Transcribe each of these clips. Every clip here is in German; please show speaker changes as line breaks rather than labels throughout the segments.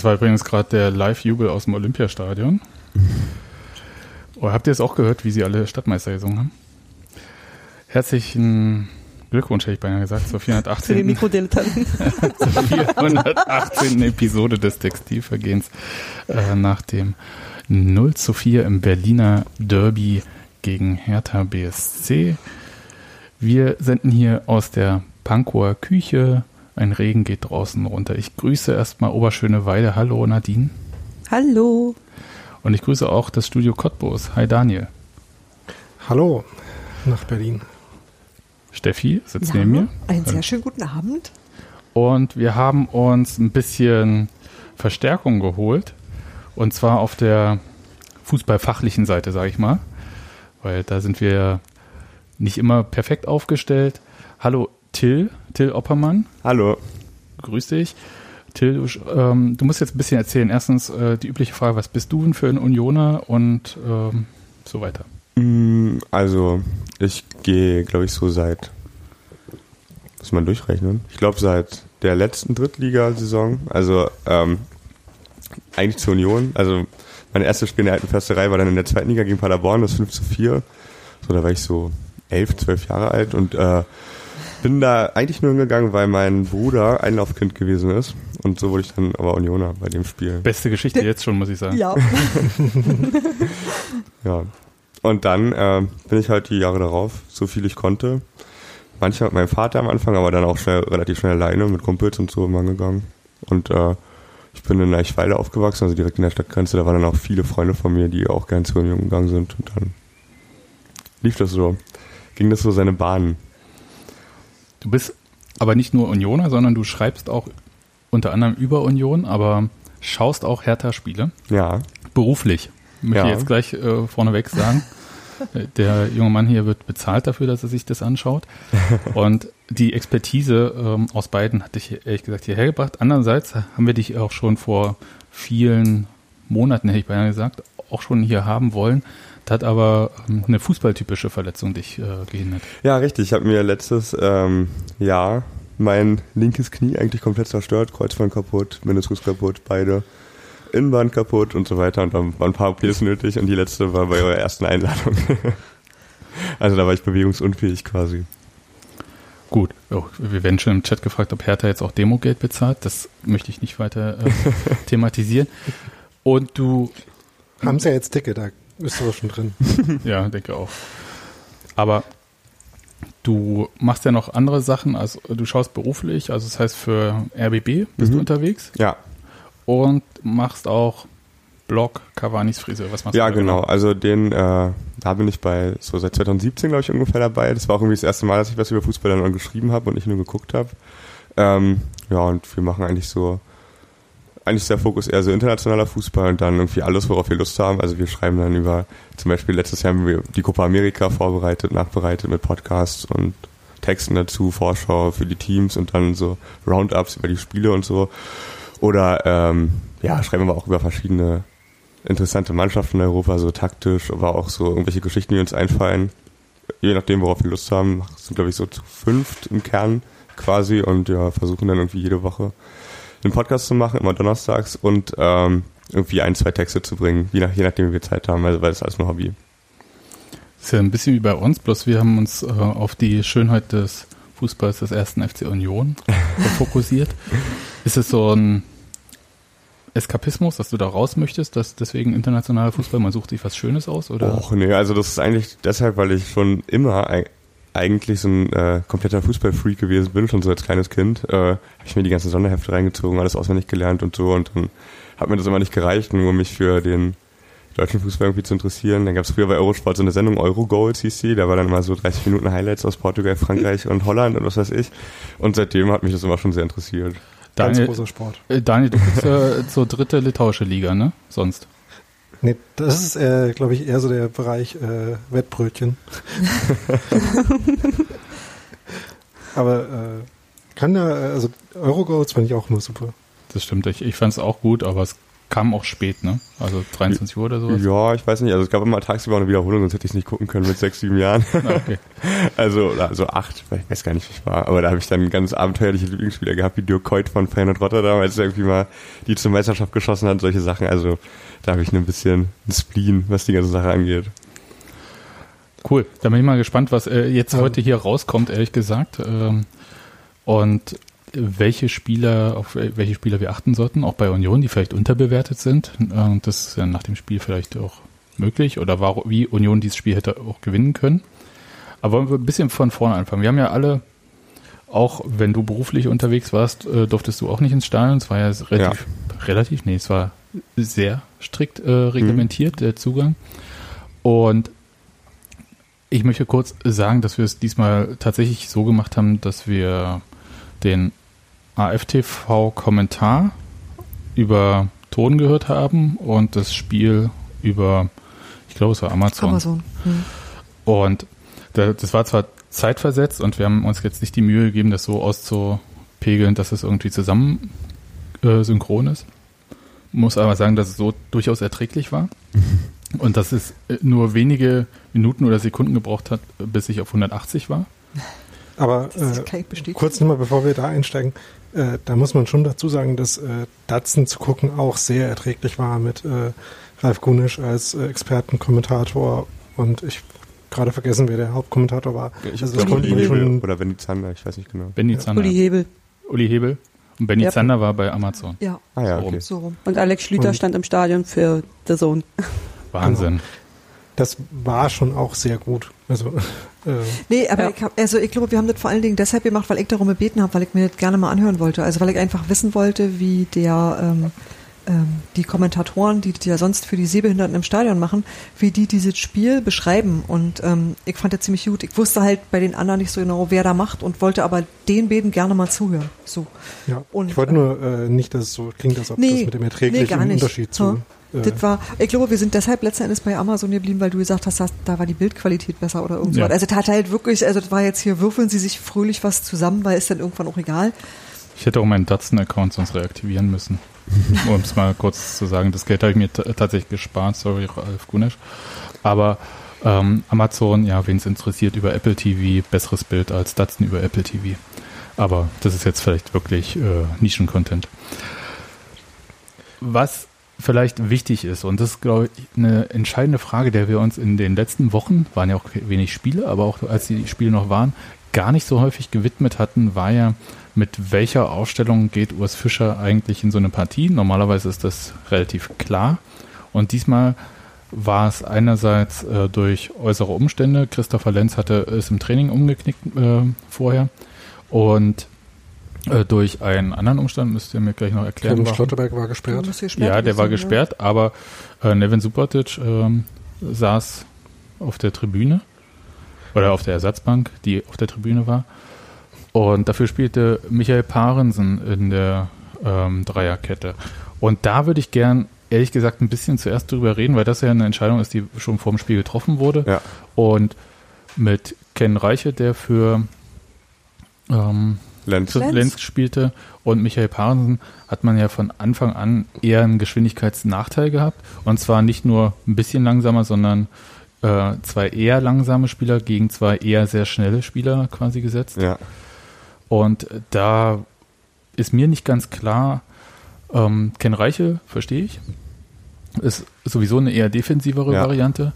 Das war übrigens gerade der Live-Jubel aus dem Olympiastadion. Oh, habt ihr es auch gehört, wie sie alle Stadtmeister gesungen haben? Herzlichen Glückwunsch, hätte ich beinahe gesagt, zur 418.
Mikrodilettanten.
zur 418. Episode des Textilvergehens äh, nach dem 0 zu 4 im Berliner Derby gegen Hertha BSC. Wir senden hier aus der Pankower Küche. Ein Regen geht draußen runter. Ich grüße erstmal Oberschöne Weide. Hallo Nadine.
Hallo.
Und ich grüße auch das Studio Cottbus. Hi Daniel.
Hallo nach Berlin.
Steffi sitzt ja, neben mir.
Einen sehr schönen guten Abend.
Und wir haben uns ein bisschen Verstärkung geholt. Und zwar auf der fußballfachlichen Seite, sage ich mal. Weil da sind wir nicht immer perfekt aufgestellt. Hallo Till, Till Oppermann.
Hallo.
Grüß dich. Till, du, ähm, du musst jetzt ein bisschen erzählen. Erstens äh, die übliche Frage, was bist du denn für ein Unioner und ähm, so weiter.
Mm, also, ich gehe, glaube ich, so seit, muss man durchrechnen, ich glaube seit der letzten Drittligasaison, also ähm, eigentlich zur Union, also mein erstes Spiel in der alten Försterei war dann in der zweiten Liga gegen Paderborn, das 5 zu 4. So, da war ich so elf, zwölf Jahre alt und äh, bin da eigentlich nur hingegangen, weil mein Bruder Einlaufkind gewesen ist. Und so wurde ich dann aber Unioner bei dem Spiel.
Beste Geschichte jetzt schon, muss ich sagen.
Ja.
ja. Und dann äh, bin ich halt die Jahre darauf, so viel ich konnte. Manchmal mit meinem Vater am Anfang, aber dann auch schnell, relativ schnell alleine mit Kumpels und so immer gegangen. Und äh, ich bin in Eichwalde aufgewachsen, also direkt in der Stadtgrenze. Da waren dann auch viele Freunde von mir, die auch gern zur Union gegangen sind. Und dann lief das so. Ging das so seine Bahnen.
Du bist aber nicht nur Unioner, sondern du schreibst auch unter anderem über Union, aber schaust auch Hertha-Spiele.
Ja.
Beruflich, möchte ja. ich jetzt gleich äh, vorneweg sagen. Der junge Mann hier wird bezahlt dafür, dass er sich das anschaut. Und die Expertise ähm, aus beiden hatte ich ehrlich gesagt hierher gebracht. Andererseits haben wir dich auch schon vor vielen Monaten, hätte ich beinahe gesagt, auch schon hier haben wollen. Da hat aber ähm, eine fußballtypische Verletzung dich äh, gehindert.
Ja, richtig. Ich habe mir letztes ähm, Jahr mein linkes Knie eigentlich komplett zerstört, Kreuzband kaputt, Meniskus kaputt, beide. Innenband kaputt und so weiter und dann waren ein paar OPs nötig und die letzte war bei eurer ersten Einladung. also da war ich bewegungsunfähig quasi.
Gut, oh, wir werden schon im Chat gefragt, ob Hertha jetzt auch Demogeld bezahlt. Das möchte ich nicht weiter äh, thematisieren. Und du.
Haben sie ja jetzt Ticket, da ist du schon drin.
ja, denke auch. Aber du machst ja noch andere Sachen, also du schaust beruflich, also das heißt für RBB bist mhm. du unterwegs.
Ja.
Und machst auch Blog Cavani's Frise. Was machst
ja,
du?
Ja, genau. Also den, äh, da bin ich bei so seit 2017, glaube ich, ungefähr dabei. Das war auch irgendwie das erste Mal, dass ich was über Fußball dann geschrieben habe und nicht nur geguckt habe. Ähm, ja, und wir machen eigentlich so eigentlich ist der Fokus eher so internationaler Fußball und dann irgendwie alles, worauf wir Lust haben. Also wir schreiben dann über, zum Beispiel letztes Jahr haben wir die Copa America vorbereitet, nachbereitet mit Podcasts und Texten dazu, Vorschau für die Teams und dann so Roundups über die Spiele und so. Oder ähm, ja, schreiben wir auch über verschiedene interessante Mannschaften in Europa, so taktisch, aber auch so irgendwelche Geschichten, die uns einfallen. Je nachdem, worauf wir Lust haben, sind glaube ich so zu fünft im Kern quasi und ja, versuchen dann irgendwie jede Woche einen Podcast zu machen, immer donnerstags und ähm, irgendwie ein, zwei Texte zu bringen, je, nach, je nachdem, wie wir Zeit haben, also, weil das ist alles ein Hobby.
Das ist ja ein bisschen wie bei uns, bloß wir haben uns äh, auf die Schönheit des Fußballs des ersten FC Union fokussiert. Ist es so ein Eskapismus, dass du da raus möchtest, dass deswegen internationaler Fußball, man sucht sich was Schönes aus? Oder?
Och, nee, also das ist eigentlich deshalb, weil ich schon immer eigentlich so ein äh, kompletter Fußballfreak gewesen bin, schon so als kleines Kind, äh, habe ich mir die ganzen Sonderhefte reingezogen, alles auswendig gelernt und so und dann hat mir das immer nicht gereicht, nur um mich für den deutschen Fußball irgendwie zu interessieren. Dann gab es früher bei Eurosport so eine Sendung Eurogoals hieß sie, da war dann mal so 30 Minuten Highlights aus Portugal, Frankreich und Holland und was weiß ich. Und seitdem hat mich das immer schon sehr interessiert.
Daniel, Ganz großer Sport. Äh, Daniel, du bist äh, zur dritte litauische Liga, ne? Sonst.
Nee, das ist, äh, glaube ich, eher so der Bereich äh, Wettbrötchen. Aber äh, kann da, also Eurogoats fand ich auch immer super.
Das stimmt, ich, ich fand es auch gut, aber es kam auch spät, ne? Also 23 Uhr oder sowas?
Ja, ich weiß nicht. Also es gab immer tagsüber eine Wiederholung, sonst hätte ich es nicht gucken können mit sechs, sieben Jahren.
Ah, okay.
Also, also acht, ich weiß gar nicht, wie ich war. Aber da habe ich dann ganz abenteuerliche Lieblingsspieler gehabt, wie Dirk Coit von Feyenoord Rotterdam, als er irgendwie mal die zur Meisterschaft geschossen hat, solche Sachen. Also da habe ich ein bisschen ein Spleen, was die ganze Sache angeht.
Cool. Da bin ich mal gespannt, was äh, jetzt heute hier rauskommt, ehrlich gesagt. Ähm, und welche Spieler, auf welche Spieler wir achten sollten, auch bei Union, die vielleicht unterbewertet sind. Äh, das ist ja nach dem Spiel vielleicht auch möglich oder war, wie Union dieses Spiel hätte auch gewinnen können. Aber wollen wir ein bisschen von vorne anfangen. Wir haben ja alle, auch wenn du beruflich unterwegs warst, äh, durftest du auch nicht ins Stadion. Es war ja relativ, ja. relativ, nee, es war sehr strikt äh, reglementiert, mhm. der Zugang. Und ich möchte kurz sagen, dass wir es diesmal tatsächlich so gemacht haben, dass wir den AFTV-Kommentar über Ton gehört haben und das Spiel über, ich glaube, es war Amazon. Amazon. Hm. Und das war zwar zeitversetzt und wir haben uns jetzt nicht die Mühe gegeben, das so auszupegeln, dass es irgendwie zusammen äh, synchron ist. Muss aber sagen, dass es so durchaus erträglich war. Und dass es äh, nur wenige Minuten oder Sekunden gebraucht hat, bis ich auf 180 war.
Aber äh, kurz nochmal, bevor wir da einsteigen, äh, da muss man schon dazu sagen, dass äh, Datsen zu gucken auch sehr erträglich war mit äh, Ralf Gunisch als äh, Expertenkommentator und ich gerade vergessen, wer der Hauptkommentator war.
Ich also das konnte man schon oder Benny Zander, ich weiß nicht genau.
Benny Zander.
Uli Hebel.
Uli Hebel. Und Benny yep. Zander war bei Amazon.
Ja.
Ah, ja so, okay. so
rum. Und Alex Schlüter und stand im Stadion für The Zone.
Wahnsinn.
Genau. Das war schon auch sehr gut. Also
äh, nee, aber ja. ich hab, also ich glaube, wir haben das vor allen Dingen deshalb gemacht, weil ich darum gebeten habe, weil ich mir das gerne mal anhören wollte. Also weil ich einfach wissen wollte, wie der ähm, ähm, die Kommentatoren, die, die ja sonst für die Sehbehinderten im Stadion machen, wie die dieses Spiel beschreiben. Und ähm, ich fand das ziemlich gut. Ich wusste halt bei den anderen nicht so genau, wer da macht und wollte aber den beiden gerne mal zuhören. So.
Ja. Und, ich wollte nur äh, nicht, dass es so klingt, als ob nee, das mit dem erträglichen nee, Unterschied zu. Hm?
Das war, ich glaube, wir sind deshalb letzten Endes bei Amazon geblieben, weil du gesagt hast, dass, da war die Bildqualität besser oder irgendwas. Ja. Also das hat halt wirklich, also das war jetzt hier, würfeln sie sich fröhlich was zusammen, weil ist dann irgendwann auch egal.
Ich hätte auch meinen Datsun-Account sonst reaktivieren müssen. um es mal kurz zu sagen, das Geld habe ich mir tatsächlich gespart, sorry, Ralf Gunesch. Aber ähm, Amazon, ja, wen es interessiert, über Apple TV, besseres Bild als Datsun über Apple TV. Aber das ist jetzt vielleicht wirklich äh, Nischen-Content. Was vielleicht wichtig ist. Und das ist, glaube ich, eine entscheidende Frage, der wir uns in den letzten Wochen, waren ja auch wenig Spiele, aber auch als die Spiele noch waren, gar nicht so häufig gewidmet hatten, war ja, mit welcher Ausstellung geht Urs Fischer eigentlich in so eine Partie? Normalerweise ist das relativ klar. Und diesmal war es einerseits äh, durch äußere Umstände. Christopher Lenz hatte es im Training umgeknickt äh, vorher. Und äh, durch einen anderen Umstand, müsst ihr mir gleich noch erklären.
Kevin Schlotterberg war gesperrt.
Ja, der war gesperrt, ja. aber äh, Nevin Subotic ähm, saß auf der Tribüne oder auf der Ersatzbank, die auf der Tribüne war. Und dafür spielte Michael Parensen in der ähm, Dreierkette. Und da würde ich gern, ehrlich gesagt, ein bisschen zuerst drüber reden, weil das ja eine Entscheidung ist, die schon vor dem Spiel getroffen wurde.
Ja.
Und mit Ken Reiche, der für ähm, Lenz. Lenz spielte und Michael Parensen hat man ja von Anfang an eher einen Geschwindigkeitsnachteil gehabt. Und zwar nicht nur ein bisschen langsamer, sondern äh, zwei eher langsame Spieler gegen zwei eher sehr schnelle Spieler quasi gesetzt.
Ja.
Und da ist mir nicht ganz klar, ähm, Ken Reiche, verstehe ich, ist sowieso eine eher defensivere ja. Variante.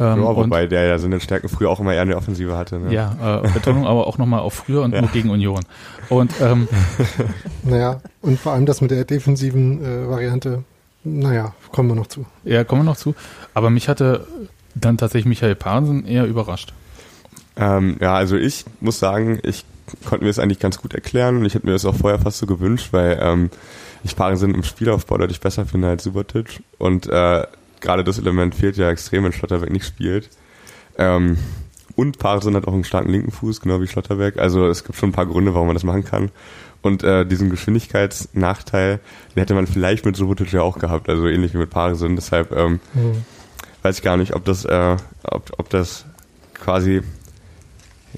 Ähm, ja, wobei der ja seine Stärken früher auch immer eher eine Offensive hatte. Ne?
Ja, äh, Betonung aber auch nochmal auf früher und ja. nur gegen Union. Und ähm,
naja, und vor allem das mit der defensiven äh, Variante, naja, kommen wir noch zu.
Ja, kommen wir noch zu. Aber mich hatte dann tatsächlich Michael Pahnsen eher überrascht.
Ähm, ja, also ich muss sagen, ich konnte mir das eigentlich ganz gut erklären und ich hätte mir das auch vorher fast so gewünscht, weil ähm, ich Parensen im Spielaufbau deutlich besser finde als Subotic und äh, gerade das Element fehlt ja extrem, wenn Schlotterbeck nicht spielt. Ähm, und Paarson hat auch einen starken linken Fuß, genau wie Schlotterbeck. Also es gibt schon ein paar Gründe, warum man das machen kann. Und äh, diesen Geschwindigkeitsnachteil, den hätte man vielleicht mit Subotic ja auch gehabt, also ähnlich wie mit Paarson. Deshalb ähm, mhm. weiß ich gar nicht, ob das, äh, ob, ob das quasi,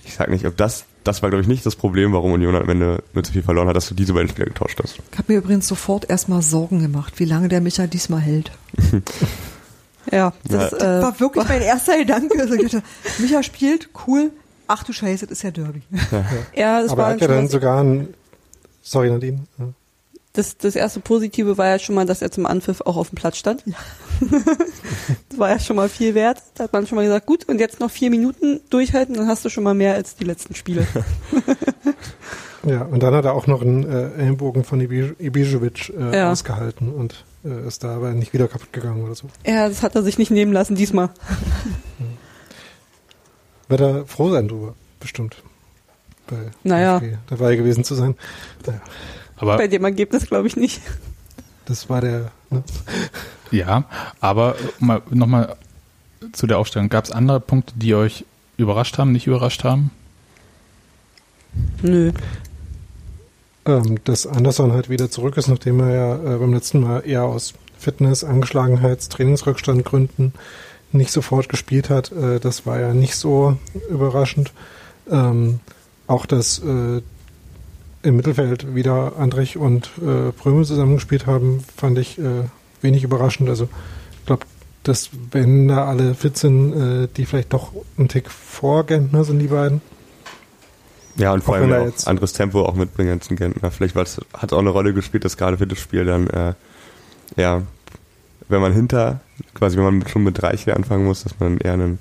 ich sag nicht, ob das das war, glaube ich, nicht das Problem, warum Union am Ende nur zu viel verloren hat, dass du diese beiden Spieler getauscht hast.
Ich habe mir übrigens sofort erstmal Sorgen gemacht, wie lange der Micha diesmal hält. ja, das, ja. Äh, war wirklich mein erster Gedanke. Also Micha spielt, cool. Ach du Scheiße, das ist ja Derby.
Ja, ja das Aber war hat er dann sogar ein, sorry Nadine.
Das, das erste Positive war ja schon mal, dass er zum Anpfiff auch auf dem Platz stand. Ja. das war ja schon mal viel wert. Da hat man schon mal gesagt, gut, und jetzt noch vier Minuten durchhalten, dann hast du schon mal mehr als die letzten Spiele.
ja, und dann hat er auch noch einen äh, Ellenbogen von Ibisevic äh, ja. ausgehalten und äh, ist da aber nicht wieder kaputt gegangen oder so.
Ja, das hat er sich nicht nehmen lassen diesmal.
Wird er froh sein drüber, bestimmt.
Bei naja.
dabei gewesen zu sein.
Naja. Aber Bei dem Ergebnis glaube ich nicht.
Das war der. Ne?
Ja, aber mal, nochmal zu der Aufstellung. Gab es andere Punkte, die euch überrascht haben, nicht überrascht haben?
Nö.
Ähm, dass Anderson halt wieder zurück ist, nachdem er ja äh, beim letzten Mal eher aus Fitness, Angeschlagenheits, Trainingsrückstand Gründen nicht sofort gespielt hat. Äh, das war ja nicht so überraschend. Ähm, auch, dass äh, im Mittelfeld wieder Andrich und äh, Prömel zusammengespielt haben, fand ich äh, wenig überraschend. Also ich glaube, dass wenn da alle fit sind, äh, die vielleicht doch ein Tick vor Gentner sind, die beiden.
Ja, und vor allem auch jetzt anderes Tempo auch mitbringen als ein Gentner. Vielleicht hat es auch eine Rolle gespielt, dass gerade für das Spiel dann, äh, ja, wenn man hinter, quasi wenn man schon mit Reiche anfangen muss, dass man eher einen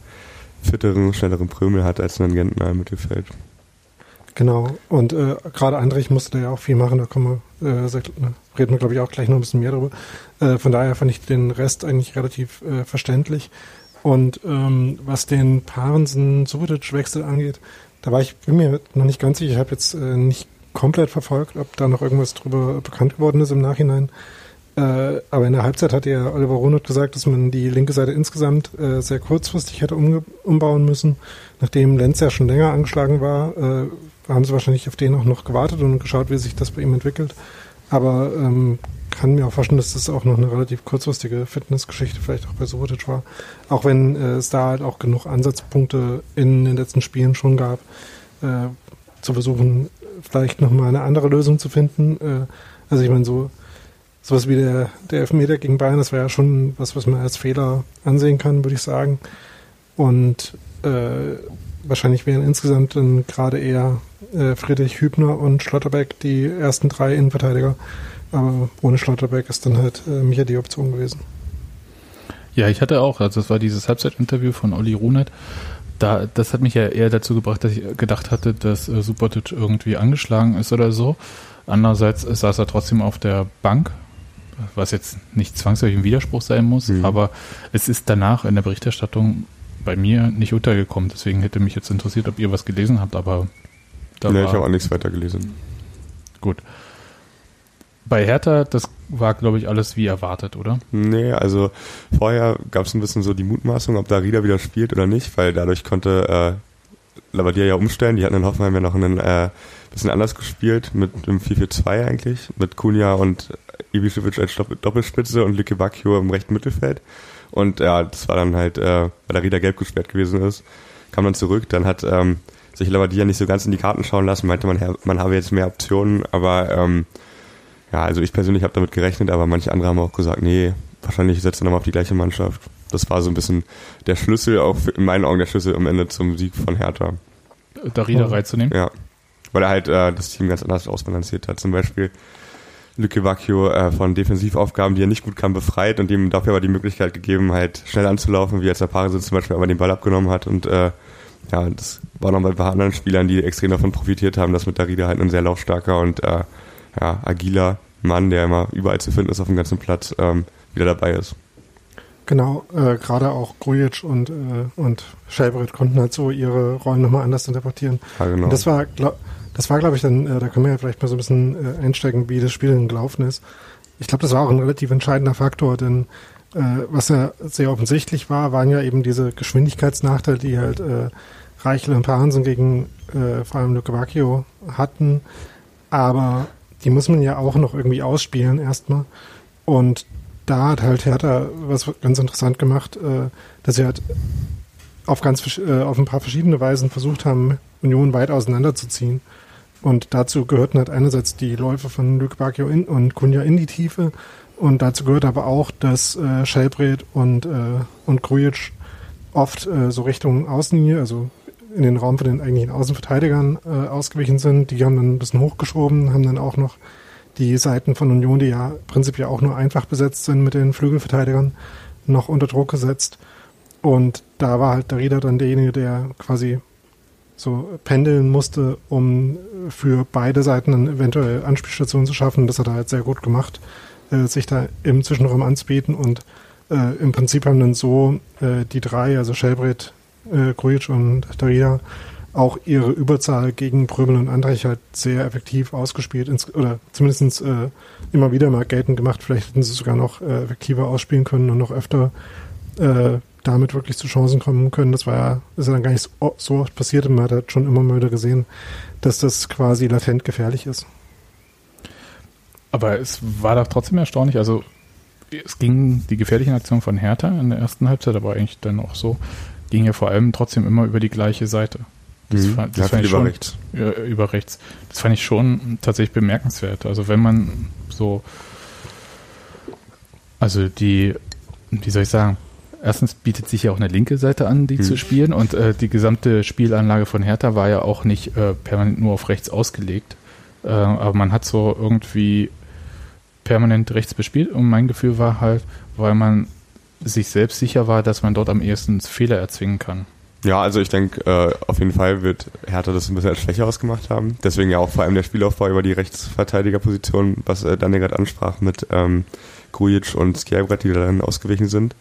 fitteren, schnelleren Prömel hat als einen Gentner im Mittelfeld.
Genau, und äh, gerade Andrich musste ja auch viel machen, da kommen wir, äh, reden wir glaube ich auch gleich noch ein bisschen mehr drüber. Äh, von daher fand ich den Rest eigentlich relativ äh, verständlich. Und ähm, was den Parensen-Subotic-Wechsel angeht, da war ich, bin mir noch nicht ganz sicher, ich habe jetzt äh, nicht komplett verfolgt, ob da noch irgendwas drüber bekannt geworden ist im Nachhinein. Äh, aber in der Halbzeit hat ja Oliver Runert gesagt, dass man die linke Seite insgesamt äh, sehr kurzfristig hätte umbauen müssen. Nachdem Lenz ja schon länger angeschlagen war, äh, haben sie wahrscheinlich auf den auch noch gewartet und geschaut, wie sich das bei ihm entwickelt. Aber ähm, kann mir auch vorstellen, dass das auch noch eine relativ kurzfristige Fitnessgeschichte vielleicht auch bei Subotic war. Auch wenn äh, es da halt auch genug Ansatzpunkte in den letzten Spielen schon gab, äh, zu versuchen, vielleicht nochmal eine andere Lösung zu finden. Äh, also ich meine, so sowas wie der, der Elfmeter gegen Bayern, das war ja schon was, was man als Fehler ansehen kann, würde ich sagen. Und äh, wahrscheinlich wären insgesamt dann gerade eher äh, Friedrich Hübner und Schlotterbeck die ersten drei Innenverteidiger. Aber ohne Schlotterbeck ist dann halt äh, Micha die Option gewesen.
Ja, ich hatte auch, also das war dieses Halbzeit-Interview von Olli Runet. Da, das hat mich ja eher dazu gebracht, dass ich gedacht hatte, dass äh, Subotic irgendwie angeschlagen ist oder so. Andererseits saß er trotzdem auf der Bank, was jetzt nicht zwangsläufig ein Widerspruch sein muss, mhm. aber es ist danach in der Berichterstattung bei mir nicht untergekommen. Deswegen hätte mich jetzt interessiert, ob ihr was gelesen habt, aber
da nee, ich habe auch nichts weiter gelesen.
Gut. Bei Hertha, das war, glaube ich, alles wie erwartet, oder?
Nee, also vorher gab es ein bisschen so die Mutmaßung, ob da Rieder wieder spielt oder nicht, weil dadurch konnte äh, Labadia ja umstellen. Die hatten in Hoffenheim ja noch einen äh, bisschen anders gespielt, mit einem 4-4-2 eigentlich, mit Kunja und Ibišević als Doppelspitze und Lücke Bacchio im rechten Mittelfeld. Und ja, das war dann halt, äh, weil der Rieder gelb gesperrt gewesen ist, kam dann zurück. Dann hat ähm, sich Labadia nicht so ganz in die Karten schauen lassen, meinte man, man habe jetzt mehr Optionen, aber ähm, ja, also ich persönlich habe damit gerechnet, aber manche andere haben auch gesagt, nee, wahrscheinlich setzt er nochmal auf die gleiche Mannschaft. Das war so ein bisschen der Schlüssel, auch in meinen Augen der Schlüssel am Ende zum Sieg von Hertha.
Darida reinzunehmen?
Ja, weil er halt äh, das Team ganz anders ausbalanciert hat. Zum Beispiel Lücke Vacchio äh, von Defensivaufgaben, die er nicht gut kann, befreit und ihm dafür aber die Möglichkeit gegeben, halt schnell anzulaufen, wie als der Paare zum Beispiel aber den Ball abgenommen hat und äh, ja, das war noch bei ein paar anderen Spielern, die extrem davon profitiert haben, dass mit Darida halt ein sehr laufstarker und äh, ja, agiler Mann, der immer überall zu finden ist auf dem ganzen Platz, ähm, wieder dabei ist.
Genau, äh, gerade auch Grujic und, äh, und Schelberet konnten halt so ihre Rollen nochmal anders interpretieren. Ja, genau. Und das war, glaub, das war, glaube ich, dann, äh, da können wir ja vielleicht mal so ein bisschen äh, einsteigen, wie das Spiel dann gelaufen ist. Ich glaube, das war auch ein relativ entscheidender Faktor, denn äh, was ja sehr offensichtlich war, waren ja eben diese Geschwindigkeitsnachteile, die halt äh, Reichel und Hansen gegen äh, vor allem Luke Bacchio hatten. Aber die muss man ja auch noch irgendwie ausspielen erstmal. Und da hat halt Hertha was ganz interessant gemacht, äh, dass sie halt auf ganz äh, auf ein paar verschiedene Weisen versucht haben, Union weit auseinanderzuziehen. Und dazu gehörten halt einerseits die Läufe von Luke Bacchio in, und Kunja in die Tiefe. Und dazu gehört aber auch, dass äh, Schelbred und, äh, und Grujic oft äh, so Richtung Außenlinie, also in den Raum von den eigentlichen Außenverteidigern äh, ausgewichen sind. Die haben dann ein bisschen hochgeschoben, haben dann auch noch die Seiten von Union, die ja prinzipiell auch nur einfach besetzt sind mit den Flügelverteidigern, noch unter Druck gesetzt. Und da war halt der Rieder dann derjenige, der quasi so pendeln musste, um für beide Seiten dann eventuell Anspielstationen zu schaffen. Das hat er halt sehr gut gemacht, äh, sich da im Zwischenraum anzubieten. Und äh, im Prinzip haben dann so äh, die drei, also Schelbrett, äh, Grujic und Darida, auch ihre Überzahl gegen Pröbel und Andrich halt sehr effektiv ausgespielt ins, oder zumindest äh, immer wieder mal geltend gemacht. Vielleicht hätten sie sogar noch äh, effektiver ausspielen können und noch öfter äh, damit wirklich zu Chancen kommen können. Das war ja, ist ja dann gar nicht so, so oft passiert und man hat halt schon immer mal wieder gesehen, dass das quasi latent gefährlich ist.
Aber es war doch trotzdem erstaunlich, also es ging die gefährlichen Aktionen von Hertha in der ersten Halbzeit, aber eigentlich dann auch so, ging ja vor allem trotzdem immer über die gleiche Seite.
Das, mhm. fand, das ja, fand ich schon, rechts.
Ja, über rechts. Das fand ich schon tatsächlich bemerkenswert. Also wenn man so, also die, wie soll ich sagen, erstens bietet sich ja auch eine linke Seite an, die mhm. zu spielen und äh, die gesamte Spielanlage von Hertha war ja auch nicht äh, permanent nur auf rechts ausgelegt, äh, aber man hat so irgendwie permanent rechts bespielt und mein Gefühl war halt, weil man sich selbst sicher war, dass man dort am ehesten Fehler erzwingen kann.
Ja, also ich denke, äh, auf jeden Fall wird Hertha das ein bisschen als Schwäche ausgemacht haben. Deswegen ja auch vor allem der Spielaufbau über die Rechtsverteidigerposition, was äh, Daniel gerade ansprach mit ähm, Grujic und Skjabrat, die dann ausgewichen sind.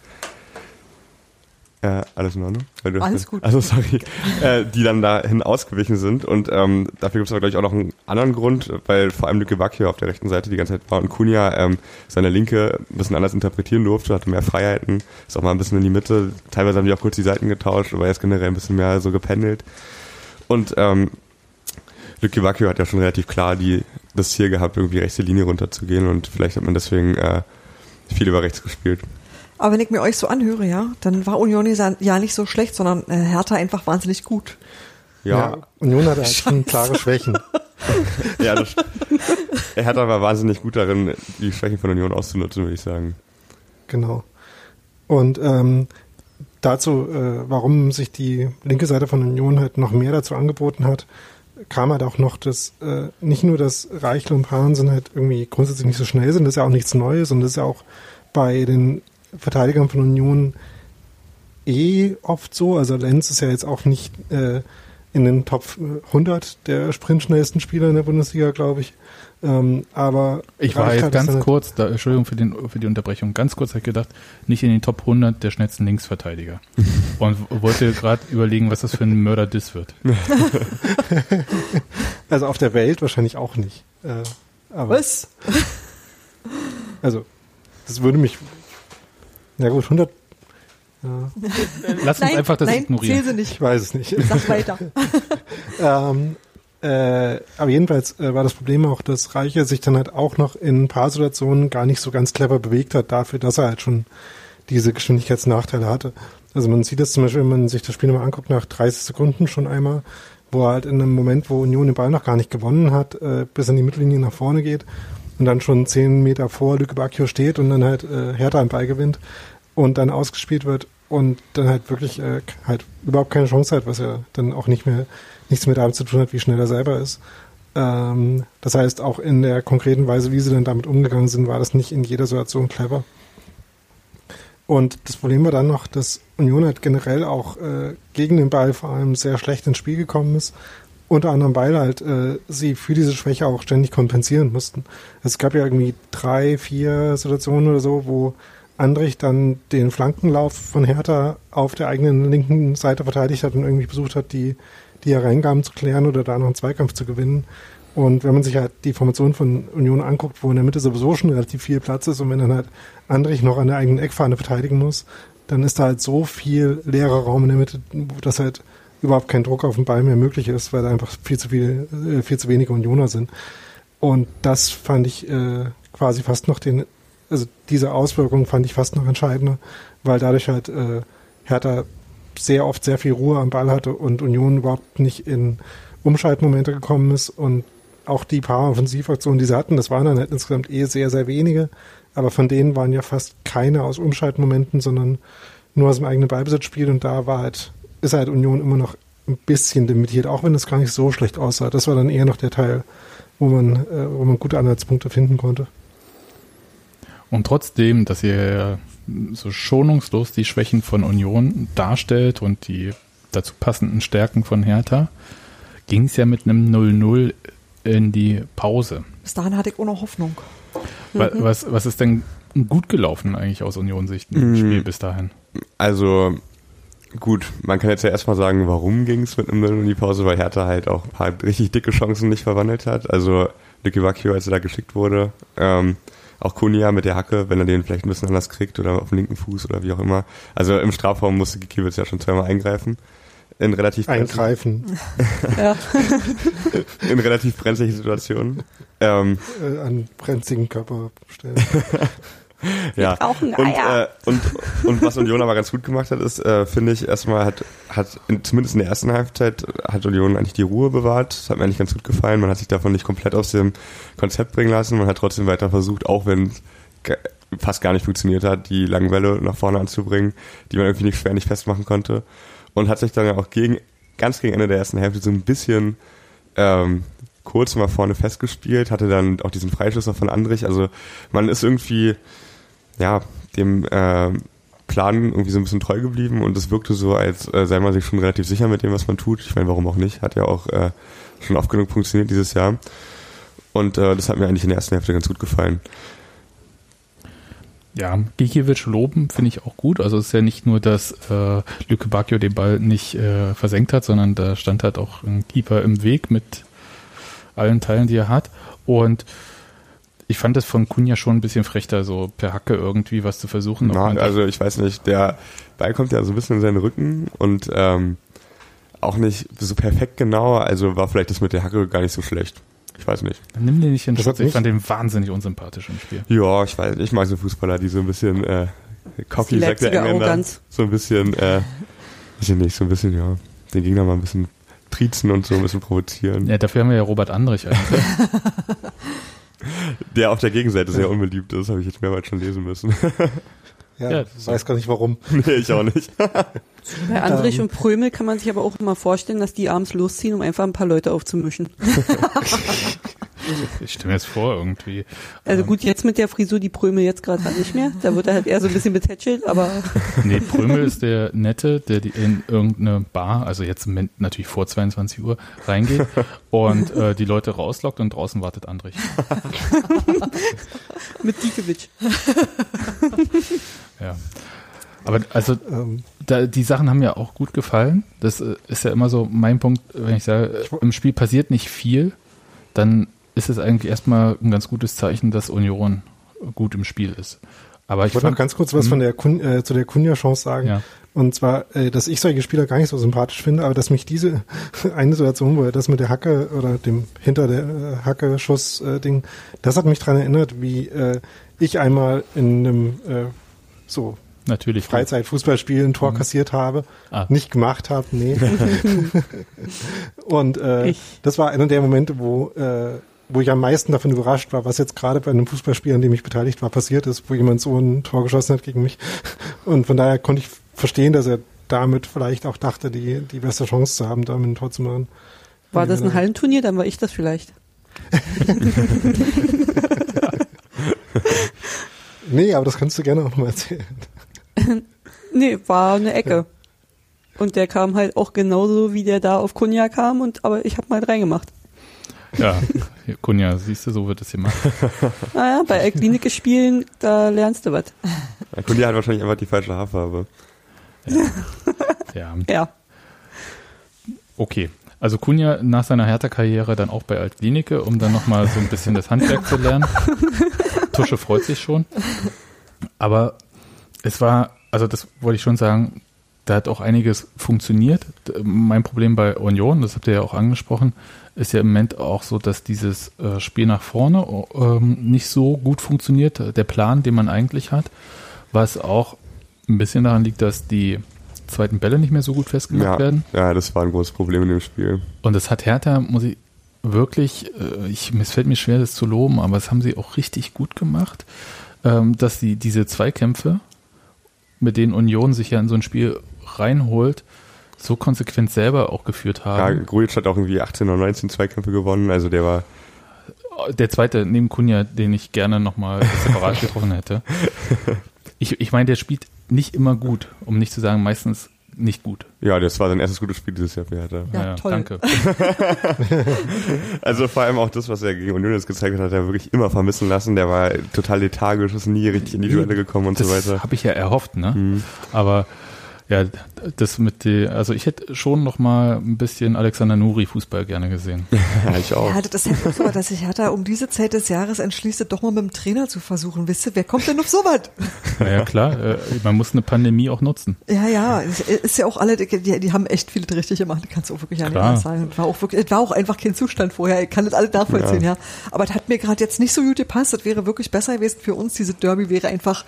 Äh, alles in Ordnung?
alles gut.
Also sorry, äh, die dann dahin ausgewichen sind. Und ähm, dafür gibt es aber, glaube ich, auch noch einen anderen Grund, weil vor allem Lücke Bacchio auf der rechten Seite die ganze Zeit war und Kunja ähm, seine Linke ein bisschen anders interpretieren durfte, hatte mehr Freiheiten, ist auch mal ein bisschen in die Mitte. Teilweise haben die auch kurz die Seiten getauscht, aber jetzt generell ein bisschen mehr so gependelt. Und ähm, Lücke Bacchio hat ja schon relativ klar die, das Ziel gehabt, irgendwie rechte Linie runterzugehen und vielleicht hat man deswegen äh, viel über rechts gespielt.
Aber wenn ich mir euch so anhöre, ja, dann war Union ja nicht so schlecht, sondern äh, Hertha einfach wahnsinnig gut.
Ja, ja Union hat halt schon klare Schwächen.
ja, das, Hertha war wahnsinnig gut darin, die Schwächen von Union auszunutzen, würde ich sagen.
Genau. Und ähm, dazu, äh, warum sich die linke Seite von Union halt noch mehr dazu angeboten hat, kam halt auch noch, dass äh, nicht nur, dass Reichl und Pahnsen halt irgendwie grundsätzlich nicht so schnell sind, das ist ja auch nichts Neues und das ist ja auch bei den Verteidigern von Union eh oft so. Also Lenz ist ja jetzt auch nicht äh, in den Top 100 der sprintschnellsten Spieler in der Bundesliga, glaube ich. Ähm, aber
ich war jetzt ganz kurz, da, Entschuldigung für, den, für die Unterbrechung, ganz kurz habe ich gedacht, nicht in den Top 100 der schnellsten Linksverteidiger. Und wollte gerade überlegen, was das für ein Mörder-Diss wird.
also auf der Welt wahrscheinlich auch nicht. Äh,
was?
Also, das würde mich ja gut, 100.
Ja. Lass uns einfach das nein, ignorieren.
Sie nicht.
Ich weiß es nicht.
Sag weiter.
ähm, äh, aber jedenfalls äh, war das Problem auch, dass Reiche sich dann halt auch noch in ein paar Situationen gar nicht so ganz clever bewegt hat, dafür, dass er halt schon diese Geschwindigkeitsnachteile hatte. Also man sieht das zum Beispiel, wenn man sich das Spiel nochmal anguckt, nach 30 Sekunden schon einmal, wo er halt in einem Moment, wo Union den Ball noch gar nicht gewonnen hat, äh, bis an die Mittellinie nach vorne geht und dann schon 10 Meter vor Lüke Bacchio steht und dann halt äh, Hertha einen Ball gewinnt und dann ausgespielt wird und dann halt wirklich äh, halt überhaupt keine Chance hat, was ja dann auch nicht mehr nichts mehr damit zu tun hat, wie schnell er selber ist. Ähm, das heißt, auch in der konkreten Weise, wie sie dann damit umgegangen sind, war das nicht in jeder Situation clever. Und das Problem war dann noch, dass Union halt generell auch äh, gegen den Ball vor allem sehr schlecht ins Spiel gekommen ist. Unter anderem, weil halt äh, sie für diese Schwäche auch ständig kompensieren mussten. Es gab ja irgendwie drei, vier Situationen oder so, wo Andrich dann den Flankenlauf von Hertha auf der eigenen linken Seite verteidigt hat und irgendwie versucht hat, die, die Hereingaben zu klären oder da noch einen Zweikampf zu gewinnen. Und wenn man sich halt die Formation von Union anguckt, wo in der Mitte sowieso schon relativ viel Platz ist und wenn dann halt Andrich noch an der eigenen Eckfahne verteidigen muss, dann ist da halt so viel leerer Raum in der Mitte, dass halt überhaupt kein Druck auf den Ball mehr möglich ist, weil da einfach viel zu viel, äh, viel zu wenige Unioner sind. Und das fand ich äh, quasi fast noch den also diese Auswirkungen fand ich fast noch entscheidender, weil dadurch halt äh, Hertha sehr oft sehr viel Ruhe am Ball hatte und Union überhaupt nicht in Umschaltmomente gekommen ist. Und auch die paar Offensivaktionen, die sie hatten, das waren dann halt insgesamt eh sehr, sehr wenige, aber von denen waren ja fast keine aus Umschaltmomenten, sondern nur aus dem eigenen Ballbesitzspiel. Und da war halt, ist halt Union immer noch ein bisschen limitiert, auch wenn es gar nicht so schlecht aussah. Das war dann eher noch der Teil, wo man, äh, wo man gute Anhaltspunkte finden konnte.
Und trotzdem, dass ihr so schonungslos die Schwächen von Union darstellt und die dazu passenden Stärken von Hertha, ging es ja mit einem 0-0 in die Pause.
Bis dahin hatte ich auch noch Hoffnung.
Was, mhm. was, was ist denn gut gelaufen eigentlich aus Union-Sicht im mhm. Spiel bis dahin?
Also gut, man kann jetzt ja erstmal sagen, warum ging es mit einem 0 in die Pause, weil Hertha halt auch ein paar richtig dicke Chancen nicht verwandelt hat. Also Lucky Wacchio, als er da geschickt wurde, ähm, auch Kunja mit der Hacke, wenn er den vielleicht ein bisschen anders kriegt oder auf dem linken Fuß oder wie auch immer. Also im Strafraum musste Gikiewicz ja schon zweimal eingreifen. In relativ
eingreifen.
ja. in relativ brenzlichen Situationen.
Ähm, äh, an brenzigen Körperstellen.
ja. Und, äh, und, und was Union aber ganz gut gemacht hat, ist, äh, finde ich, erstmal hat, hat in, zumindest in der ersten Halbzeit hat Union eigentlich die Ruhe bewahrt. Das hat mir eigentlich ganz gut gefallen. Man hat sich davon nicht komplett aus dem Konzept bringen lassen. Man hat trotzdem weiter versucht, auch wenn fast gar nicht funktioniert hat, die langen Welle nach vorne anzubringen, die man irgendwie nicht schwer nicht festmachen konnte. Und hat sich dann ja auch gegen, ganz gegen Ende der ersten Hälfte so ein bisschen ähm, kurz mal vorne festgespielt, hatte dann auch diesen Freischuss von Andrich. Also man ist irgendwie ja, dem äh, Plan irgendwie so ein bisschen treu geblieben und es wirkte so, als äh, sei man sich schon relativ sicher mit dem, was man tut. Ich meine, warum auch nicht? Hat ja auch äh, schon oft genug funktioniert dieses Jahr. Und äh, das hat mir eigentlich in der ersten Hälfte ganz gut gefallen.
Ja, Gikiewicz loben finde ich auch gut. Also es ist ja nicht nur, dass äh, Lücke Bacchio den Ball nicht äh, versenkt hat, sondern da stand halt auch ein Keeper im Weg mit allen Teilen, die er hat. Und ich fand das von Kunja schon ein bisschen frechter, so per Hacke irgendwie was zu versuchen.
Na, also ich weiß nicht, der Ball kommt ja so ein bisschen in seinen Rücken und ähm, auch nicht so perfekt genau, also war vielleicht das mit der Hacke gar nicht so schlecht. Ich weiß nicht.
Dann nimm den nicht in Schutz. Ich fand den wahnsinnig unsympathisch im Spiel.
Ja, ich weiß, ich mag so Fußballer, die so ein bisschen äh, cocky, sagt der Engländer. Arroganz. So ein bisschen, äh, weiß ich nicht, so ein bisschen, ja, den Gegner mal ein bisschen triezen und so ein bisschen provozieren.
Ja, dafür haben wir ja Robert Andrich eigentlich.
Der auf der Gegenseite sehr unbeliebt ist, habe ich jetzt mehrmals schon lesen müssen.
Ja, ja ich weiß gar nicht warum.
Nee, ich auch nicht.
Bei Andrich ähm. und Prömel kann man sich aber auch mal vorstellen, dass die abends losziehen, um einfach ein paar Leute aufzumischen.
Ich stelle mir jetzt vor, irgendwie.
Also gut, jetzt mit der Frisur, die Prömel jetzt gerade nicht mehr. Da wird er halt eher so ein bisschen betätschelt, aber.
Nee, Prömel ist der Nette, der in irgendeine Bar, also jetzt natürlich vor 22 Uhr, reingeht und äh, die Leute rauslockt und draußen wartet Andrich.
mit Diekewitsch.
Ja. Aber also ähm. da, die Sachen haben mir auch gut gefallen. Das äh, ist ja immer so mein Punkt, wenn ich sage, im Spiel passiert nicht viel, dann ist es eigentlich erstmal ein ganz gutes Zeichen, dass Union gut im Spiel ist. Aber ich,
ich wollte noch ganz kurz was von der Kun, äh, zu der Kunja-Chance sagen. Ja. Und zwar, äh, dass ich solche Spieler gar nicht so sympathisch finde, aber dass mich diese eine Situation, wo er das mit der Hacke oder dem hinter der äh, Hacke-Schuss-Ding, äh, das hat mich dran erinnert, wie ich einmal in einem äh, so
Natürlich.
Freizeitfußballspiel ein Tor mhm. kassiert habe. Ah. Nicht gemacht habe, nee. und äh, das war einer der Momente, wo äh, wo ich am meisten davon überrascht war, was jetzt gerade bei einem Fußballspiel, an dem ich beteiligt war, passiert ist, wo jemand so ein Tor geschossen hat gegen mich. Und von daher konnte ich verstehen, dass er damit vielleicht auch dachte, die, die beste Chance zu haben, damit ein Tor zu machen.
War das ein Hallenturnier? Dann war ich das vielleicht.
nee, aber das kannst du gerne auch nochmal erzählen.
nee, war eine Ecke. Ja. Und der kam halt auch genauso, wie der da auf Kunja kam, und aber ich habe mal reingemacht.
Ja, Kunja, siehst du, so wird es gemacht.
Naja, bei Klinike spielen, da lernst du was.
Ja, Kunja hat wahrscheinlich einfach die falsche Haarfarbe.
Ja. ja. ja. Okay. Also Kunja nach seiner Hertha-Karriere dann auch bei Altklinike, um dann nochmal so ein bisschen das Handwerk zu lernen. Tusche freut sich schon. Aber es war, also das wollte ich schon sagen, da hat auch einiges funktioniert. Mein Problem bei Union, das habt ihr ja auch angesprochen, ist ja im Moment auch so, dass dieses äh, Spiel nach vorne ähm, nicht so gut funktioniert, der Plan, den man eigentlich hat, was auch ein bisschen daran liegt, dass die zweiten Bälle nicht mehr so gut festgemacht
ja,
werden.
Ja, das war ein großes Problem in dem Spiel.
Und das hat Hertha, muss ich wirklich, äh, ich, es fällt mir schwer, das zu loben, aber das haben sie auch richtig gut gemacht, ähm, dass sie diese Zweikämpfe, mit denen Union sich ja in so ein Spiel reinholt, so konsequent selber auch geführt haben.
Ja, Grujic hat auch irgendwie 18 oder 19 Zweikämpfe gewonnen, also der war
der zweite neben Kunja, den ich gerne nochmal separat getroffen hätte. Ich, ich meine, der spielt nicht immer gut, um nicht zu sagen, meistens nicht gut.
Ja, das war sein erstes gutes Spiel dieses Jahr für Hertha.
Ja, ja, toll.
Danke.
also vor allem auch das, was er gegen Union jetzt gezeigt hat, hat er wirklich immer vermissen lassen. Der war total lethargisch, ist nie richtig in die Duelle gekommen und
das
so weiter.
Das habe ich ja erhofft, ne? Mhm. Aber ja, das mit die, also ich hätte schon noch mal ein bisschen Alexander Nuri Fußball gerne gesehen.
ja, ich auch.
Ja, das ist ja so, dass sich Hertha um diese Zeit des Jahres entschließt, doch mal mit dem Trainer zu versuchen. Wisst ihr, wer kommt denn auf sowas?
Naja, klar, äh, man muss eine Pandemie auch nutzen.
Ja, ja, ist ja auch alle, die, die haben echt viele richtig gemacht, kannst du auch wirklich nicht anders sagen. War auch wirklich, war auch einfach kein Zustand vorher, ich kann das alles nachvollziehen, ja. ja. Aber das hat mir gerade jetzt nicht so gut gepasst, das wäre wirklich besser gewesen für uns, diese Derby wäre einfach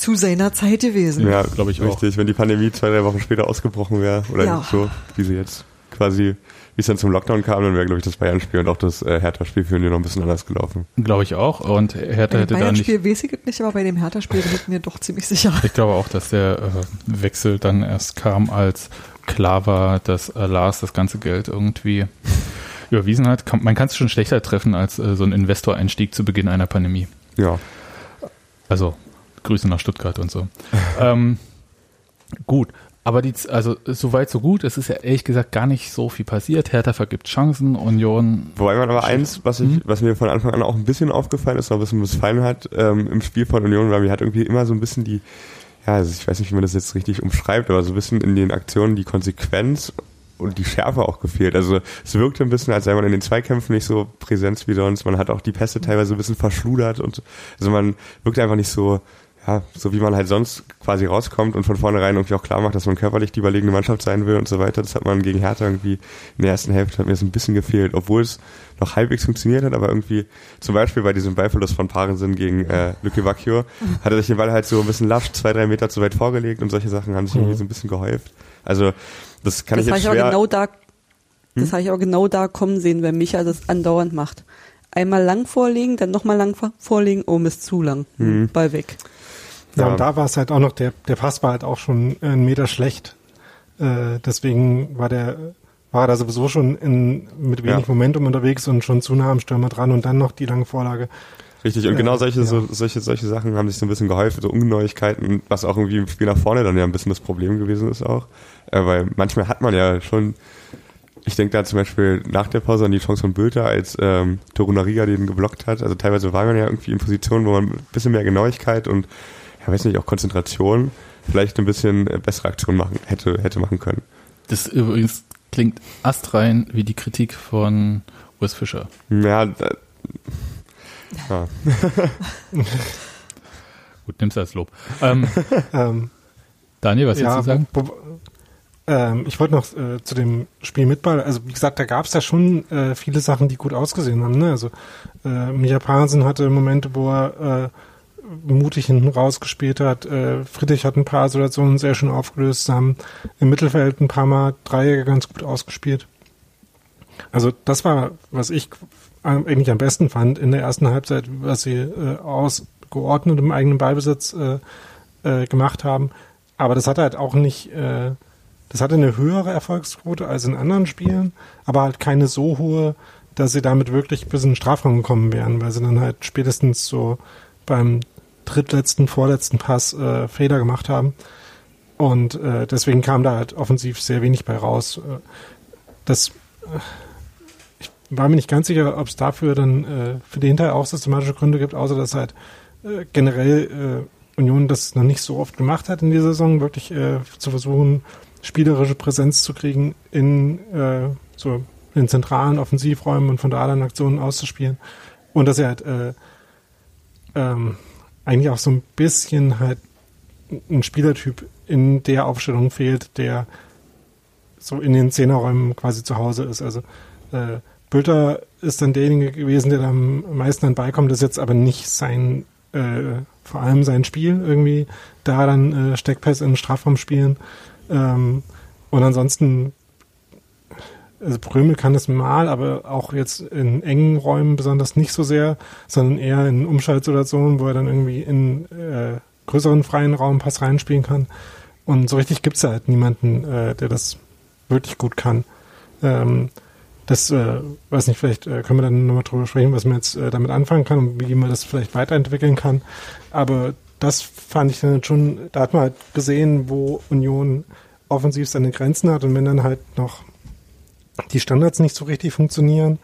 zu seiner Zeit gewesen.
Ja, glaube ich auch. Richtig, wenn die Pandemie zwei, drei Wochen später ausgebrochen wäre oder ja. so, wie sie jetzt quasi, wie es dann zum Lockdown kam, dann wäre, glaube ich, das Bayern-Spiel und auch das äh, Hertha-Spiel für ihn noch ein bisschen anders gelaufen.
Glaube ich auch. Und Hertha hätte da nicht...
Bayern-Spiel weiß ich nicht, aber bei dem Hertha-Spiel bin ich mir doch ziemlich sicher.
Ich glaube auch, dass der äh, Wechsel dann erst kam, als klar war, dass äh, Lars das ganze Geld irgendwie überwiesen hat. man kann es schon schlechter treffen als äh, so ein Investoreinstieg zu Beginn einer Pandemie.
Ja.
Also Grüße nach Stuttgart und so. ähm, gut, aber die, also soweit so gut. Es ist ja ehrlich gesagt gar nicht so viel passiert. Hertha vergibt Chancen, Union.
Wobei man aber eins, was ich, hm? was mir von Anfang an auch ein bisschen aufgefallen ist, noch ein bisschen missfallen hat ähm, im Spiel von Union, weil mir hat irgendwie immer so ein bisschen die, ja, also ich weiß nicht, wie man das jetzt richtig umschreibt, aber so ein bisschen in den Aktionen die Konsequenz und die Schärfe auch gefehlt. Also es wirkte ein bisschen, als sei man in den Zweikämpfen nicht so präsent wie sonst. Man hat auch die Pässe teilweise ein bisschen verschludert und also man wirkt einfach nicht so ja, so wie man halt sonst quasi rauskommt und von vornherein irgendwie auch klar macht, dass man körperlich die überlegene Mannschaft sein will und so weiter. Das hat man gegen Hertha irgendwie in der ersten Hälfte hat mir so ein bisschen gefehlt, obwohl es noch halbwegs funktioniert hat, aber irgendwie zum Beispiel bei diesem Ballverlust von Parensen gegen äh, Lücke Vacchio hat er sich den Ball halt so ein bisschen lasch, zwei, drei Meter zu weit vorgelegt und solche Sachen haben sich irgendwie mhm. so ein bisschen gehäuft. Also das kann
das
ich jetzt schwer...
Aber genau da, das hm? habe ich aber genau da kommen sehen, wenn Micha das andauernd macht. Einmal lang vorlegen, dann nochmal lang vorlegen, oh, ist zu lang. Mhm. Ball weg.
Ja, ja, und da war es halt auch noch, der, der Pass war halt auch schon einen Meter schlecht. Äh, deswegen war der, war er da sowieso schon in, mit wenig ja. Momentum unterwegs und schon zu nah am Stürmer dran und dann noch die lange Vorlage.
Richtig, und genau solche, ja. so, solche, solche Sachen haben sich so ein bisschen geholfen, so Ungenauigkeiten, was auch irgendwie im Spiel nach vorne dann ja ein bisschen das Problem gewesen ist auch. Äh, weil manchmal hat man ja schon, ich denke da zum Beispiel nach der Pause an die Chance von Bülter, als ähm, Torunariga den geblockt hat. Also teilweise war man ja irgendwie in Positionen, wo man ein bisschen mehr Genauigkeit und ja, weiß nicht, auch Konzentration vielleicht ein bisschen äh, bessere Aktion machen, hätte, hätte machen können.
Das übrigens klingt astrein wie die Kritik von Urs Fischer.
Ja, da,
ja. Gut, nimm's als Lob. Ähm, ähm, Daniel, was ja, willst du sagen?
Ähm, ich wollte noch äh, zu dem Spiel mit Ball, also wie gesagt, da gab es ja schon äh, viele Sachen, die gut ausgesehen haben. Ne? Also äh, Micha Pansen hatte Momente, wo er äh, mutig hinten rausgespielt hat. Äh, Friedrich hat ein paar Situationen sehr schön aufgelöst, haben im Mittelfeld ein paar Mal Dreiecke ganz gut ausgespielt. Also das war, was ich eigentlich am besten fand in der ersten Halbzeit, was sie äh, ausgeordnet im eigenen Ballbesitz äh, äh, gemacht haben. Aber das hatte halt auch nicht, äh, das hatte eine höhere Erfolgsquote als in anderen Spielen, aber halt keine so hohe, dass sie damit wirklich bis in den Strafraum gekommen wären, weil sie dann halt spätestens so beim drittletzten, vorletzten Pass äh, Fehler gemacht haben. Und äh, deswegen kam da halt offensiv sehr wenig bei raus. Äh, das äh, ich war mir nicht ganz sicher, ob es dafür dann äh, für den Teil auch systematische Gründe gibt, außer dass halt äh, generell äh, Union das noch nicht so oft gemacht hat in dieser Saison, wirklich äh, zu versuchen, spielerische Präsenz zu kriegen in äh, so in zentralen Offensivräumen und von da dann Aktionen auszuspielen. Und dass er halt äh, ähm, eigentlich auch so ein bisschen halt ein Spielertyp in der Aufstellung fehlt, der so in den Zehnerräumen quasi zu Hause ist. Also äh, Bülter ist dann derjenige gewesen, der da am meisten an beikommt, ist jetzt aber nicht sein, äh, vor allem sein Spiel irgendwie, da dann äh, Steckpass in den Strafraum spielen. Ähm, und ansonsten, also Prömel kann es mal, aber auch jetzt in engen Räumen besonders nicht so sehr, sondern eher in Umschaltsituationen, wo er dann irgendwie in äh, größeren freien Raum Pass reinspielen kann. Und so richtig gibt es halt niemanden, äh, der das wirklich gut kann. Ähm, das, äh, weiß nicht, vielleicht äh, können wir dann nochmal drüber sprechen, was man jetzt äh, damit anfangen kann und wie man das vielleicht weiterentwickeln kann. Aber das fand ich dann schon, da hat man halt gesehen, wo Union offensiv seine Grenzen hat und wenn dann halt noch die Standards nicht so richtig funktionieren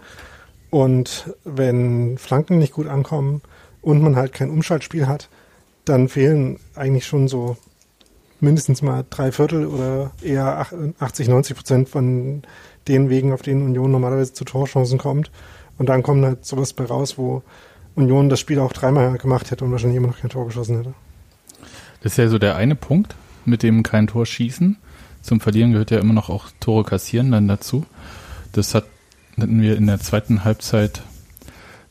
und wenn Flanken nicht gut ankommen und man halt kein Umschaltspiel hat, dann fehlen eigentlich schon so mindestens mal drei Viertel oder eher 80, 90 Prozent von den Wegen, auf denen Union normalerweise zu Torchancen kommt. Und dann kommt halt sowas bei raus, wo Union das Spiel auch dreimal gemacht hätte und wahrscheinlich immer noch kein Tor geschossen hätte.
Das ist ja so der eine Punkt, mit dem kein Tor schießen. Zum Verlieren gehört ja immer noch auch Tore kassieren dann dazu. Das hat, hatten wir in der zweiten Halbzeit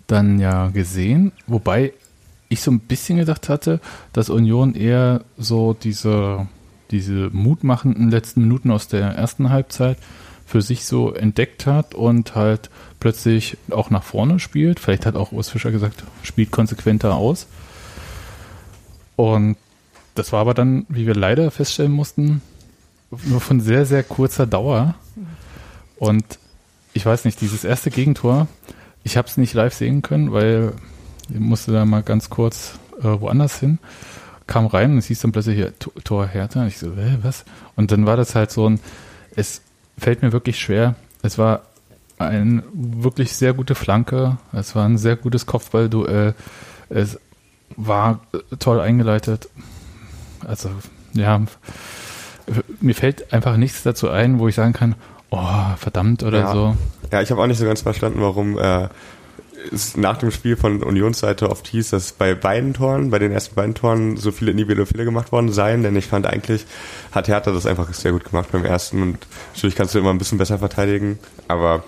dann ja gesehen, wobei ich so ein bisschen gedacht hatte, dass Union eher so diese, diese mutmachenden letzten Minuten aus der ersten Halbzeit für sich so entdeckt hat und halt plötzlich auch nach vorne spielt. Vielleicht hat auch Urs Fischer gesagt, spielt konsequenter aus. Und das war aber dann, wie wir leider feststellen mussten, nur von sehr, sehr kurzer Dauer. Und ich weiß nicht, dieses erste Gegentor, ich habe es nicht live sehen können, weil ich musste da mal ganz kurz äh, woanders hin, kam rein und es hieß dann plötzlich hier Tor Hertha. Und ich so, äh, was? Und dann war das halt so ein, es fällt mir wirklich schwer. Es war eine wirklich sehr gute Flanke. Es war ein sehr gutes Kopfballduell. Es war toll eingeleitet. Also, ja, mir fällt einfach nichts dazu ein, wo ich sagen kann, oh, verdammt oder
ja.
so.
Ja, ich habe auch nicht so ganz verstanden, warum äh, es nach dem Spiel von Unionsseite oft hieß, dass bei beiden Toren, bei den ersten beiden Toren so viele individuelle Fehler gemacht worden seien, denn ich fand eigentlich, hat Hertha das einfach sehr gut gemacht beim ersten und natürlich kannst du immer ein bisschen besser verteidigen, aber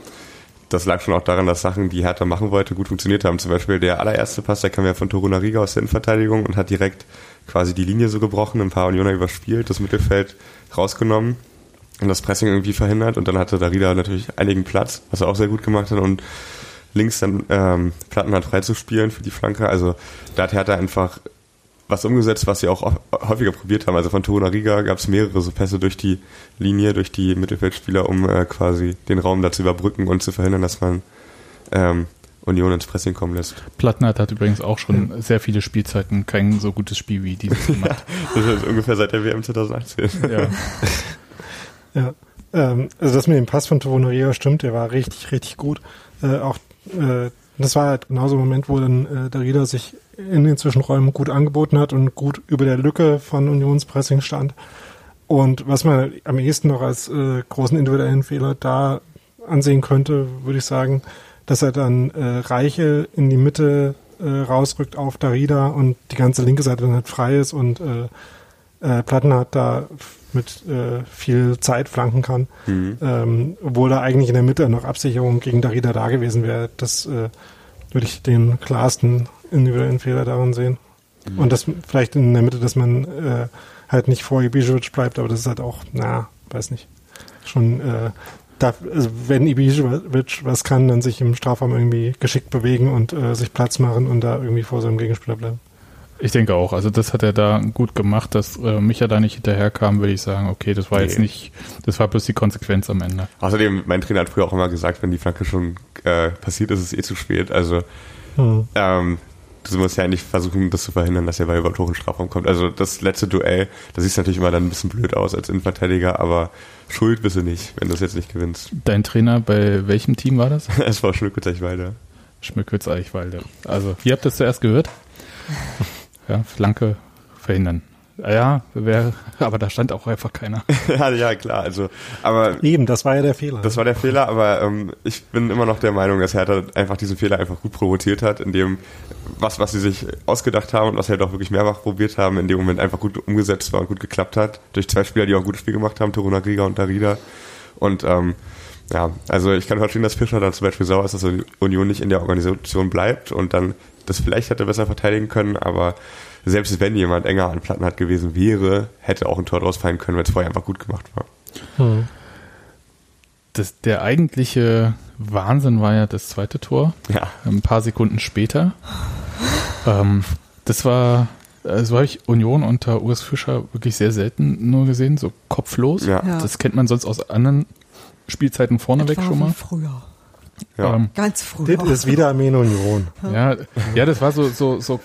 das lag schon auch daran, dass Sachen, die Hertha machen wollte, gut funktioniert haben. Zum Beispiel der allererste Pass, der kam ja von Toruna Riga aus der Innenverteidigung und hat direkt quasi die Linie so gebrochen, ein paar Unioner überspielt, das Mittelfeld rausgenommen und das Pressing irgendwie verhindert und dann hatte Darida natürlich einigen Platz, was er auch sehr gut gemacht hat und links dann ähm, Plattenhardt freizuspielen für die Flanke. Also da hat Hertha einfach was umgesetzt, was sie auch häufiger probiert haben. Also von Toruna Riga gab es mehrere so Pässe durch die Linie, durch die Mittelfeldspieler, um äh, quasi den Raum da zu überbrücken und zu verhindern, dass man ähm, Union ins Pressing kommen lässt.
Plattenhardt hat übrigens auch schon sehr viele Spielzeiten kein so gutes Spiel wie dieses gemacht.
ja, das ist ungefähr seit der WM 2018. Ja.
ja. Ähm, also das mit dem Pass von Toruna Riga stimmt, der war richtig, richtig gut. Äh, auch äh, das war halt genauso ein Moment, wo dann äh, der Rieder sich in den Zwischenräumen gut angeboten hat und gut über der Lücke von Unionspressing stand. Und was man am ehesten noch als äh, großen individuellen Fehler da ansehen könnte, würde ich sagen, dass er dann äh, Reiche in die Mitte äh, rausrückt auf Darida und die ganze linke Seite dann halt frei ist und äh, äh, Platten hat da mit äh, viel Zeit flanken kann, mhm. ähm, obwohl da eigentlich in der Mitte noch Absicherung gegen Darida da gewesen wäre. Das äh, würde ich den klarsten individuellen Fehler daran sehen. Mhm. Und das vielleicht in der Mitte, dass man äh, halt nicht vor Ibišević bleibt, aber das ist halt auch, na, weiß nicht, schon äh, darf, also wenn Ibišević was kann, dann sich im Strafraum irgendwie geschickt bewegen und äh, sich Platz machen und da irgendwie vor seinem Gegenspieler bleiben.
Ich denke auch. Also das hat er da gut gemacht, dass äh, Micha da nicht hinterherkam, würde ich sagen, okay, das war nee. jetzt nicht, das war bloß die Konsequenz am Ende.
Außerdem, mein Trainer hat früher auch immer gesagt, wenn die Flanke schon äh, passiert ist, ist es eh zu spät. Also hm. ähm, du musst ja eigentlich versuchen, das zu verhindern, dass er bei überhaupt Strafraum kommt. Also das letzte Duell, da sieht natürlich immer dann ein bisschen blöd aus als Innenverteidiger, aber schuld bist du nicht, wenn du es jetzt nicht gewinnst.
Dein Trainer, bei welchem Team war das?
es war Schmückwitz-Eichwalde.
Schmückwitz-Eichwalde. Also, wie habt ihr das zuerst gehört? ja, Flanke verhindern. Ja, wär, aber da stand auch einfach keiner.
ja, ja, klar. Also, aber
eben, das war ja der Fehler.
Das war der Fehler, aber ähm, ich bin immer noch der Meinung, dass Hertha einfach diesen Fehler einfach gut provoziert hat, indem was, was sie sich ausgedacht haben und was sie halt auch wirklich mehrfach probiert haben, in dem Moment einfach gut umgesetzt war und gut geklappt hat. Durch zwei Spieler, die auch ein gutes Spiel gemacht haben, Toruna Grieger und Darida. Und ähm, ja, also ich kann verstehen, dass Fischer dann zum Beispiel sauer ist, dass Union nicht in der Organisation bleibt und dann das vielleicht hätte besser verteidigen können, aber selbst wenn jemand enger an Platten hat gewesen wäre, hätte auch ein Tor draus fallen können, wenn es vorher einfach gut gemacht war. Hm.
Das, der eigentliche Wahnsinn war ja das zweite Tor.
Ja.
Ein paar Sekunden später. ähm, das war, also habe ich Union unter Urs Fischer wirklich sehr selten nur gesehen, so kopflos.
Ja.
Ja.
Das kennt man sonst aus anderen Spielzeiten vorneweg
Etwa
schon mal.
Früher.
Ja.
Ähm,
Ganz früher.
Das ist wieder Armeen Union.
ja, ja, das war so, so, so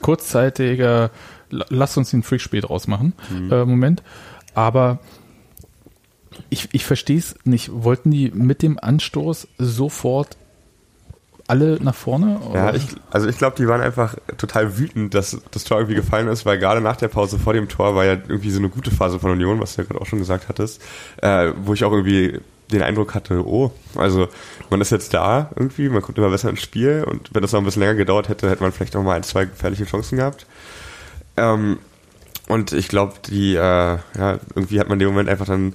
kurzzeitiger, la- lass uns den Freakspiel draus machen, äh, Moment. Aber ich, ich verstehe es nicht. Wollten die mit dem Anstoß sofort alle nach vorne?
Ja,
Oder?
ich, also ich glaube, die waren einfach total wütend, dass das Tor irgendwie gefallen ist, weil gerade nach der Pause vor dem Tor war ja irgendwie so eine gute Phase von Union, was du ja gerade auch schon gesagt hattest, äh, wo ich auch irgendwie den Eindruck hatte, oh, also man ist jetzt da irgendwie, man kommt immer besser ins Spiel und wenn das noch ein bisschen länger gedauert hätte, hätte man vielleicht noch mal ein, zwei gefährliche Chancen gehabt. Ähm, und ich glaube, die, äh, ja, irgendwie hat man in dem Moment einfach dann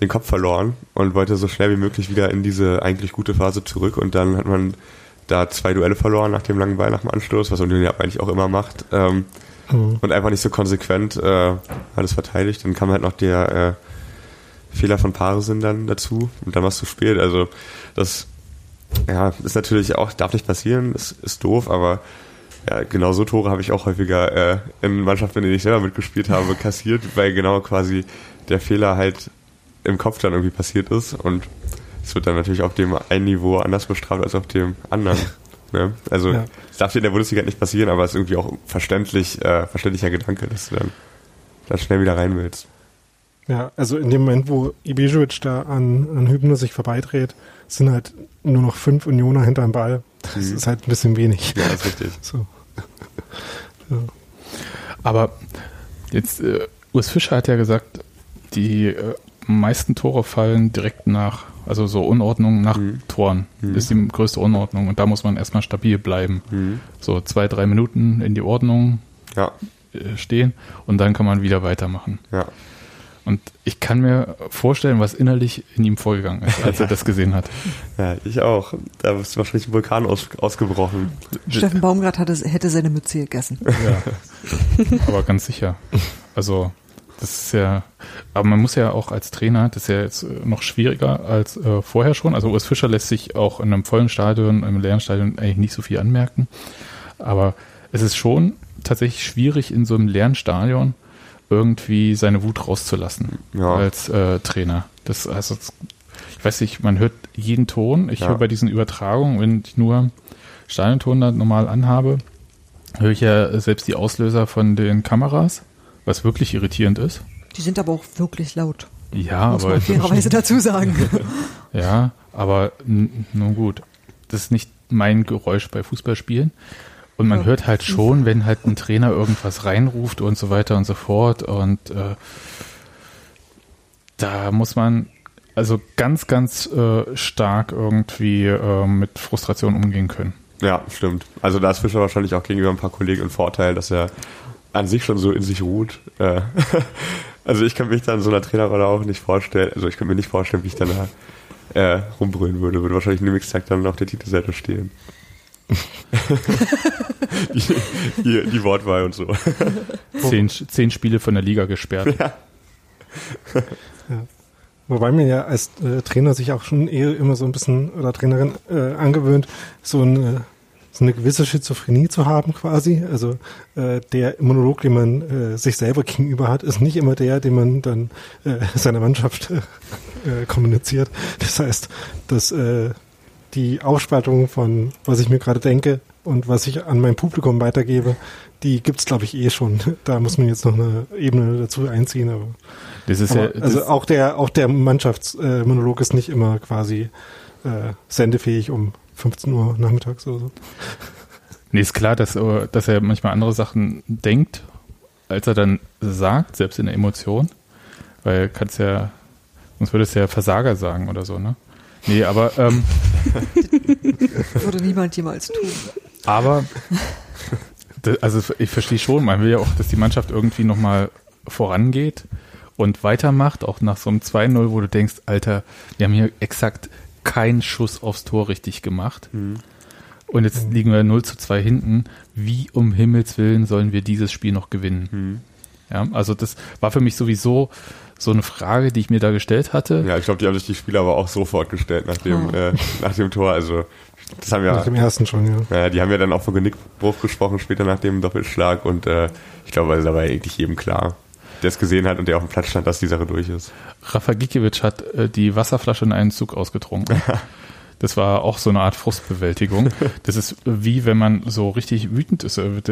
den Kopf verloren und wollte so schnell wie möglich wieder in diese eigentlich gute Phase zurück und dann hat man da zwei Duelle verloren nach dem langen Ball, nach dem Anstoß, was Union ja eigentlich auch immer macht ähm,
Mhm.
und einfach nicht so konsequent äh, alles verteidigt. Dann kam halt noch der äh, Fehler von Paaresen dann dazu und dann es zu spät. Also das ja, ist natürlich auch, darf nicht passieren, ist, ist doof, aber ja, genau so Tore habe ich auch häufiger äh, in Mannschaften, in denen ich selber mitgespielt habe, kassiert, weil genau quasi der Fehler halt im Kopf dann irgendwie passiert ist und es wird dann natürlich auf dem einen Niveau anders bestraft als auf dem anderen. ne? Also
Ja.
es darf dir in der Bundesliga nicht passieren, aber es ist irgendwie auch verständlich, äh, verständlicher Gedanke, dass du dann, dann schnell wieder rein willst.
Ja, also in dem Moment, wo Ibišević da an, an Hübner sich vorbeidreht, sind halt nur noch fünf Unioner hinterm Ball. Das
Mhm.
ist halt ein bisschen wenig.
Ja, das ist richtig.
So.
Aber jetzt, äh, Urs Fischer hat ja gesagt, die äh, meisten Tore fallen direkt nach, also so Unordnung nach
Mhm.
Toren
Mhm.
ist die größte Unordnung und da muss man erstmal stabil bleiben.
Mhm.
So zwei, drei Minuten in die Ordnung
Ja,
äh, stehen und dann kann man wieder weitermachen.
ja.
Und ich kann mir vorstellen, was innerlich in ihm vorgegangen ist, als er das gesehen hat.
Ja, ich auch. Da ist wahrscheinlich ein Vulkan aus, ausgebrochen.
Steffen Baumgart hatte, hätte seine Mütze gegessen.
Ja. Aber ganz sicher. Also, das ist ja, aber man muss ja auch als Trainer, das ist ja jetzt noch schwieriger als äh, vorher schon. Also Urs Fischer lässt sich auch in einem vollen Stadion, im leeren Stadion eigentlich nicht so viel anmerken. Aber es ist schon tatsächlich schwierig in so einem leeren Stadion irgendwie seine Wut rauszulassen
Ja.
als äh, Trainer. Das also das- ich weiß nicht, man hört jeden Ton. Ich
Ja.
höre bei diesen Übertragungen, wenn ich nur Stadionton da normal anhabe, höre ich ja selbst die Auslöser von den Kameras, was wirklich irritierend ist.
Die sind aber auch wirklich laut.
Ja,
muss
aber
man fairerweise dazu sagen.
ja, aber nun gut, das ist nicht mein Geräusch bei Fußballspielen. Und man
Ja.
hört halt schon, wenn halt ein Trainer irgendwas reinruft und so weiter und so fort. Und äh, da muss man also ganz, ganz äh, stark irgendwie äh, mit Frustration umgehen können.
Ja, stimmt. Also da ist Fischer wahrscheinlich auch gegenüber ein paar Kollegen ein Vorteil, dass er an sich schon so in sich ruht. Äh, also ich kann mich da in so einer Trainerrolle auch nicht vorstellen. Also ich kann mir nicht vorstellen, wie ich dann da äh, rumbrüllen würde. Würde wahrscheinlich am nächsten Tag dann auf der Titelseite stehen. Die, die, die Wortwahl und so.
Zehn, zehn Spiele von der Liga gesperrt.
Wobei mir ja als äh, Trainer sich auch schon eher immer so ein bisschen oder Trainerin äh, angewöhnt, so eine, so eine gewisse Schizophrenie zu haben quasi. Also äh, der Monolog, den man äh, sich selber gegenüber hat, ist nicht immer der, den man dann äh, seiner Mannschaft äh, äh, kommuniziert. Das heißt, dass äh, die Aufspaltung von was ich mir gerade denke und was ich an mein Publikum weitergebe, die gibt's glaube ich eh schon. Da muss man jetzt noch eine Ebene dazu einziehen, aber
Das ist
aber,
ja, das,
also auch der auch der Mannschaftsmonolog äh, ist nicht immer quasi äh, sendefähig um 15 Uhr nachmittags oder so.
Nee, ist klar, dass, äh, dass er manchmal andere Sachen denkt, als er dann sagt, selbst in der Emotion. Weil kannst ja, sonst würdest du ja Versager sagen oder so, ne? Nee, aber, ähm,
Würde niemand jemals tun.
aber, also ich verstehe schon, man will ja auch, dass die Mannschaft irgendwie nochmal vorangeht und weitermacht, auch nach so einem 2-0, wo du denkst, Alter, wir haben hier exakt keinen Schuss aufs Tor richtig gemacht. Und Und jetzt mhm. liegen wir 0 zu 2 hinten. Wie um Himmels Willen sollen wir dieses Spiel noch gewinnen? Mhm. Ja, also das war für mich sowieso so eine Frage, die ich mir da gestellt hatte.
Ja, ich glaube, die haben sich die Spieler aber auch sofort gestellt nach dem, oh. äh, nach dem Tor. Also das haben wir
nach dem ersten schon, ja.
ja. Die haben ja dann auch von Genickbruch gesprochen später nach dem Doppelschlag und äh, ich glaube, also da war eigentlich jedem klar, der es gesehen hat und der auf dem Platz stand, dass die Sache durch ist.
Rafa Gikiewicz hat äh, die Wasserflasche in einen Zug ausgetrunken. Das war auch so eine Art Frustbewältigung. Das ist wie wenn man so richtig wütend ist, äh,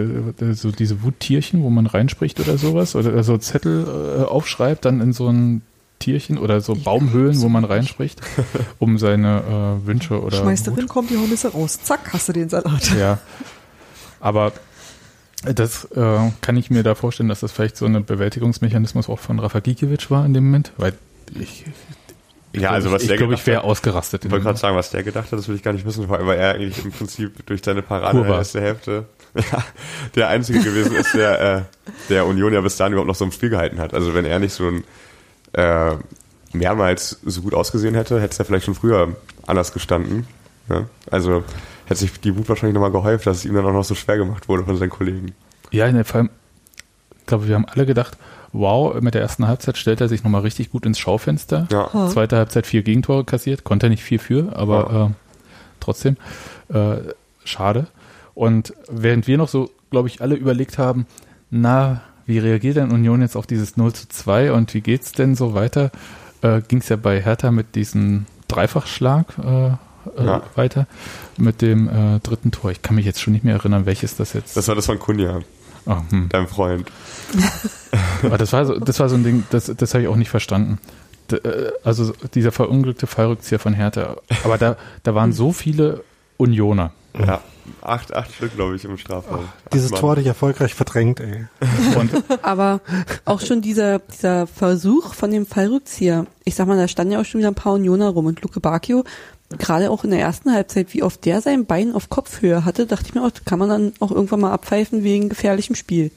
so diese Wuttierchen, wo man reinspricht oder sowas, oder so Zettel äh, aufschreibt, dann in so ein Tierchen oder so Baumhöhlen, wo man reinspricht, um seine äh, Wünsche oder.
Schmeißt drin, kommt die Hornisse raus. Zack, hast du den Salat.
Ja. Aber das äh, kann ich mir da vorstellen, dass das vielleicht so ein Bewältigungsmechanismus auch von Rafa Gikiewicz war in dem Moment, weil ich
ja, also was
ich,
der
ich glaube, ich wäre ausgerastet.
Ich wollte gerade sagen, was der gedacht hat, das will ich gar nicht wissen, weil er eigentlich im Prinzip durch seine Parade in der ersten Hälfte ja, der Einzige gewesen ist, der, äh, der Union ja bis dahin überhaupt noch so im Spiel gehalten hat. Also wenn er nicht so ein äh, mehrmals so gut ausgesehen hätte, hätte es ja vielleicht schon früher anders gestanden. Ja? Also hätte sich die Wut wahrscheinlich nochmal gehäuft, dass es ihm dann auch noch so schwer gemacht wurde von seinen Kollegen.
Ja, in der Fall, ich glaube, wir haben alle gedacht, wow, mit der ersten Halbzeit stellt er sich nochmal richtig gut ins Schaufenster. Ja. Zweite Halbzeit vier Gegentore kassiert, konnte er nicht viel für, aber ja. äh, trotzdem äh, schade. Und während wir noch so, glaube ich, alle überlegt haben, na, wie reagiert denn Union jetzt auf dieses 0 zu 2 und wie geht's denn so weiter, äh, ging es ja bei Hertha mit diesem Dreifachschlag äh, äh, ja. weiter mit dem äh, dritten Tor. Ich kann mich jetzt schon nicht mehr erinnern, welches das jetzt.
Das war das von Kunja. Oh, hm. Dein Freund.
Aber das war so, das war so ein Ding, das, das habe ich auch nicht verstanden. Äh, also dieser verunglückte Fallrückzieher von Hertha. Aber da, da waren so viele Unioner.
Ja, acht, acht Stück, glaube ich, im Strafraum.
Dieses Tor hatte ich erfolgreich verdrängt, ey.
Und Aber auch schon dieser, dieser Versuch von dem Fallrückzieher. Ich sag mal, da standen ja auch schon wieder ein paar Unioner rum und Luke Bacchio gerade auch in der ersten Halbzeit, wie oft der sein Bein auf Kopfhöhe hatte, dachte ich mir auch, kann man dann auch irgendwann mal abpfeifen wegen gefährlichem Spiel.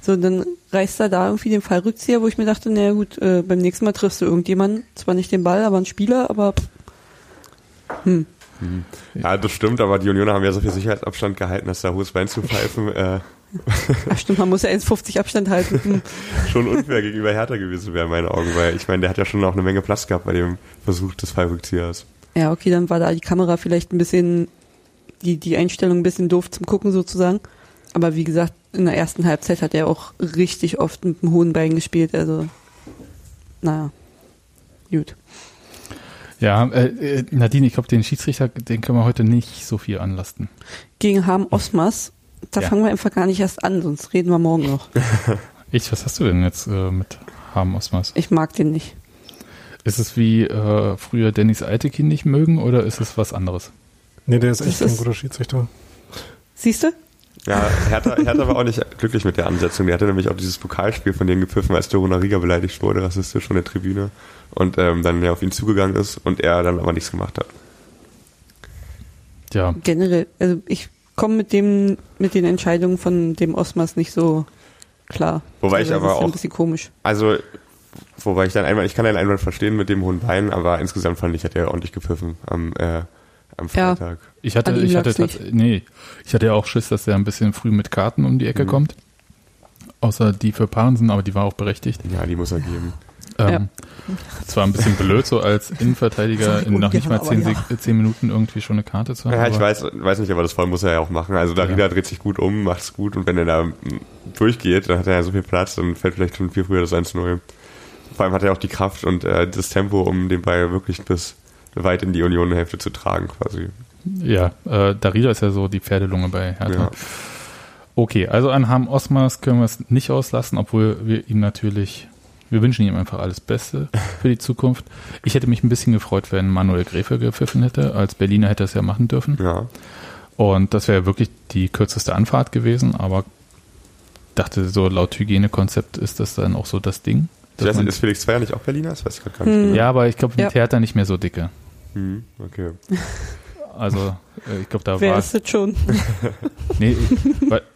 So, dann reißt er da irgendwie den Fallrückzieher, wo ich mir dachte, naja gut, äh, beim nächsten Mal triffst du irgendjemanden, zwar nicht den Ball, aber einen Spieler, aber pff.
hm. hm. Ja, das stimmt, aber die Unioner haben ja so viel Sicherheitsabstand gehalten, dass da hohes Bein zu pfeifen. Äh.
Ach stimmt, man muss ja 1,50 Abstand halten. Hm.
schon unfair gegenüber Hertha gewesen wäre in meinen Augen, weil ich meine, der hat ja schon auch eine Menge Platz gehabt bei dem Versuch des Fallrückziehers.
Ja, okay, dann war da die Kamera vielleicht ein bisschen, die, die Einstellung ein bisschen doof zum Gucken sozusagen. Aber wie gesagt, in der ersten Halbzeit hat er auch richtig oft mit dem hohen Bein gespielt. Also, naja, gut.
Ja, äh, äh Nadine, ich glaube, den Schiedsrichter, den können wir heute nicht so viel anlasten.
Gegen Harm Osmas, da ja. fangen wir einfach gar nicht erst an, sonst reden wir morgen noch.
ich, was hast du denn jetzt äh, mit Harm Osmas?
Ich mag den nicht.
Ist es wie äh, früher Dennis Eitekin nicht mögen oder ist es was anderes?
Nee, der ist echt das ein guter Schiedsrichter.
Siehst du?
Ja, Hertha, Hertha war auch nicht glücklich mit der Ansetzung. Die hatte nämlich auch dieses Pokalspiel von denen gepfiffen, als Dorona Riga beleidigt wurde, rassistisch von der Tribüne. Und ähm, dann ja auf ihn zugegangen ist und er dann aber nichts gemacht hat.
Ja. Generell, also ich komme mit dem, mit den Entscheidungen von dem Osmas nicht so klar.
Wobei also, ich aber auch.
ein bisschen komisch.
Also Wobei ich dann einmal, ich kann den Einwand verstehen mit dem hohen Bein, aber insgesamt fand ich, hat er ordentlich gepfiffen am, äh, am Freitag. Ja,
ich hatte, ich hatte, nee, ich hatte ja auch Schiss, dass er ein bisschen früh mit Karten um die Ecke mhm. kommt. Außer die für Parensen, aber die war auch berechtigt.
Ja, die muss er geben.
Ähm, ja. Zwar ein bisschen blöd, so als Innenverteidiger in noch nicht mal zehn, ja. zehn, Minuten irgendwie schon eine Karte zu haben.
Ja, ich weiß, weiß nicht, aber das Voll muss er ja auch machen. Also Darida ja. dreht sich gut um, macht es gut und wenn er da durchgeht, dann hat er ja so viel Platz, dann fällt vielleicht schon viel früher das 1-0. Vor allem hat er auch die Kraft und äh, das Tempo, um den Ball wirklich bis weit in die Unionhälfte zu tragen, quasi.
Ja, äh, Darida ist ja so die Pferdelunge bei Hertha. Ja. Okay, also an Ham Osmas können wir es nicht auslassen, obwohl wir ihm natürlich, wir wünschen ihm einfach alles Beste für die Zukunft. Ich hätte mich ein bisschen gefreut, wenn Manuel Gräfe gepfiffen hätte. Als Berliner hätte er es ja machen dürfen.
Ja.
Und das wäre wirklich die kürzeste Anfahrt gewesen, aber dachte so laut Hygienekonzept ist das dann auch so das Ding.
Ich weiß nicht, ist Felix Zweier nicht auch Berliner? Das weiß ich
gar nicht. Hm. Genau. Ja, aber ich glaube, mit ja. Theater nicht mehr so dicke.
Hm, okay.
Also, äh, ich glaube, da
Wer
war.
Wer ist das schon?
nee,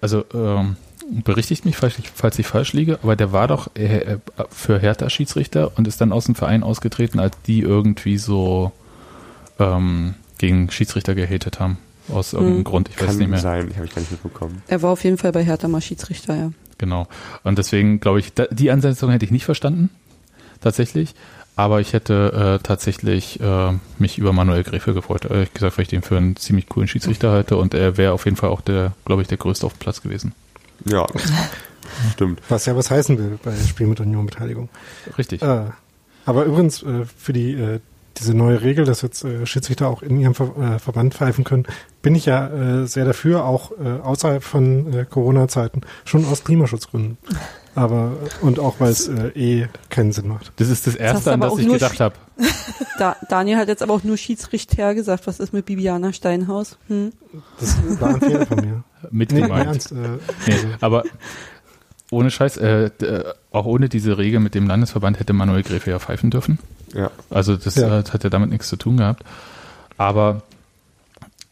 also, ähm, berichtigt mich, falls ich, falls ich falsch liege, aber der war doch äh, für Hertha Schiedsrichter und ist dann aus dem Verein ausgetreten, als die irgendwie so ähm, gegen Schiedsrichter gehatet haben. Aus irgendeinem hm. Grund, ich Kann weiß nicht mehr.
sein, ich habe ich gar nicht mitbekommen.
Er war auf jeden Fall bei Hertha mal Schiedsrichter, ja.
Genau. Und deswegen glaube ich, da, die Ansetzung hätte ich nicht verstanden, tatsächlich. Aber ich hätte äh, tatsächlich äh, mich über Manuel Gräfe gefreut. Ehrlich gesagt, weil ich den für einen ziemlich coolen Schiedsrichter halte und er wäre auf jeden Fall auch der, glaube ich, der größte auf dem Platz gewesen.
Ja, stimmt.
Was ja was heißen will bei Spiel mit Union-Beteiligung.
Richtig.
Äh, aber übrigens, äh, für die äh, diese neue Regel, dass jetzt äh, Schiedsrichter auch in ihrem Ver äh, Verband pfeifen können, bin ich ja äh, sehr dafür, auch äh, außerhalb von äh, Corona-Zeiten, schon aus Klimaschutzgründen. Aber und auch weil es äh, eh keinen Sinn macht.
Das ist das Erste, das an das ich gedacht habe.
Da, Daniel hat jetzt aber auch nur Schiedsrichter gesagt. Was ist mit Bibiana Steinhaus? Hm?
Das war ein Fehler von mir.
Mit nee, Ernst, äh, nee, aber ohne Scheiß, äh, äh, auch ohne diese Regel mit dem Landesverband hätte Manuel Gräfe ja pfeifen dürfen.
Ja.
Also das ja. Hat, hat ja damit nichts zu tun gehabt. Aber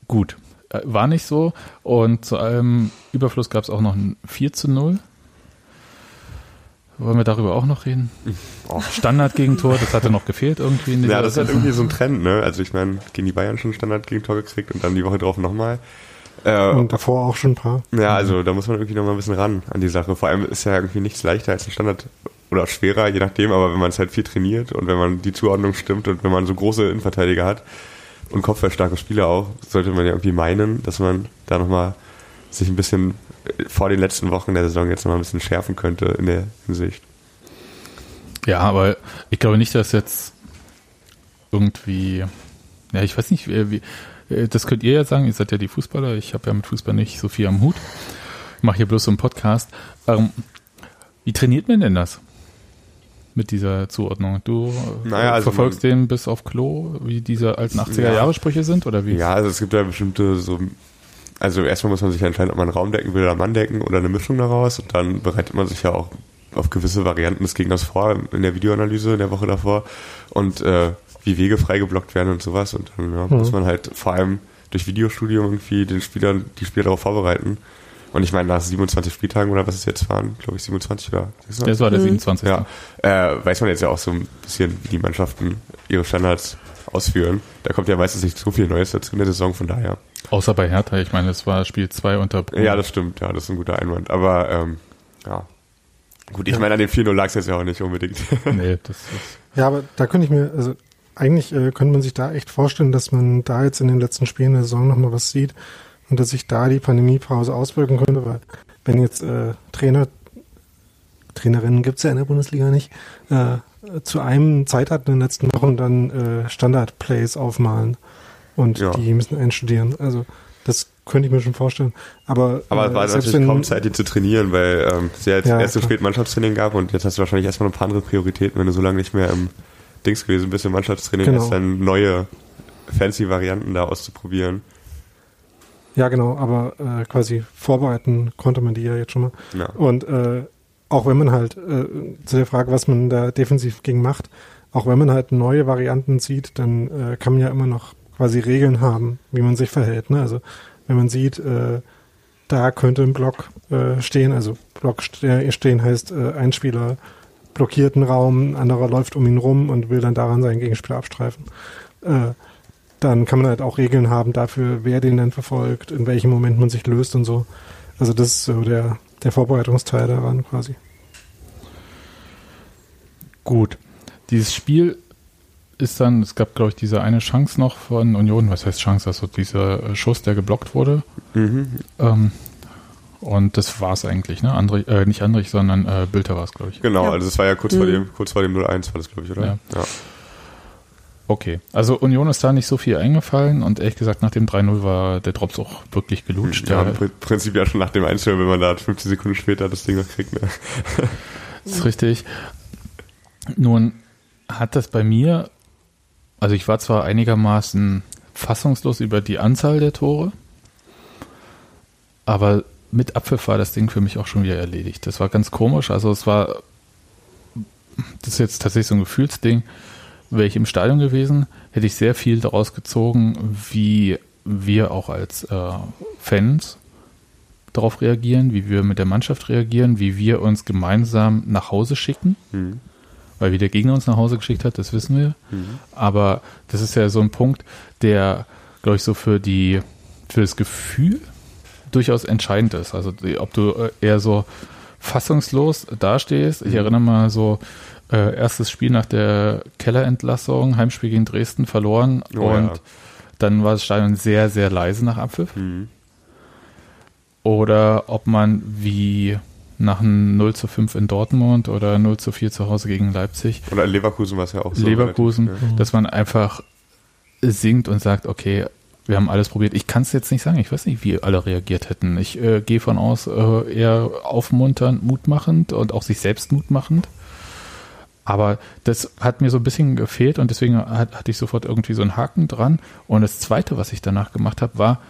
gut, äh, war nicht so. Und zu allem Überfluss gab es auch noch ein 4 zu 0. Wollen wir darüber auch noch reden? Oh. Standard-Gegentor, das hatte noch gefehlt irgendwie. In
ja, das ist halt irgendwie so ein Trend, ne? Also ich meine, gegen die Bayern schon ein Standard-Gegentor gekriegt und dann die Woche drauf nochmal.
Äh, und davor auch schon ein paar.
Ja, also da muss man irgendwie nochmal ein bisschen ran an die Sache. Vor allem ist ja irgendwie nichts leichter als ein Standard oder schwerer, je nachdem, aber wenn man es halt viel trainiert und wenn man die Zuordnung stimmt und wenn man so große Innenverteidiger hat und kopfballstarke Spieler auch, sollte man ja irgendwie meinen, dass man da nochmal sich ein bisschen vor den letzten Wochen der Saison jetzt nochmal ein bisschen schärfen könnte in der Hinsicht.
Ja, aber ich glaube nicht, dass jetzt irgendwie, ja, ich weiß nicht, wie, äh, das könnt ihr ja sagen, ihr seid ja die Fußballer, ich habe ja mit Fußball nicht so viel am Hut. Ich mache hier bloß so einen Podcast. Ähm, wie trainiert man denn das? Mit dieser Zuordnung. Du äh, naja, also verfolgst man, den bis auf Klo, wie diese alten 80er-Jahre-Sprüche sind, oder wie?
Ja, also es gibt ja bestimmte so also erstmal muss man sich entscheiden, ob man Raum decken will oder Mann decken oder eine Mischung daraus und dann bereitet man sich ja auch auf gewisse Varianten des Gegners vor in der Videoanalyse in der Woche davor und äh, wie Wege freigeblockt werden und sowas. Und dann ja, mhm. muss man halt vor allem durch Videostudium irgendwie den Spielern, die Spieler darauf vorbereiten. Und ich meine, nach 27 Spieltagen oder was es jetzt waren, glaube ich 27 oder
26? Das war der 27.
Ja, äh, weiß man jetzt ja auch so ein bisschen, wie die Mannschaften ihre Standards ausführen. Da kommt ja meistens nicht so viel Neues dazu in der Saison, von daher.
Außer bei Hertha, ich meine, es war Spiel 2 unter
Bruno. Ja, das stimmt, ja, das ist ein guter Einwand. Aber ähm, ja, Gut, ich meine, an dem 4-0 lag es jetzt ja auch nicht unbedingt.
nee, das ist. Ja, aber da könnte ich mir, also eigentlich äh, könnte man sich da echt vorstellen, dass man da jetzt in den letzten Spielen der Saison nochmal was sieht und dass sich da die Pandemiepause auswirken könnte, weil wenn jetzt äh, Trainer, Trainerinnen gibt's ja in der Bundesliga nicht, äh, zu einem Zeit hatten in den letzten Wochen dann äh, Standard-Plays aufmalen und ja. die müssen einstudieren. Also das könnte ich mir schon vorstellen. Aber,
aber es war äh, natürlich kaum Zeit, die zu trainieren, weil ähm, es ja jetzt ja, erst so spät Mannschaftstraining gab und jetzt hast du wahrscheinlich erstmal ein paar andere Prioritäten, wenn du so lange nicht mehr im Dings gewesen bist im Mannschaftstraining, genau. ist dann neue fancy Varianten da auszuprobieren.
Ja, genau, aber äh, quasi vorbereiten konnte man die ja jetzt schon mal. Ja. Und äh, auch wenn man halt äh, zu der Frage, was man da defensiv gegen macht, auch wenn man halt neue Varianten sieht, dann äh, kann man ja immer noch quasi Regeln haben, wie man sich verhält. Ne? Also wenn man sieht, äh, da könnte ein Block äh, stehen, also Block stehen heißt, äh, ein Spieler blockiert einen Raum, ein anderer läuft um ihn rum und will dann daran seinen Gegenspieler abstreifen. Äh, dann kann man halt auch Regeln haben dafür, wer den dann verfolgt, in welchem Moment man sich löst und so. Also das ist so der, der Vorbereitungsteil daran quasi.
Gut. Dieses Spiel ist dann, es gab, glaube ich, diese eine Chance noch von Union, was heißt Chance, also dieser äh, Schuss, der geblockt wurde. Mhm. Ähm, und das war es eigentlich, ne? André, äh, nicht Andrich, sondern äh, Bilder war es, glaube ich.
Genau, ja. also es war ja kurz mhm. vor dem, kurz vor dem 0-1 war das, glaube ich, oder? Ja. ja.
Okay, also Union ist da nicht so viel eingefallen und ehrlich gesagt, nach dem 3-0 war der Drops auch wirklich gelutscht.
Ja, im Prinzip ja schon nach dem Einstellen, wenn man da 50 Sekunden später das Ding noch kriegt. Ne?
das ist richtig. Nun hat das bei mir also ich war zwar einigermaßen fassungslos über die Anzahl der Tore, aber mit Abpfiff war das Ding für mich auch schon wieder erledigt. Das war ganz komisch. Also es war, das ist jetzt tatsächlich so ein Gefühlsding. Wäre ich im Stadion gewesen, hätte ich sehr viel daraus gezogen, wie wir auch als äh, Fans darauf reagieren, wie wir mit der Mannschaft reagieren, wie wir uns gemeinsam nach Hause schicken. Mhm weil wie der Gegner uns nach Hause geschickt hat, das wissen wir. Mhm. Aber das ist ja so ein Punkt, der, glaube ich, so für die für das Gefühl durchaus entscheidend ist. Also ob du äh, eher so fassungslos dastehst. Ich mhm. erinnere mal so, äh, erstes Spiel nach der Kellerentlassung, Heimspiel gegen Dresden verloren oh, und ja. dann war das Stadion sehr, sehr leise nach Abpfiff. Mhm. Oder ob man wie nach einem 0 zu 5 in Dortmund oder 0 zu 4 zu Hause gegen Leipzig.
Oder in Leverkusen war es ja auch
so. Leverkusen, relativ, ja. dass man einfach singt und sagt, okay, wir haben alles probiert. Ich kann es jetzt nicht sagen. Ich weiß nicht, wie alle reagiert hätten. Ich äh, gehe von aus, äh, eher aufmunternd, mutmachend und auch sich selbst mutmachend. Aber das hat mir so ein bisschen gefehlt und deswegen hat, hatte ich sofort irgendwie so einen Haken dran. Und das Zweite, was ich danach gemacht habe, war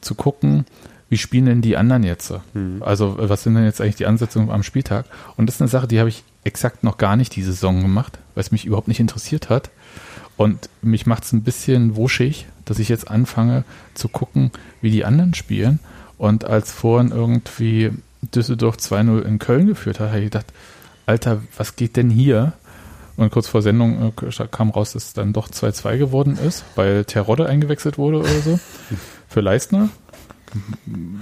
zu gucken, wie spielen denn die anderen jetzt? Mhm. Also was sind denn jetzt eigentlich die Ansetzungen am Spieltag? Und das ist eine Sache, die habe ich exakt noch gar nicht die Saison gemacht, weil es mich überhaupt nicht interessiert hat. Und mich macht es ein bisschen wuschig, dass ich jetzt anfange zu gucken, wie die anderen spielen. Und als vorhin irgendwie Düsseldorf 2-0 in Köln geführt hat, habe ich gedacht, Alter, was geht denn hier? Und kurz vor Sendung äh, kam raus, dass es dann doch 2-2 geworden ist, weil Terodde eingewechselt wurde oder so. Für Leistner.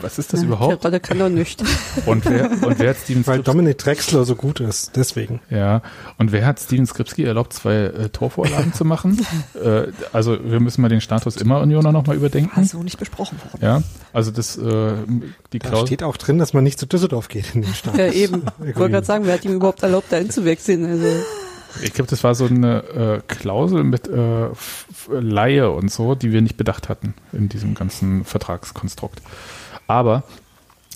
Was ist das ja, überhaupt?
Der kann doch nicht.
Und wer, und wer hat Steven
Weil Dominik Drexler so gut ist, deswegen.
Ja, und wer hat Steven Skripski erlaubt, zwei äh, Torvorlagen zu machen? Äh, also wir müssen mal den Status immer Unioner nochmal überdenken. War
so nicht besprochen worden.
Ja, also das, äh, die
Da Klaus steht auch drin, dass man nicht zu Düsseldorf geht in den Status.
Ja, eben. Ich wollte gerade sagen, wer hat ihm überhaupt erlaubt, da hinzuwechseln? Also.
Ich glaube, das war so eine äh, Klausel mit äh, Laie und so, die wir nicht bedacht hatten in diesem ganzen Vertragskonstrukt. Aber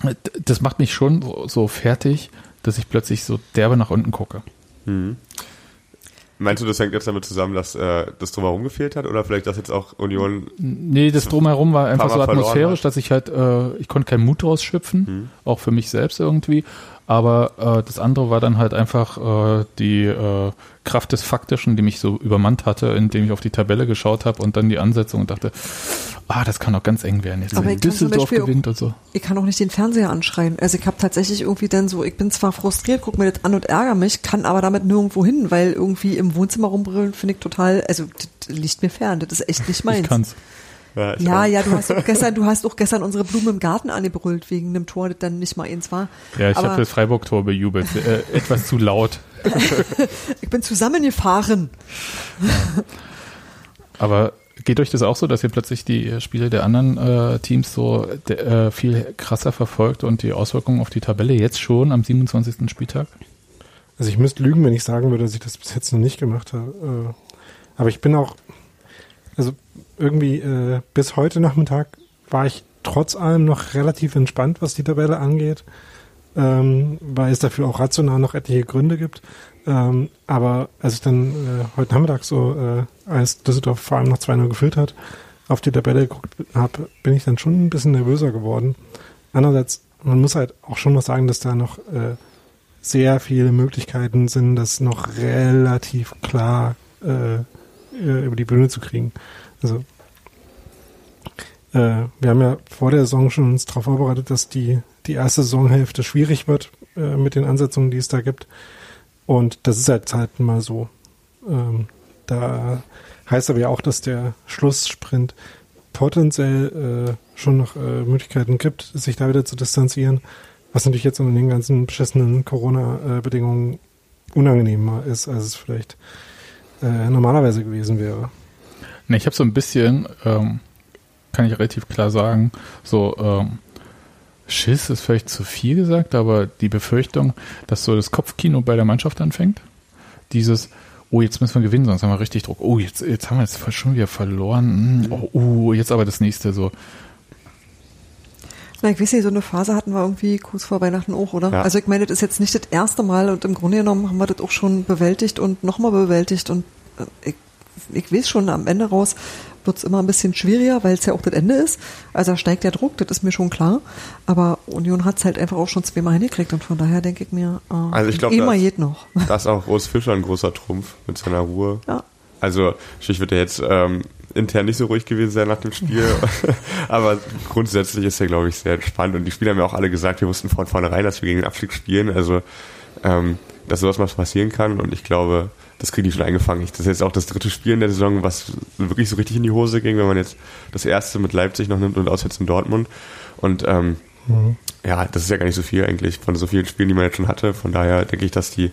äh, das macht mich schon so, so fertig, dass ich plötzlich so derbe nach unten gucke. Mhm.
Meinst du, das hängt jetzt damit zusammen, dass äh, das Drumherum gefehlt hat oder vielleicht, dass jetzt auch Union.
Nee, das Drumherum war einfach so atmosphärisch, dass ich halt, äh, ich konnte keinen Mut draus schöpfen, mhm. auch für mich selbst irgendwie. Aber äh, das andere war dann halt einfach äh, die äh, Kraft des Faktischen, die mich so übermannt hatte, indem ich auf die Tabelle geschaut habe und dann die Ansetzung und dachte, ah, das kann doch ganz eng werden. Jetzt
Aber Düsseldorf gewinnt auch, und so. Ich kann auch nicht den Fernseher anschreien. Also ich habe tatsächlich irgendwie dann so, ich bin zwar frustriert, guck mir das an und ärgere mich, kann aber damit nirgendwo hin, weil irgendwie im Wohnzimmer rumbrüllen finde ich total, also das liegt mir fern, das ist echt nicht meins. Ich kann's. Ja, ja, ja, du hast auch gestern, du hast auch gestern unsere Blumen im Garten angebrüllt wegen einem Tor, das dann nicht mal eins war.
Ja, ich habe das Freiburg-Tor bejubelt. Äh, etwas zu laut.
ich bin zusammengefahren. Ja.
Aber geht euch das auch so, dass ihr plötzlich die Spiele der anderen äh, Teams so de, äh, viel krasser verfolgt und die Auswirkungen auf die Tabelle jetzt schon am 27. Spieltag?
Also ich müsste lügen, wenn ich sagen würde, dass ich das bis jetzt noch nicht gemacht habe. Äh, aber ich bin auch, also irgendwie äh, bis heute Nachmittag war ich trotz allem noch relativ entspannt, was die Tabelle angeht, ähm, weil es dafür auch rational noch etliche Gründe gibt. Ähm, aber als ich dann äh, heute Nachmittag so, äh, als Düsseldorf vor allem noch 2-0 geführt hat, auf die Tabelle geguckt habe, bin ich dann schon ein bisschen nervöser geworden. Andererseits, man muss halt auch schon noch sagen, dass da noch äh, sehr viele Möglichkeiten sind, das noch relativ klar äh, äh über die Bühne zu kriegen. Also äh, wir haben ja vor der Saison schon uns darauf vorbereitet, dass die, die erste Saisonhälfte schwierig wird äh, mit den Ansetzungen, die es da gibt. Und das ist halt halt mal so. Ähm, da heißt aber ja auch, dass der Schlusssprint potenziell äh, schon noch äh, Möglichkeiten gibt, sich da wieder zu distanzieren, was natürlich jetzt unter den ganzen beschissenen Corona-Bedingungen unangenehmer ist, als es vielleicht äh, normalerweise gewesen wäre.
Ne, ich habe so ein bisschen, ähm, kann ich relativ klar sagen, so ähm, Schiss ist vielleicht zu viel gesagt, aber die Befürchtung, dass so das Kopfkino bei der Mannschaft anfängt, dieses, oh, jetzt müssen wir gewinnen, sonst haben wir richtig Druck. Oh, jetzt, jetzt haben wir jetzt schon wieder verloren. Hm, oh, oh, jetzt aber das nächste so.
Na, ich weiß nicht, so eine Phase hatten wir irgendwie kurz vor Weihnachten auch, oder? Ja. Also ich meine, das ist jetzt nicht das erste Mal und im Grunde genommen haben wir das auch schon bewältigt und nochmal bewältigt und äh, ich ich weiß schon, am Ende raus wird es immer ein bisschen schwieriger, weil es ja auch das Ende ist. Also da steigt der Druck, das ist mir schon klar. Aber Union hat es halt einfach auch schon zweimal hingekriegt und von daher denke ich mir,
äh, also ich glaube,
immer geht noch.
Das ist auch Urs Fischer ein großer Trumpf mit seiner Ruhe. Ja. Also ich würde jetzt ähm, intern nicht so ruhig gewesen sein nach dem Spiel. Aber grundsätzlich ist er, glaube ich, sehr entspannt. Und die Spieler haben ja auch alle gesagt, wir wussten von vornherein, dass wir gegen den Abstieg spielen. Also, ähm, dass sowas mal passieren kann. Und ich glaube, das kriegen die schon eingefangen. Das ist jetzt auch das dritte Spiel in der Saison, was wirklich so richtig in die Hose ging, wenn man jetzt das erste mit Leipzig noch nimmt und auswärts in Dortmund. Und ähm, mhm. ja, das ist ja gar nicht so viel eigentlich von so vielen Spielen, die man jetzt schon hatte. Von daher denke ich, dass die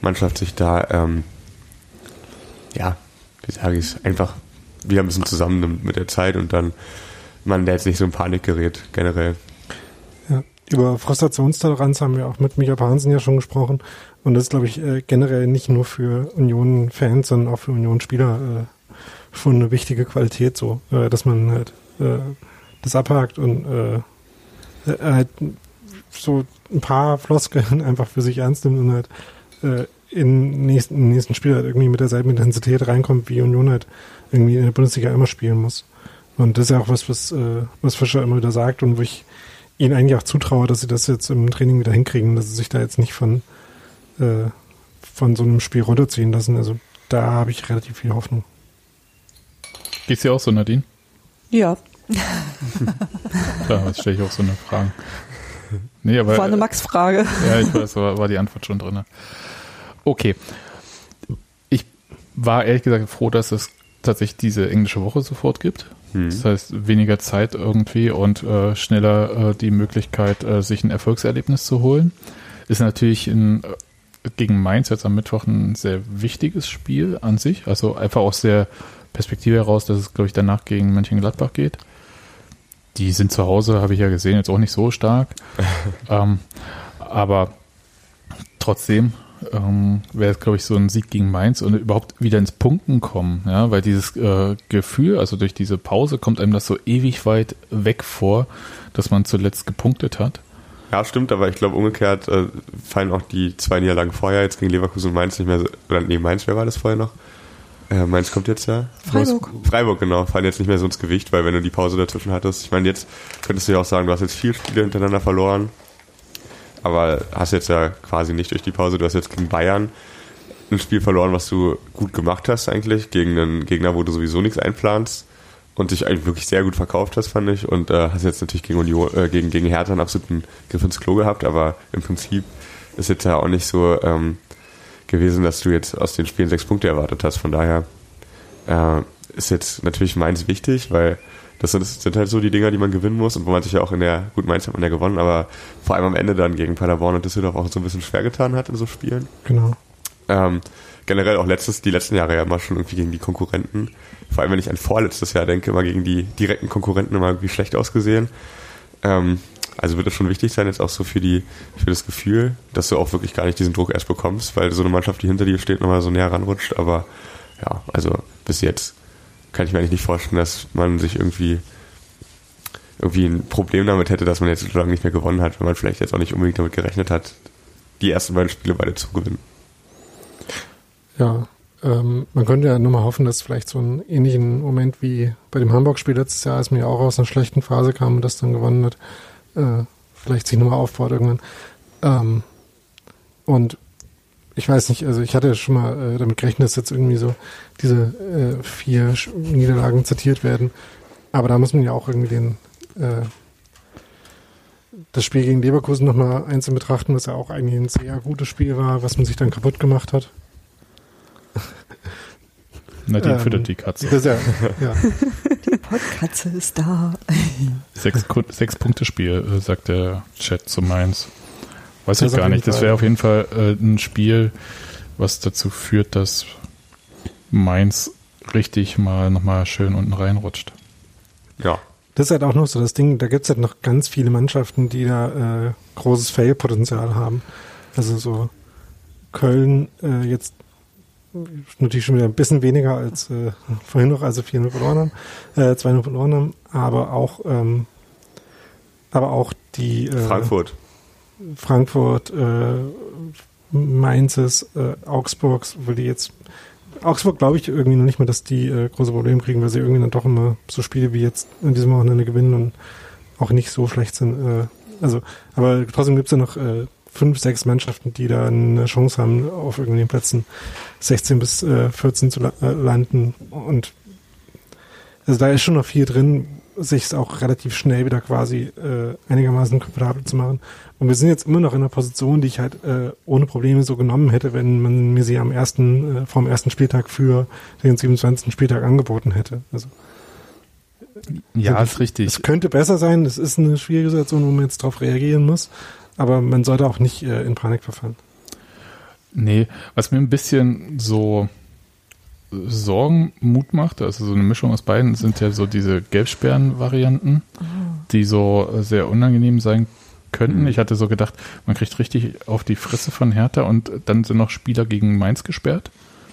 Mannschaft sich da, ähm, ja, wie sage ich es, einfach wieder ein bisschen zusammennimmt mit der Zeit und dann man da jetzt nicht so in Panik gerät, generell.
Über Frustrationstoleranz haben wir auch mit Michael Hansen ja schon gesprochen. Und das ist, glaube ich, äh, generell nicht nur für Union-Fans, sondern auch für Union-Spieler äh, schon eine wichtige Qualität, so, äh, dass man halt äh, das abhakt und äh, äh, halt so ein paar Floskeln einfach für sich ernst nimmt und halt äh, in nächsten, nächsten Spiel halt irgendwie mit derselben Intensität reinkommt, wie Union halt irgendwie in der Bundesliga immer spielen muss. Und das ist ja auch was, was, äh, was Fischer immer wieder sagt und wo ich ihnen eigentlich auch zutraue, dass sie das jetzt im Training wieder hinkriegen, dass sie sich da jetzt nicht von, äh, von so einem Spiel runterziehen lassen. Also da habe ich relativ viel Hoffnung.
Geht's dir auch so, Nadine?
Ja.
Klar, jetzt stelle ich auch so eine Frage. Nee, aber,
war eine Max-Frage.
Ja, ich weiß, war, war die Antwort schon drin. Okay. Ich war ehrlich gesagt froh, dass es tatsächlich diese englische Woche sofort gibt. Hm. Das heißt, weniger Zeit irgendwie und äh, schneller äh, die Möglichkeit, äh, sich ein Erfolgserlebnis zu holen. Ist natürlich ein, äh, gegen Mainz jetzt am Mittwoch ein sehr wichtiges Spiel an sich. Also einfach aus der Perspektive heraus, dass es, glaube ich, danach gegen Mönchengladbach geht. Die sind zu Hause, habe ich ja gesehen, jetzt auch nicht so stark. ähm, aber trotzdem ähm, wäre es, glaube ich, so ein Sieg gegen Mainz und überhaupt wieder ins Punkten kommen, ja, weil dieses äh, Gefühl, also durch diese Pause kommt einem das so ewig weit weg vor, dass man zuletzt gepunktet hat.
Ja, stimmt, aber ich glaube umgekehrt äh, fallen auch die zwei Niederlagen vorher jetzt gegen Leverkusen und Mainz nicht mehr, so, oder nee, Mainz, wer war das vorher noch? Äh, Mainz kommt jetzt ja.
Freiburg.
Freiburg, genau, fallen jetzt nicht mehr so ins Gewicht, weil wenn du die Pause dazwischen hattest, ich meine, jetzt könntest du ja auch sagen, du hast jetzt vier Spiele hintereinander verloren, aber hast jetzt ja quasi nicht durch die Pause. Du hast jetzt gegen Bayern ein Spiel verloren, was du gut gemacht hast eigentlich, gegen einen Gegner, wo du sowieso nichts einplanst und dich eigentlich wirklich sehr gut verkauft hast, fand ich. Und äh, hast jetzt natürlich gegen, Union, äh, gegen, gegen Hertha einen absoluten Griff ins Klo gehabt, aber im Prinzip ist jetzt ja auch nicht so ähm, gewesen, dass du jetzt aus den Spielen sechs Punkte erwartet hast. Von daher äh, ist jetzt natürlich meins wichtig, weil das sind, das sind halt so die Dinger, die man gewinnen muss und wo man sich ja auch in der, gut, Mainz hat man ja gewonnen, aber vor allem am Ende dann gegen Paderborn und Düsseldorf auch so ein bisschen schwer getan hat in so Spielen.
Genau.
Ähm, generell auch letztes, die letzten Jahre ja immer schon irgendwie gegen die Konkurrenten. Vor allem, wenn ich an vorletztes Jahr denke, immer gegen die direkten Konkurrenten immer irgendwie schlecht ausgesehen. Ähm, also wird es schon wichtig sein, jetzt auch so für die, für das Gefühl, dass du auch wirklich gar nicht diesen Druck erst bekommst, weil so eine Mannschaft, die hinter dir steht, nochmal so näher ranrutscht. Aber ja, also bis jetzt kann ich mir eigentlich nicht vorstellen, dass man sich irgendwie irgendwie ein Problem damit hätte, dass man jetzt so lange nicht mehr gewonnen hat, wenn man vielleicht jetzt auch nicht unbedingt damit gerechnet hat, die ersten beiden Spiele beide zu gewinnen.
Ja, ähm, man könnte ja nur mal hoffen, dass vielleicht so einen ähnlichen Moment wie bei dem Hamburg-Spiel letztes Jahr, als man ja auch aus einer schlechten Phase kam und das dann gewonnen hat, äh, vielleicht sich nochmal aufbaut irgendwann. Ähm, und ich weiß nicht, also ich hatte schon mal äh, damit gerechnet, dass jetzt irgendwie so diese äh, vier Niederlagen zitiert werden. Aber da muss man ja auch irgendwie den äh, das Spiel gegen Leverkusen nochmal einzeln betrachten, was ja auch eigentlich ein sehr gutes Spiel war, was man sich dann kaputt gemacht hat.
Nadine ähm, füttert die Katze.
Das, ja, ja.
Die Pottkatze ist da.
Sechs, sechs Punkte Spiel, äh, sagt der Chat zu Mainz. Weiß das ich gar nicht. Das wäre auf jeden Fall äh, ein Spiel, was dazu führt, dass Mainz richtig mal nochmal schön unten reinrutscht.
Ja. Das ist halt auch noch so das Ding, da gibt es halt noch ganz viele Mannschaften, die da äh, großes Fail-Potenzial haben. Also so Köln äh, jetzt natürlich schon wieder ein bisschen weniger als äh, vorhin noch, also 4-0 verloren haben, äh, 2-0 verloren haben, aber auch ähm, aber auch die
äh, Frankfurt.
Frankfurt, äh, Mainzes, äh, Augsburgs, weil die jetzt Augsburg glaube ich irgendwie noch nicht mehr, dass die äh, große Probleme kriegen, weil sie irgendwie dann doch immer so Spiele wie jetzt in diesem Wochenende gewinnen und auch nicht so schlecht sind. Äh, also, aber trotzdem gibt es ja noch äh, fünf, sechs Mannschaften, die da eine Chance haben, auf irgendwelchen Plätzen 16 bis äh, 14 zu la äh, landen. Und also da ist schon noch viel drin, sich es auch relativ schnell wieder quasi äh, einigermaßen komfortabel zu machen. Und wir sind jetzt immer noch in einer Position, die ich halt äh, ohne Probleme so genommen hätte, wenn man mir sie am ersten, äh, vom ersten Spieltag für den 27. Spieltag angeboten hätte. Also
ja, ist richtig.
Es könnte besser sein, es ist eine schwierige Situation, wo man jetzt darauf reagieren muss, aber man sollte auch nicht äh, in Panik verfallen.
Nee, was mir ein bisschen so Sorgen Mut macht, also so eine Mischung aus beiden, sind ja so diese Gelbsperren-Varianten, oh. die so sehr unangenehm sein könnten. Mhm. Ich hatte so gedacht, man kriegt richtig auf die Fresse von Hertha und dann sind noch Spieler gegen Mainz gesperrt.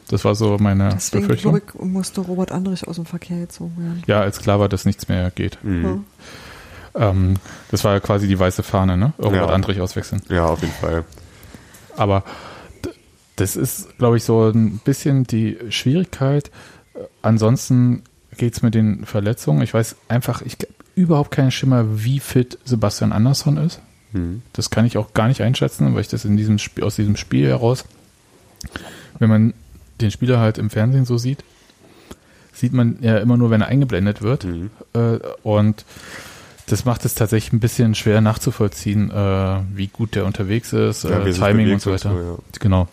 Das war so meine Deswegen, Befürchtung.
Ich, musste Robert Andrich aus dem Verkehr gezogen werden.
Ja, als klar war, dass nichts mehr geht. Mhm. Ähm, das war ja quasi die weiße Fahne, ne? Robert ja. Andrich auswechseln.
Ja, auf jeden Fall.
Aber das ist, glaube ich, so ein bisschen die Schwierigkeit. Ansonsten geht es mit den Verletzungen. Ich weiß einfach, ich überhaupt keinen Schimmer, wie fit Sebastian Andersson ist. Mhm. Das kann ich auch gar nicht einschätzen, weil ich das in diesem Spiel, aus diesem Spiel heraus, wenn man den Spieler halt im Fernsehen so sieht, sieht man ja immer nur, wenn er eingeblendet wird. Mhm. Äh, und das macht es tatsächlich ein bisschen schwer nachzuvollziehen, äh, wie gut der unterwegs ist, ja, äh, Timing und so weiter. So, ja. Genau.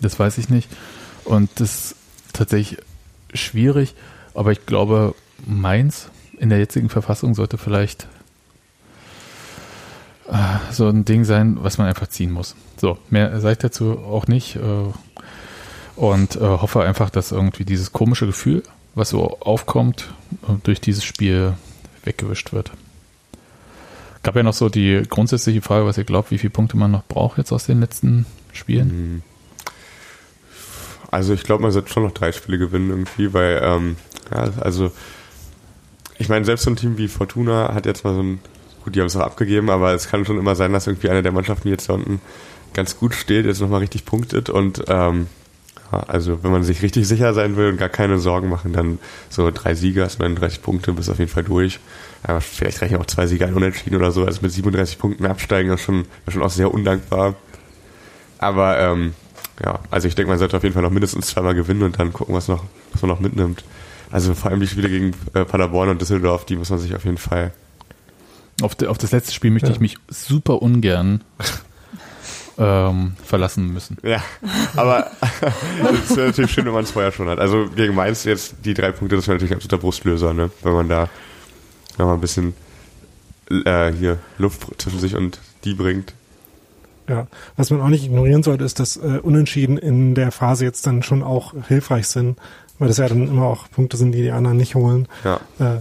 Das weiß ich nicht. Und das ist tatsächlich schwierig, aber ich glaube, Mainz in der jetzigen Verfassung sollte vielleicht äh, so ein Ding sein, was man einfach ziehen muss. So, mehr sage ich dazu auch nicht. Äh, und äh, hoffe einfach, dass irgendwie dieses komische Gefühl, was so aufkommt, äh, durch dieses Spiel weggewischt wird. Gab ja noch so die grundsätzliche Frage, was ihr glaubt, wie viele Punkte man noch braucht jetzt aus den letzten Spielen. Mhm.
Also ich glaube, man sollte schon noch drei Spiele gewinnen irgendwie, weil, ähm, ja, also ich meine, selbst so ein Team wie Fortuna hat jetzt mal so ein, gut, die haben es auch abgegeben, aber es kann schon immer sein, dass irgendwie eine der Mannschaften, die jetzt da unten ganz gut steht, jetzt nochmal richtig punktet und ähm, also wenn man sich richtig sicher sein will und gar keine Sorgen machen, dann so drei Sieger, ist 39 Punkte, bist auf jeden Fall durch. Aber vielleicht reichen auch zwei Sieger ein Unentschieden oder so, also mit 37 Punkten absteigen, ist schon, ist schon auch sehr undankbar. Aber ähm, ja, also ich denke, man sollte auf jeden Fall noch mindestens zweimal gewinnen und dann gucken, was noch, was man noch mitnimmt. Also vor allem die Spiele gegen äh, Paderborn und Düsseldorf, die muss man sich auf jeden Fall.
Auf, de, auf das letzte Spiel möchte ja. ich mich super ungern ähm, verlassen müssen.
Ja, aber es wäre natürlich schön, wenn man es vorher schon hat. Also gegen Mainz jetzt die drei Punkte, das wäre natürlich ein absoluter Brustlöser, ne? wenn man da nochmal ein bisschen äh, hier Luft zwischen sich und die bringt.
Ja, was man auch nicht ignorieren sollte, ist, dass äh, Unentschieden in der Phase jetzt dann schon auch hilfreich sind, weil das ja dann immer auch Punkte sind, die die anderen nicht holen.
Ja.
Äh,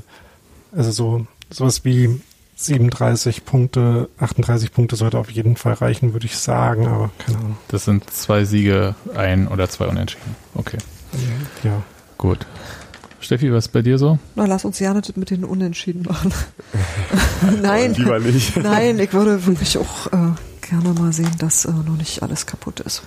also so sowas wie 37 Punkte, 38 Punkte sollte auf jeden Fall reichen, würde ich sagen, aber keine Ahnung.
Das sind zwei Siege, ein oder zwei Unentschieden. Okay.
Ja.
Gut. Steffi, was ist bei dir so?
Na, lass uns ja nicht mit den Unentschieden machen. nein.
Lieber nicht.
nein, ich würde wirklich auch äh, gerne mal sehen, dass äh, noch nicht alles kaputt ist.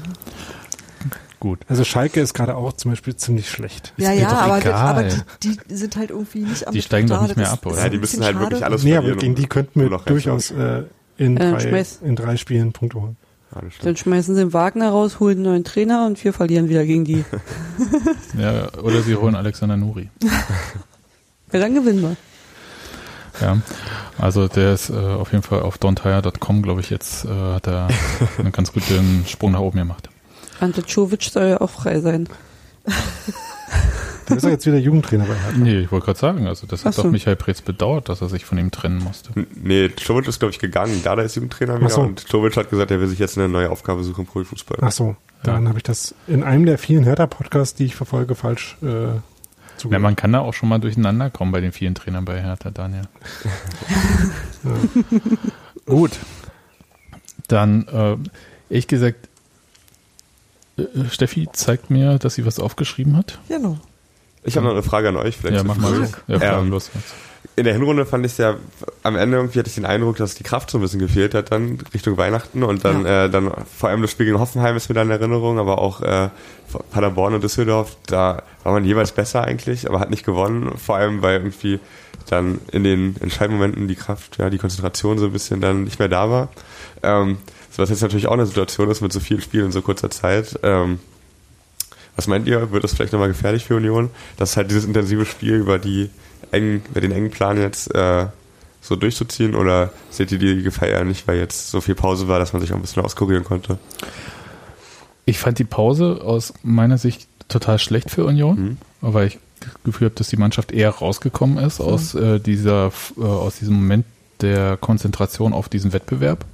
Gut. Also Schalke ist gerade auch zum Beispiel ziemlich schlecht.
Ja, ja, aber, aber die, die, sind halt irgendwie nicht
am Die steigen doch nicht mehr ab, oder?
Ja, die müssen halt wirklich alles
Nee, aber gegen die könnten wir durchaus äh, in, äh, drei, in drei Spielen Punkte holen.
Ja, Dann schmeißen sie den Wagner raus, holen einen neuen Trainer und wir verlieren wieder gegen die.
ja, oder sie holen Alexander Nuri.
ja, dann gewinnen wir.
Ja, also der ist äh, auf jeden Fall auf dontire.com, glaube ich, jetzt äh, hat er einen ganz guten Sprung nach oben gemacht.
Ante Czovic soll ja auch frei sein.
Der ist ja jetzt wieder Jugendtrainer bei Hertha.
Nee, ich wollte gerade sagen, also das hat so. doch Michael Preetz bedauert, dass er sich von ihm trennen musste.
Nee, Czovic ist, glaube ich, gegangen. Dada ist Jugendtrainer wieder so. und Czovic hat gesagt, er will sich jetzt eine neue Aufgabe suchen im Profifußball.
Ach so, dann ja. habe ich das in einem der vielen Hertha-Podcasts, die ich verfolge, falsch äh,
ja, man kann da auch schon mal durcheinander kommen bei den vielen Trainern bei Hertha, Daniel. ja. Gut. Dann, äh, ehrlich gesagt, äh, Steffi zeigt mir, dass sie was aufgeschrieben hat.
Genau.
Ich habe noch eine Frage an euch.
Vielleicht ja, mach mal los. Ja, ähm, los
in der Hinrunde fand ich es ja, am Ende irgendwie hatte ich den Eindruck, dass die Kraft so ein bisschen gefehlt hat dann Richtung Weihnachten und dann, ja. äh, dann vor allem das Spiel gegen Hoffenheim ist mir dann in Erinnerung, aber auch äh, Paderborn und Düsseldorf, da war man jeweils besser eigentlich, aber hat nicht gewonnen, vor allem weil irgendwie dann in den Entscheidungsmomenten die Kraft, ja, die Konzentration so ein bisschen dann nicht mehr da war. Ähm, was jetzt natürlich auch eine Situation ist mit so vielen Spielen in so kurzer Zeit. Ähm, was meint ihr? Wird das vielleicht nochmal gefährlich für Union? Dass halt dieses intensive Spiel über die engen, bei den engen Plan jetzt äh, so durchzuziehen oder seht ihr die Gefahr ja nicht, weil jetzt so viel Pause war, dass man sich auch ein bisschen auskurieren konnte?
Ich fand die Pause aus meiner Sicht total schlecht für Union, mhm. weil ich das Gefühl habe, dass die Mannschaft eher rausgekommen ist mhm. aus äh, dieser äh, aus diesem Moment der Konzentration auf diesen Wettbewerb.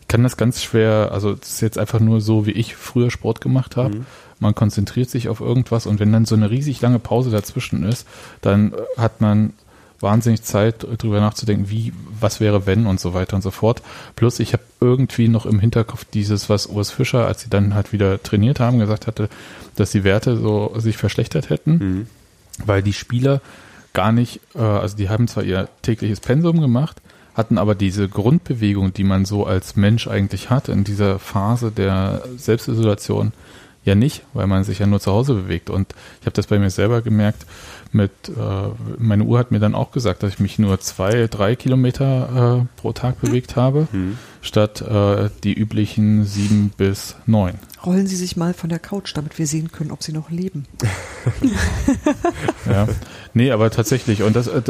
Ich kann das ganz schwer, also es ist jetzt einfach nur so, wie ich früher Sport gemacht habe. Mhm. Man konzentriert sich auf irgendwas und wenn dann so eine riesig lange Pause dazwischen ist, dann hat man wahnsinnig Zeit, drüber nachzudenken, wie, was wäre wenn und so weiter und so fort. Plus ich habe irgendwie noch im Hinterkopf dieses, was Urs Fischer, als sie dann halt wieder trainiert haben, gesagt hatte, dass die Werte so sich verschlechtert hätten, mhm. weil die Spieler gar nicht, äh, also die haben zwar ihr tägliches Pensum gemacht, hatten aber diese Grundbewegung, die man so als Mensch eigentlich hat in dieser Phase der Selbstisolation, ja nicht, weil man sich ja nur zu Hause bewegt. Und ich habe das bei mir selber gemerkt, mit, äh, meine Uhr hat mir dann auch gesagt, dass ich mich nur zwei, drei Kilometer äh, pro Tag bewegt habe, mhm. statt äh, die üblichen sieben bis neun.
Rollen Sie sich mal von der Couch, damit wir sehen können, ob Sie noch leben.
ja, nee, aber tatsächlich, und das, äh,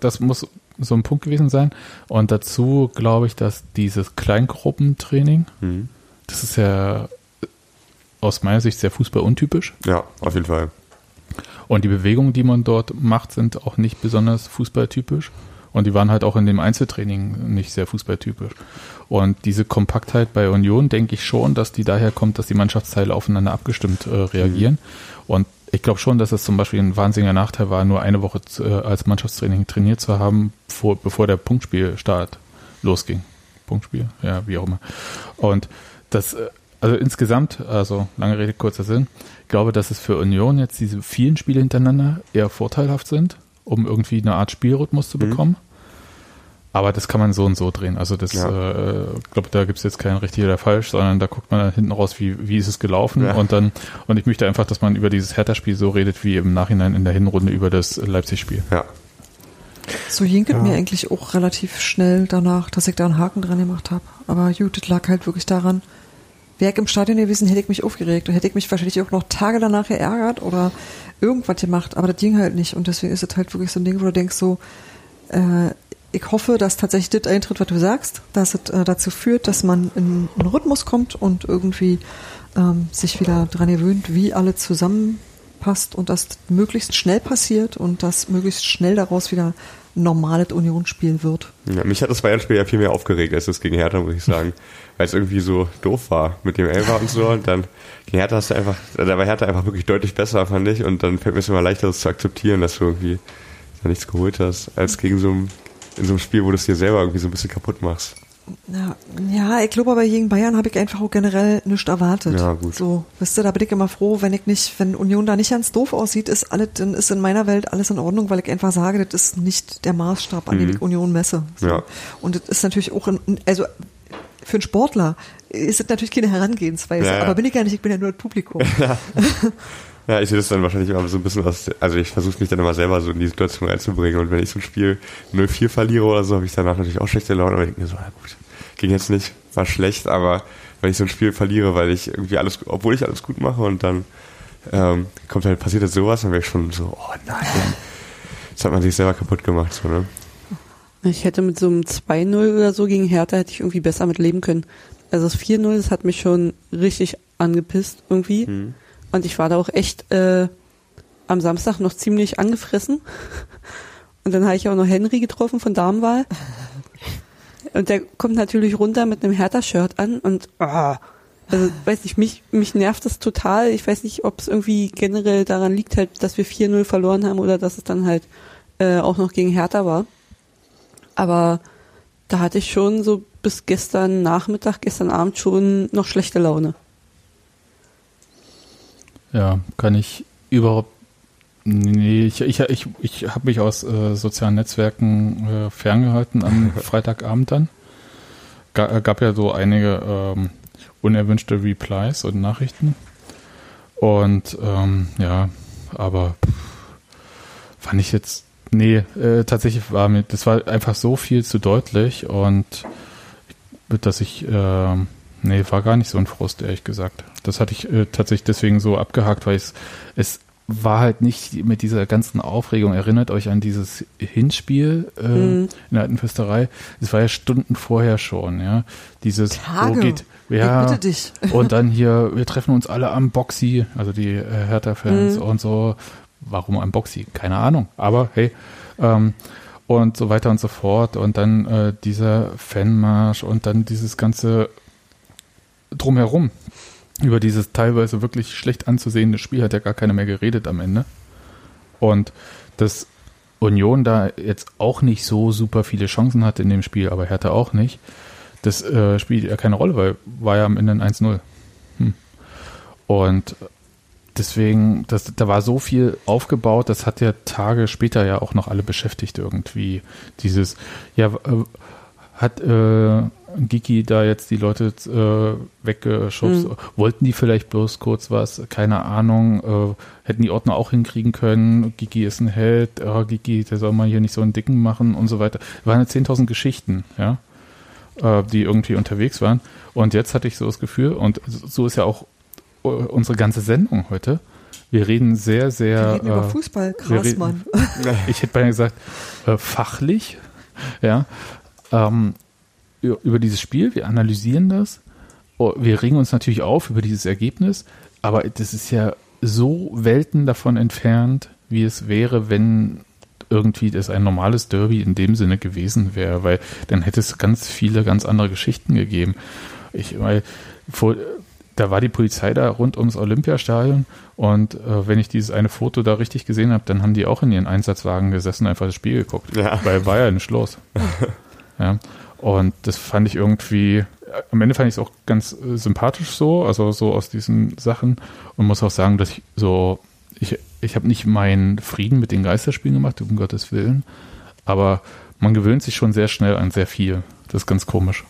das muss so ein Punkt gewesen sein. Und dazu glaube ich, dass dieses Kleingruppentraining, mhm. das ist ja aus meiner Sicht sehr fußballuntypisch.
Ja, auf jeden Fall.
Und die Bewegungen, die man dort macht, sind auch nicht besonders fußballtypisch. Und die waren halt auch in dem Einzeltraining nicht sehr fußballtypisch. Und diese Kompaktheit bei Union denke ich schon, dass die daher kommt, dass die Mannschaftsteile aufeinander abgestimmt äh, reagieren. Mhm. Und ich glaube schon, dass es zum Beispiel ein wahnsinniger Nachteil war, nur eine Woche zu, äh, als Mannschaftstraining trainiert zu haben, vor, bevor der Punktspielstart losging. Punktspiel, ja, wie auch immer. Und das, äh, also insgesamt, also lange Rede, kurzer Sinn, glaube, dass es für Union jetzt diese vielen Spiele hintereinander eher vorteilhaft sind, um irgendwie eine Art Spielrhythmus zu mhm. bekommen. Mhm. Aber das kann man so und so drehen. Also das, ja. äh, glaube, da gibt es jetzt kein richtig oder falsch, sondern da guckt man dann hinten raus, wie, wie ist es gelaufen. Ja. Und dann, und ich möchte einfach, dass man über dieses Hertha-Spiel so redet, wie im Nachhinein in der Hinrunde über das Leipzig-Spiel.
Ja.
So jinkelt ja. mir eigentlich auch relativ schnell danach, dass ich da einen Haken dran gemacht habe. Aber gut, das lag halt wirklich daran, Wäre ich im Stadion gewesen, hätte ich mich aufgeregt und hätte ich mich wahrscheinlich auch noch Tage danach geärgert oder irgendwas gemacht, aber das ging halt nicht. Und deswegen ist es halt wirklich so ein Ding, wo du denkst so, äh, ich hoffe, dass tatsächlich das eintritt, was du sagst, dass es äh, dazu führt, dass man in einen Rhythmus kommt und irgendwie ähm, sich wieder dran gewöhnt, wie alle zusammenpasst und das möglichst schnell passiert und dass möglichst schnell daraus wieder normales Unionsspiel wird.
Ja, mich hat das Bayern-Spiel ja viel mehr aufgeregt als das gegen Hertha, muss ich sagen. Weil es irgendwie so doof war mit dem Elfer und so. Und dann gegen Hertha hast du einfach, da war Hertha einfach wirklich deutlich besser, fand ich. Und dann fällt mir es immer leichter, das zu akzeptieren, dass du irgendwie da nichts geholt hast, als gegen so ein, in so einem Spiel, wo du es dir selber irgendwie so ein bisschen kaputt machst.
Ja, ja, ich glaube aber gegen Bayern habe ich einfach auch generell nichts erwartet. Ja, gut. So, wisst ihr, da bin ich immer froh, wenn ich nicht, wenn Union da nicht ganz doof aussieht, ist alles, dann ist in meiner Welt alles in Ordnung, weil ich einfach sage, das ist nicht der Maßstab, an mhm. dem ich Union messe. So. Ja. Und das ist natürlich auch, in, also für einen Sportler ist das natürlich keine Herangehensweise, ja, ja. aber bin ich gar nicht, ich bin ja nur das Publikum.
Ja. Ja, ich sehe das dann wahrscheinlich immer so ein bisschen aus, also ich versuche mich dann immer selber so in die Situation reinzubringen und wenn ich so ein Spiel 0-4 verliere oder so, habe ich danach natürlich auch schlechte Laune, aber ich denke mir so, ja gut, ging jetzt nicht, war schlecht, aber wenn ich so ein Spiel verliere, weil ich irgendwie alles, obwohl ich alles gut mache und dann ähm, kommt halt, passiert jetzt sowas, dann wäre ich schon so, oh nein, jetzt hat man sich selber kaputt gemacht, so, ne?
Ich hätte mit so einem 2-0 oder so gegen Hertha hätte ich irgendwie besser mit leben können. Also das 4-0, das hat mich schon richtig angepisst irgendwie. Mhm. Und ich war da auch echt äh, am Samstag noch ziemlich angefressen. Und dann habe ich auch noch Henry getroffen von Darmwahl. Und der kommt natürlich runter mit einem Hertha-Shirt an und ah, also weiß nicht, mich, mich nervt das total. Ich weiß nicht, ob es irgendwie generell daran liegt halt, dass wir 4-0 verloren haben oder dass es dann halt äh, auch noch gegen Hertha war. Aber da hatte ich schon so bis gestern Nachmittag, gestern Abend schon noch schlechte Laune.
Ja, kann ich überhaupt. Nee, ich, ich, ich, ich habe mich aus äh, sozialen Netzwerken äh, ferngehalten am Freitagabend dann. Ga, äh, gab ja so einige ähm, unerwünschte Replies und Nachrichten. Und ähm, ja, aber fand ich jetzt, nee, äh, tatsächlich war mir, das war einfach so viel zu deutlich und dass ich äh, Nee, war gar nicht so ein Frust, ehrlich gesagt. Das hatte ich äh, tatsächlich deswegen so abgehakt, weil es, es war halt nicht mit dieser ganzen Aufregung. Erinnert euch an dieses Hinspiel äh, mhm. in der alten Fürsterei. Es war ja Stunden vorher schon, ja. Dieses,
Tage. wo geht, ja, ich bitte dich.
und dann hier, wir treffen uns alle am Boxy, also die äh, Hertha-Fans mhm. und so. Warum am Boxy? Keine Ahnung. Aber hey, ähm, und so weiter und so fort. Und dann äh, dieser Fanmarsch und dann dieses ganze drumherum. Über dieses teilweise wirklich schlecht anzusehende Spiel hat ja gar keiner mehr geredet am Ende. Und dass Union da jetzt auch nicht so super viele Chancen hatte in dem Spiel, aber Hertha auch nicht, das äh, spielt ja keine Rolle, weil war ja am Ende ein 1-0. Hm. Und deswegen, das, da war so viel aufgebaut, das hat ja Tage später ja auch noch alle beschäftigt irgendwie. Dieses, ja, äh, hat äh, Giki da jetzt die Leute äh, weggeschubst? Mhm. Wollten die vielleicht bloß kurz was? Keine Ahnung. Äh, hätten die Ordner auch hinkriegen können? Giki ist ein Held. Oh, Giki, der soll mal hier nicht so einen Dicken machen und so weiter. Es waren ja 10.000 Geschichten, ja, äh, die irgendwie unterwegs waren. Und jetzt hatte ich so das Gefühl, und so ist ja auch unsere ganze Sendung heute. Wir reden sehr, sehr. Wir
reden äh, über Fußball, krass, Mann.
ich hätte beinahe gesagt, äh, fachlich, ja, ähm, über dieses Spiel. Wir analysieren das. Oh, wir regen uns natürlich auf über dieses Ergebnis, aber das ist ja so Welten davon entfernt, wie es wäre, wenn irgendwie das ein normales Derby in dem Sinne gewesen wäre, weil dann hätte es ganz viele ganz andere Geschichten gegeben. Ich, weil vor, da war die Polizei da rund ums Olympiastadion und äh, wenn ich dieses eine Foto da richtig gesehen habe, dann haben die auch in ihren Einsatzwagen gesessen und einfach das Spiel geguckt. Ja. Weil war ja nicht los. ja. Und das fand ich irgendwie, am Ende fand ich es auch ganz äh, sympathisch so, also so aus diesen Sachen und muss auch sagen, dass ich so, ich, ich habe nicht meinen Frieden mit den Geisterspielen gemacht, um Gottes Willen, aber man gewöhnt sich schon sehr schnell an sehr viel. Das ist ganz komisch.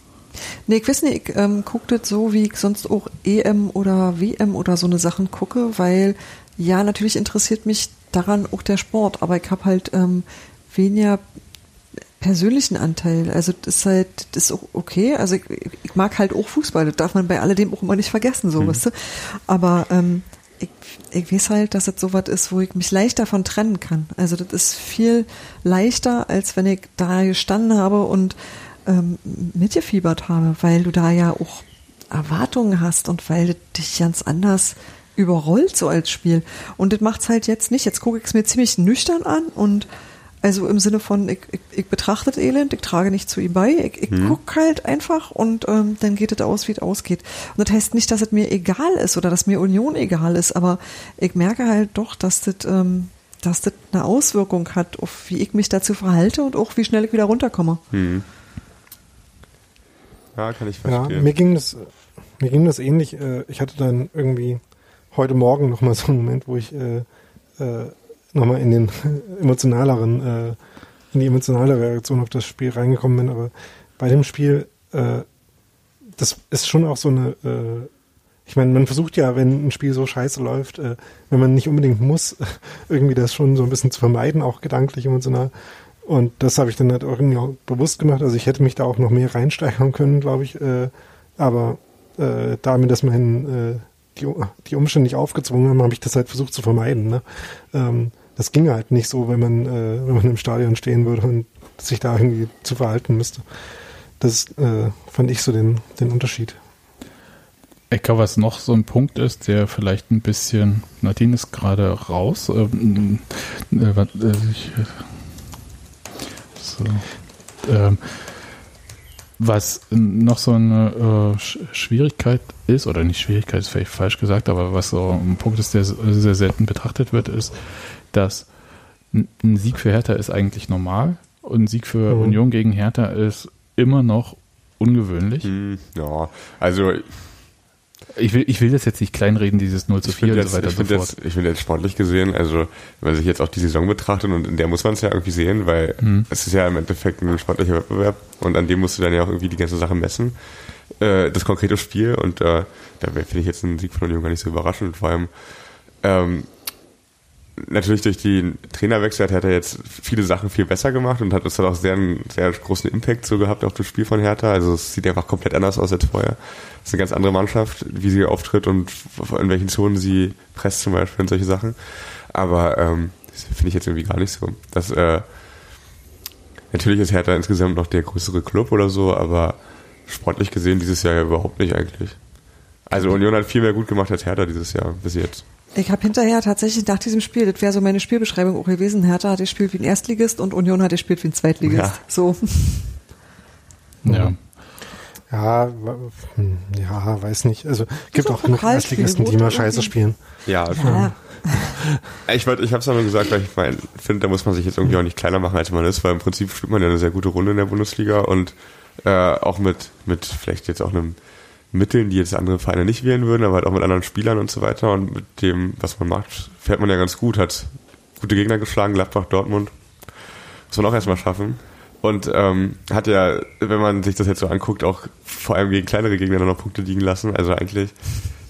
Nee, ich weiß nicht, ich ähm, gucke das so, wie ich sonst auch EM oder WM oder so eine Sachen gucke, weil ja, natürlich interessiert mich daran auch der Sport, aber ich habe halt ähm, weniger persönlichen Anteil. Also das ist halt, das ist auch okay. Also ich, ich mag halt auch Fußball, das darf man bei alledem auch immer nicht vergessen, so, mhm. weißt du. Aber ähm, ich, ich weiß halt, dass das so was ist, wo ich mich leicht davon trennen kann. Also das ist viel leichter, als wenn ich da gestanden habe und ähm, mitgefiebert habe, weil du da ja auch Erwartungen hast und weil dich ganz anders überrollt so als Spiel. Und das macht's halt jetzt nicht. Jetzt gucke ich es mir ziemlich nüchtern an und also im Sinne von, ich, ich, ich betrachte das Elend, ich trage nicht zu ihm bei, ich, ich hm. gucke halt einfach und ähm, dann geht es aus, wie es ausgeht. Und das heißt nicht, dass es mir egal ist oder dass mir Union egal ist, aber ich merke halt doch, dass das, ähm, dass das eine Auswirkung hat, auf wie ich mich dazu verhalte und auch wie schnell ich wieder runterkomme. Hm.
Ja, kann ich verstehen.
Ja, mir ging das, mir ging das ähnlich. Äh, ich hatte dann irgendwie heute Morgen nochmal so einen Moment, wo ich äh, äh, nochmal in den emotionaleren, äh, in die emotionale Reaktion auf das Spiel reingekommen bin. Aber bei dem Spiel, äh, das ist schon auch so eine, äh, ich meine, man versucht ja, wenn ein Spiel so scheiße läuft, äh, wenn man nicht unbedingt muss, irgendwie das schon so ein bisschen zu vermeiden, auch gedanklich emotional. Und das habe ich dann halt irgendwie auch bewusst gemacht. Also ich hätte mich da auch noch mehr reinsteigern können, glaube ich. Äh, aber äh, damit, dass mein äh, die, die Umstände nicht aufgezwungen haben, habe ich das halt versucht zu vermeiden. Ne? Ähm, das ging halt nicht so, wenn man, äh, wenn man im Stadion stehen würde und sich da irgendwie zu verhalten müsste. Das äh, fand ich so den, den Unterschied.
Ich glaube, was noch so ein Punkt ist, der vielleicht ein bisschen, Nadine ist gerade raus. Ähm, äh, äh, ich, so. Ähm, was noch so eine äh, Schwierigkeit ist, oder nicht Schwierigkeit ist vielleicht falsch gesagt, aber was so ein Punkt ist, der sehr selten betrachtet wird, ist, dass ein Sieg für Hertha ist eigentlich normal und ein Sieg für mhm. Union gegen Hertha ist immer noch ungewöhnlich.
Hm, ja, also
ich will, ich will das jetzt nicht kleinreden, dieses 0 zu 4 und
jetzt,
so weiter
ich und so fort. Jetzt, ich finde jetzt sportlich gesehen, also wenn man sich jetzt auch die Saison betrachtet und in der muss man es ja irgendwie sehen, weil mhm. es ist ja im Endeffekt ein sportlicher Wettbewerb und an dem musst du dann ja auch irgendwie die ganze Sache messen. Äh, das konkrete Spiel und äh, da finde ich jetzt einen Sieg von Union gar nicht so überraschend, vor allem ähm, natürlich durch die Trainerwechsel hat er jetzt viele Sachen viel besser gemacht und hat es hat auch sehr, sehr großen Impact so gehabt auf das Spiel von Hertha. Also es sieht einfach komplett anders aus als vorher. Es ist eine ganz andere Mannschaft, wie sie auftritt und in welchen Zonen sie presst zum Beispiel und solche Sachen. aber ähm, das finde ich jetzt irgendwie gar nicht so. Das, äh, natürlich ist Hertha insgesamt noch der größere Club oder so, aber sportlich gesehen dieses Jahr ja überhaupt nicht eigentlich. Also Union hat viel mehr gut gemacht als Hertha dieses Jahr bis jetzt.
Ich habe hinterher tatsächlich nach diesem Spiel, das wäre so meine Spielbeschreibung auch gewesen, Hertha hat gespielt wie ein Erstligist und Union hat gespielt wie ein Zweitligist. Ja. So.
Ja. Ja, hm, ja, weiß nicht. Also gibt auch genug Erstligisten, die mal scheiße spielen.
Ja. Ja. Ich, wollt, ich habe es nur gesagt, weil ich mein, finde, da muss man sich jetzt irgendwie auch nicht kleiner machen, als man ist, weil im Prinzip spielt man ja eine sehr gute Runde in der Bundesliga und äh, auch mit, mit vielleicht jetzt auch einem Mitteln, die jetzt andere Vereine nicht wählen würden, aber halt auch mit anderen Spielern und so weiter und mit dem, was man macht, fährt man ja ganz gut, hat gute Gegner geschlagen, Gladbach, Dortmund. Muss man auch erstmal schaffen. Und ähm, hat ja, wenn man sich das jetzt so anguckt, auch vor allem gegen kleinere Gegner noch Punkte liegen lassen. Also eigentlich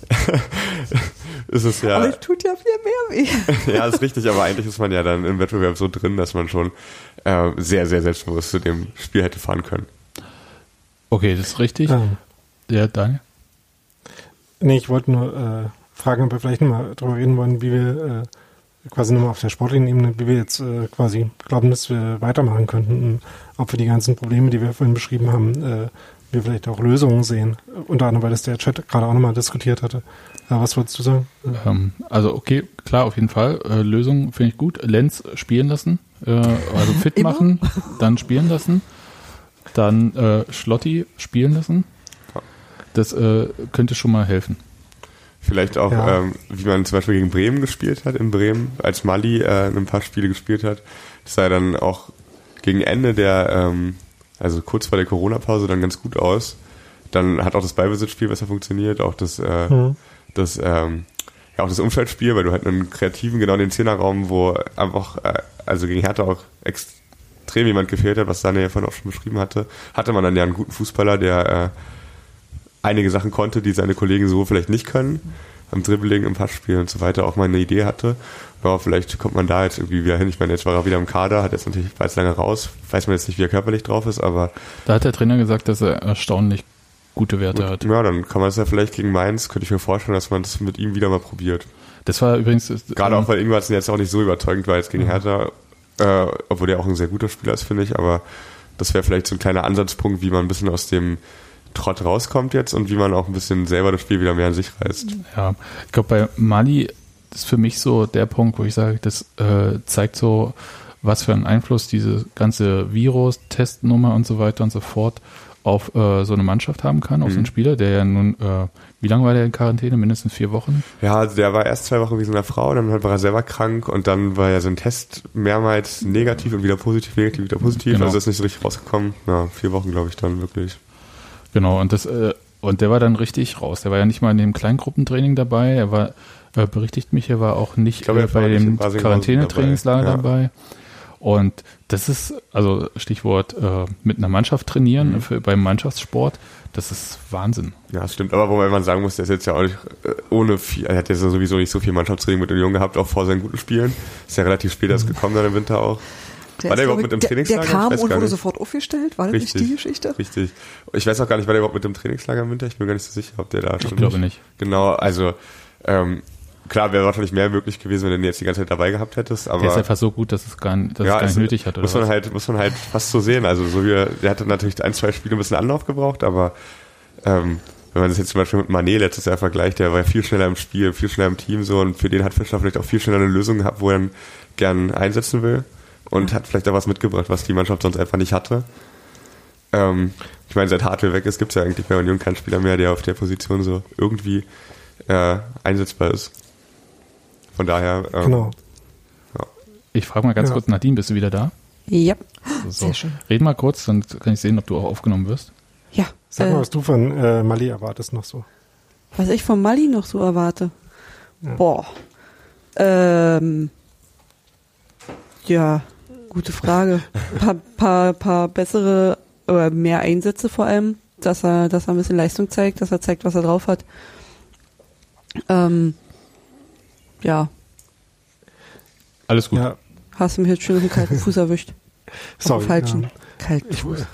ist es ja.
Aber es tut ja viel mehr
weh. ja, ist richtig, aber eigentlich ist man ja dann im Wettbewerb so drin, dass man schon äh, sehr, sehr selbstbewusst zu dem Spiel hätte fahren können.
Okay, das ist richtig. Ja, ja Daniel?
Nee, ich wollte nur äh, fragen, ob wir vielleicht nochmal drüber reden wollen, wie wir äh, quasi nochmal auf der sportlichen Ebene, wie wir jetzt äh, quasi glauben, dass wir weitermachen könnten, ob wir die ganzen Probleme, die wir vorhin beschrieben haben, äh, wir vielleicht auch Lösungen sehen. Unter anderem, weil das der Chat gerade auch nochmal diskutiert hatte. Ja, was wolltest du sagen?
Ähm, also okay, klar, auf jeden Fall. Äh, Lösungen finde ich gut. Lenz spielen lassen, äh, also fit machen, dann spielen lassen, dann äh, Schlotti spielen lassen. Das äh, könnte schon mal helfen.
Vielleicht auch, ja. ähm, wie man zum Beispiel gegen Bremen gespielt hat, in Bremen, als Mali äh, ein paar Spiele gespielt hat. Das sah dann auch gegen Ende der, ähm, also kurz vor der Corona-Pause dann ganz gut aus. Dann hat auch das Ballbesitzspiel besser funktioniert, auch das, äh, mhm. das, ähm, ja, auch das Umschaltspiel, weil du halt einen kreativen, genau den Zehnerraum, wo einfach, äh, also gegen Hertha auch extrem jemand gefehlt hat, was Daniel ja vorhin auch schon beschrieben hatte, hatte man dann ja einen guten Fußballer, der äh, einige Sachen konnte, die seine Kollegen so vielleicht nicht können. Am Dribbling, im Passspiel und so weiter auch mal eine Idee hatte. Ja, vielleicht kommt man da jetzt irgendwie wieder hin. Ich meine, jetzt war er wieder im Kader, hat jetzt natürlich weiß lange raus. Weiß man jetzt nicht, wie er körperlich drauf ist, aber.
Da hat der Trainer gesagt, dass er erstaunlich gute Werte
gut,
hat.
Ja, dann kann man es ja vielleicht gegen Mainz, könnte ich mir vorstellen, dass man das mit ihm wieder mal probiert.
Das war übrigens.
Gerade ähm, auch, weil Ingwertsen jetzt auch nicht so überzeugend war jetzt gegen mhm. Hertha, äh, obwohl der auch ein sehr guter Spieler ist, finde ich, aber das wäre vielleicht so ein kleiner Ansatzpunkt, wie man ein bisschen aus dem Trott rauskommt jetzt und wie man auch ein bisschen selber das Spiel wieder mehr an sich reißt.
Ja, ich glaube, bei Mali ist für mich so der Punkt, wo ich sage, das äh, zeigt so, was für einen Einfluss diese ganze Virus-Testnummer und so weiter und so fort auf äh, so eine Mannschaft haben kann, auf mhm. so einen mhm. Spieler, der ja nun, äh, wie lange war der in Quarantäne? Mindestens vier Wochen?
Ja, also der war erst zwei Wochen wie so eine Frau, dann war er selber krank und dann war ja so ein Test mehrmals negativ und wieder positiv, negativ, wieder positiv. Genau. Also ist nicht so richtig rausgekommen. Ja, vier Wochen, glaube ich, dann wirklich.
Genau, und das, äh, und der war dann richtig raus. Der war ja nicht mal in dem Kleingruppentraining dabei. Er war, äh, berichtigt mich, er war auch nicht glaube, äh, bei dem Quarantänetrainingslager dabei. Ja. dabei. Und das ist, also Stichwort äh, mit einer Mannschaft trainieren mhm. für, beim Mannschaftssport, das ist Wahnsinn.
Ja, das stimmt. Aber wobei man sagen muss, der ist jetzt ja auch nicht äh, ohne viel, er hat ja sowieso nicht so viel Mannschaftstraining mit Union gehabt, auch vor seinen guten Spielen. Ist ja relativ spät erst mhm. gekommen dann im Winter auch.
Der war der überhaupt mit dem Trainingslager? Der, kam und wurde sofort aufgestellt, war das richtig, nicht die Geschichte?
Richtig. Ich weiß auch gar nicht, war der überhaupt mit dem Trainingslager im Winter? Ich bin gar nicht so sicher, ob der da
schon. Ich glaube nicht.
Genau, also ähm, klar, wäre wahrscheinlich mehr möglich gewesen, wenn du den jetzt die ganze Zeit dabei gehabt hättest. Aber
der ist einfach so gut, dass es gar, dass ja, es gar nicht nötig hat.
Oder muss man was? halt, muss man halt fast so sehen. Also so wie der hatte natürlich ein, zwei Spiele ein bisschen Anlauf gebraucht, aber ähm, wenn man das jetzt zum Beispiel mit Manet letztes Jahr vergleicht, der war viel schneller im Spiel, viel schneller im Team so und für den hat Fischer vielleicht auch viel schneller eine Lösung gehabt, wo er dann gern einsetzen will und hat vielleicht auch was mitgebracht, was die Mannschaft sonst einfach nicht hatte. Ähm, ich meine, seit Hartwell weg ist, gibt es ja eigentlich bei Union keinen Spieler mehr, der auf der Position so irgendwie äh, einsetzbar ist. Von daher. Ähm, genau.
Ja. Ich frage mal ganz ja. kurz, Nadine, bist du wieder da?
Ja.
So. Sehr schön. Red mal kurz, dann kann ich sehen, ob du auch aufgenommen wirst.
Ja.
Sag mal, äh, was du von äh, Mali erwartest noch so.
Was ich von Mali noch so erwarte? Ja. Boah. Ähm, ja, Gute Frage. Ein paar, paar, paar bessere oder mehr Einsätze vor allem, dass er, dass er ein bisschen Leistung zeigt, dass er zeigt, was er drauf hat. Ähm, ja.
Alles gut. Ja.
Hast du mir jetzt schön auf den kalten Fuß erwischt.
Sorry. Auf
falschen ja. kalten Fuß.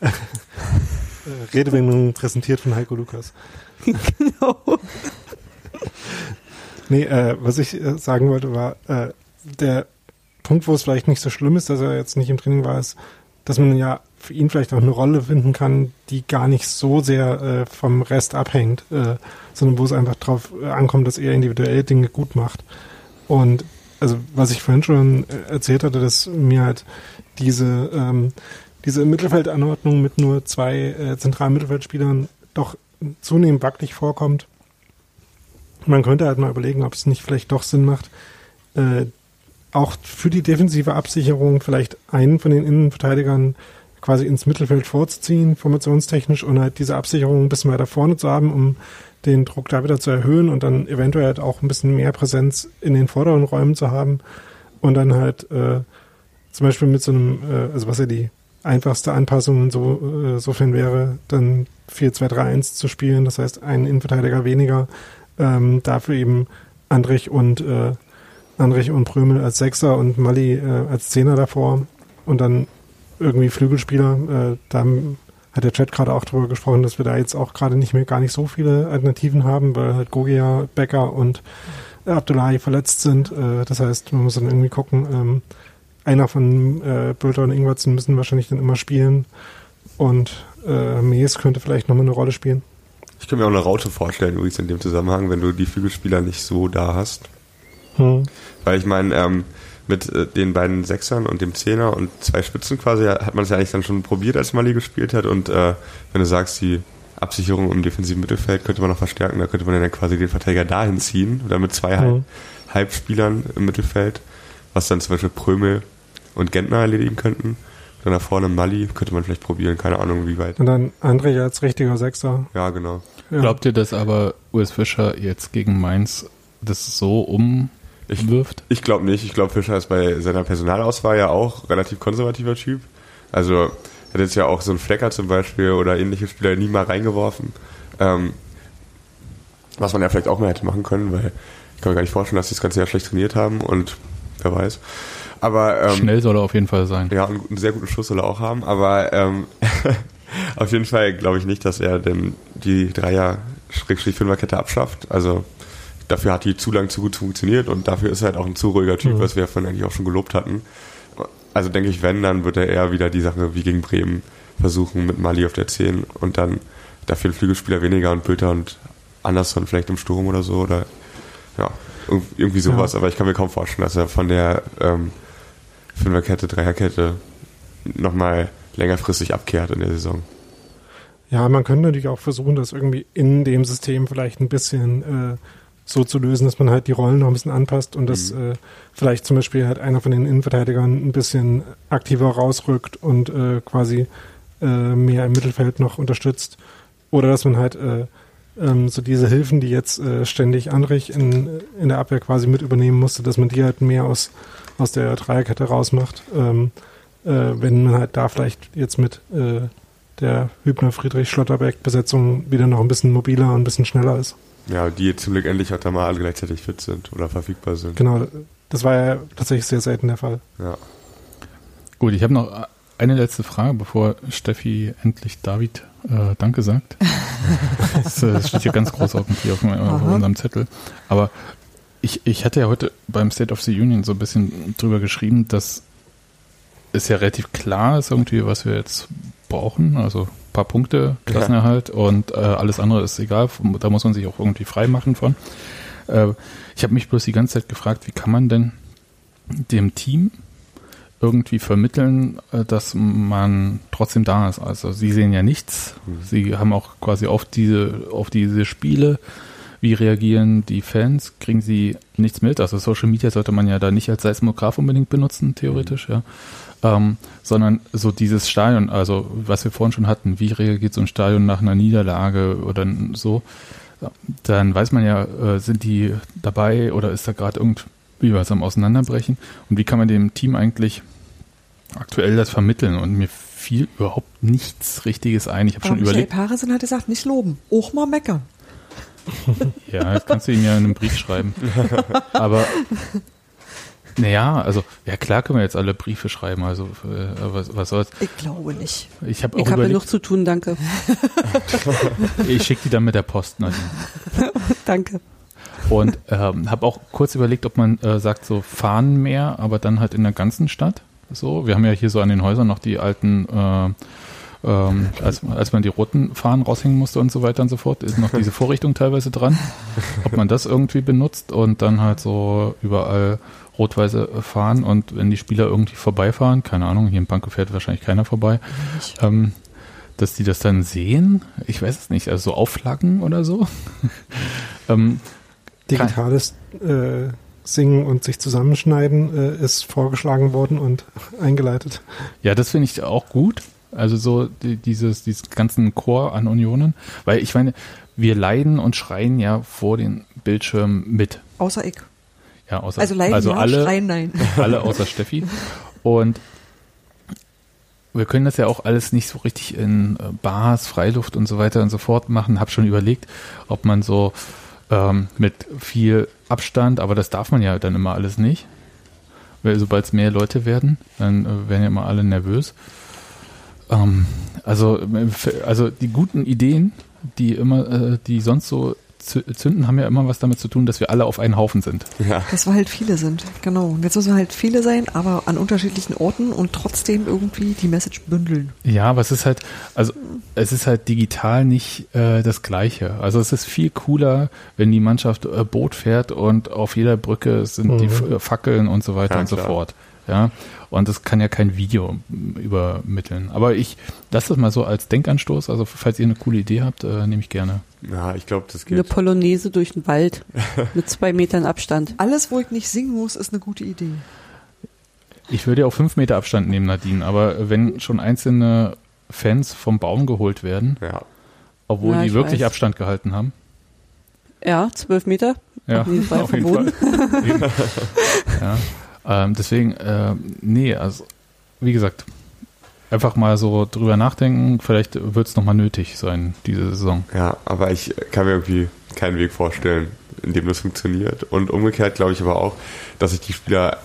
Redewendung präsentiert von Heiko Lukas.
genau.
Nee, äh, was ich äh, sagen wollte, war, äh, der Punkt, wo es vielleicht nicht so schlimm ist, dass er jetzt nicht im Training war, ist, dass man ja für ihn vielleicht auch eine Rolle finden kann, die gar nicht so sehr äh, vom Rest abhängt, äh, sondern wo es einfach darauf äh, ankommt, dass er individuell Dinge gut macht. Und also was ich vorhin schon äh, erzählt hatte, dass mir halt diese ähm, diese Mittelfeldanordnung mit nur zwei äh, zentralen Mittelfeldspielern doch zunehmend wackelig vorkommt. Man könnte halt mal überlegen, ob es nicht vielleicht doch Sinn macht, äh, auch für die defensive Absicherung vielleicht einen von den Innenverteidigern quasi ins Mittelfeld vorzuziehen, formationstechnisch, und halt diese Absicherung ein bisschen weiter vorne zu haben, um den Druck da wieder zu erhöhen und dann eventuell halt auch ein bisschen mehr Präsenz in den vorderen Räumen zu haben. Und dann halt äh, zum Beispiel mit so einem, äh, also was ja die einfachste Anpassung so, äh, sofern wäre, dann 4-2-3-1 zu spielen, das heißt einen Innenverteidiger weniger, ähm, dafür eben Andrich und äh, Andrich und Prömel als Sechser und Mali äh, als Zehner davor und dann irgendwie Flügelspieler. Äh, da hat der Chat gerade auch drüber gesprochen, dass wir da jetzt auch gerade nicht mehr gar nicht so viele Alternativen haben, weil halt Gogia, Becker und Abdullahi verletzt sind. Äh, das heißt, man muss dann irgendwie gucken, ähm, einer von äh, Bülter und Ingwertsen müssen wahrscheinlich dann immer spielen und äh, Mees könnte vielleicht nochmal eine Rolle spielen.
Ich kann mir auch eine Raute vorstellen, Luis, in dem Zusammenhang, wenn du die Flügelspieler nicht so da hast. Hm. Weil ich meine, ähm, mit äh, den beiden Sechsern und dem Zehner und zwei Spitzen quasi hat man es ja eigentlich dann schon probiert, als Mali gespielt hat. Und äh, wenn du sagst, die Absicherung im defensiven Mittelfeld könnte man noch verstärken, da könnte man dann quasi den Verteidiger dahin ziehen oder mit zwei mhm. Halbspielern im Mittelfeld, was dann zum Beispiel Prömel und Gentner erledigen könnten. Dann da vorne Mali könnte man vielleicht probieren, keine Ahnung wie weit.
Und dann André als richtiger Sechser.
Ja, genau.
Ja. Glaubt ihr, dass aber US Fischer jetzt gegen Mainz das so um
ich, wirft? Ich glaube nicht. Ich glaube, Fischer ist bei seiner Personalauswahl ja auch relativ konservativer Typ. Also hat jetzt ja auch so einen Flecker zum Beispiel oder ähnliche Spieler nie mal reingeworfen. Ähm, was man ja vielleicht auch mehr hätte machen können, weil ich kann mir gar nicht vorstellen, dass sie das ganze Jahr schlecht trainiert haben und wer weiß. Aber,
ähm, Schnell soll er auf jeden Fall sein.
Ja, einen, einen sehr guten Schuss soll er auch haben, aber ähm, auf jeden Fall glaube ich nicht, dass er denn die Dreier-Fünfer-Kette abschafft. Also dafür hat die zu lang zu gut funktioniert und dafür ist er halt auch ein zu ruhiger Typ, mhm. was wir von eigentlich auch schon gelobt hatten. Also denke ich, wenn, dann wird er eher wieder die Sache wie gegen Bremen versuchen mit Mali auf der 10 und dann dafür ein Flügelspieler weniger und Bülter und Anderson vielleicht im Sturm oder so oder ja, irgendwie sowas. Ja. Aber ich kann mir kaum vorstellen, dass er von der ähm, Fünferkette, Dreierkette nochmal längerfristig abkehrt in der Saison.
Ja, man könnte natürlich auch versuchen, das irgendwie in dem System vielleicht ein bisschen äh, so zu lösen, dass man halt die Rollen noch ein bisschen anpasst und dass mhm. äh, vielleicht zum Beispiel halt einer von den Innenverteidigern ein bisschen aktiver rausrückt und äh, quasi äh, mehr im Mittelfeld noch unterstützt. Oder dass man halt äh, ähm, so diese Hilfen, die jetzt äh, ständig Andrich in, in der Abwehr quasi mit übernehmen musste, dass man die halt mehr aus, aus der Dreierkette rausmacht. Ähm, äh, wenn man halt da vielleicht jetzt mit äh, der Hübner-Friedrich-Schlotterbeck-Besetzung wieder noch ein bisschen mobiler und ein bisschen schneller ist.
Ja, die jetzt zum Glück endlich auch da mal alle gleichzeitig fit sind oder verfügbar sind.
Genau, das war ja tatsächlich sehr selten der Fall.
Ja.
Gut, ich habe noch eine letzte Frage, bevor Steffi endlich David äh, Danke sagt. das, äh, das, steht hier ganz groß auf, hier auf, auf unserem Zettel. Aber ich, ich hatte ja heute beim State of the Union so ein bisschen drüber geschrieben, dass es ja relativ klar ist irgendwie, was wir jetzt brauchen. Also paar Punkte, Klassenerhalt ja. und äh, alles andere ist egal. Da muss man sich auch irgendwie frei machen von. Äh, ich habe mich bloß die ganze Zeit gefragt, wie kann man denn dem Team irgendwie vermitteln, äh, dass man trotzdem da ist. Also sie sehen ja nichts. Mhm. Sie haben auch quasi auf diese, auf diese Spiele, wie reagieren die Fans, kriegen sie nichts mit. Also Social Media sollte man ja da nicht als Seismograph unbedingt benutzen, theoretisch, mhm. ja ähm, sondern so dieses Stadion, also was wir vorhin schon hatten, wie reagiert so ein Stadion nach einer Niederlage oder so, dann weiß man ja, äh, sind die dabei oder ist da gerade irgendwie was am Auseinanderbrechen und wie kann man dem Team eigentlich aktuell das vermitteln und mir fiel überhaupt nichts Richtiges ein. Ich habe schon überlegt.
Michael Parison hat gesagt, nicht loben, auch mal meckern.
ja, das kannst du ihm ja in einem Brief schreiben. Aber naja, also ja klar können wir jetzt alle Briefe schreiben, also äh, was, was soll's.
Ich glaube nicht.
Ich habe
Ich habe genug zu tun, danke.
ich schicke die dann mit der Post.
danke.
Und ähm, habe auch kurz überlegt, ob man äh, sagt so fahren mehr, aber dann halt in der ganzen Stadt. So, wir haben ja hier so an den Häusern noch die alten äh, ähm, als, als man die roten Fahnen raushängen musste und so weiter und so fort, ist noch diese Vorrichtung teilweise dran. Ob man das irgendwie benutzt und dann halt so überall rot-weiße fahren und wenn die Spieler irgendwie vorbeifahren, keine Ahnung, hier in Pankow fährt wahrscheinlich keiner vorbei, ähm, dass die das dann sehen, ich weiß es nicht, also so auflaggen oder so.
ähm, Digitales äh, Singen und sich zusammenschneiden äh, ist vorgeschlagen worden und eingeleitet.
Ja, das finde ich auch gut. Also so die, dieses, dieses ganzen Chor an Unionen. Weil ich meine, wir leiden und schreien ja vor den Bildschirmen mit.
Außer ich.
Ja, außer,
also leiden
also
ja,
alle,
schreien nein.
Alle außer Steffi. Und wir können das ja auch alles nicht so richtig in äh, Bars, Freiluft und so weiter und so fort machen. Hab schon überlegt, ob man so ähm, mit viel Abstand, aber das darf man ja dann immer alles nicht. Weil sobald es mehr Leute werden, dann äh, werden ja immer alle nervös. Ähm, also, also die guten Ideen, die immer, äh, die sonst so zünden, haben ja immer was damit zu tun, dass wir alle auf einen Haufen sind.
Ja. Dass wir halt viele sind, genau. Und jetzt müssen wir halt viele sein, aber an unterschiedlichen Orten und trotzdem irgendwie die Message bündeln.
Ja, aber es ist halt, also es ist halt digital nicht äh, das Gleiche. Also es ist viel cooler, wenn die Mannschaft äh, Boot fährt und auf jeder Brücke sind mhm. die Fackeln und so weiter ja, und so fort. Ja, und das kann ja kein Video übermitteln. Aber ich lasse das mal so als Denkanstoß. Also falls ihr eine coole Idee habt, äh, nehme ich gerne.
Ja, ich glaube, das geht.
Eine Polonaise durch den Wald mit zwei Metern Abstand.
Alles, wo ich nicht singen muss, ist eine gute Idee.
Ich würde ja auch fünf Meter Abstand nehmen, Nadine. Aber wenn schon einzelne Fans vom Baum geholt werden, ja. obwohl ja, die wirklich weiß. Abstand gehalten haben.
Ja, zwölf Meter.
Ja, auf jeden Fall. Auf jeden Fall. ja. Ähm, deswegen, äh, nee, also wie gesagt, einfach mal so drüber nachdenken. Vielleicht wird es nochmal nötig sein, diese Saison.
Ja, aber ich kann mir irgendwie keinen Weg vorstellen, in dem das funktioniert. Und umgekehrt glaube ich aber auch, dass sich die Spieler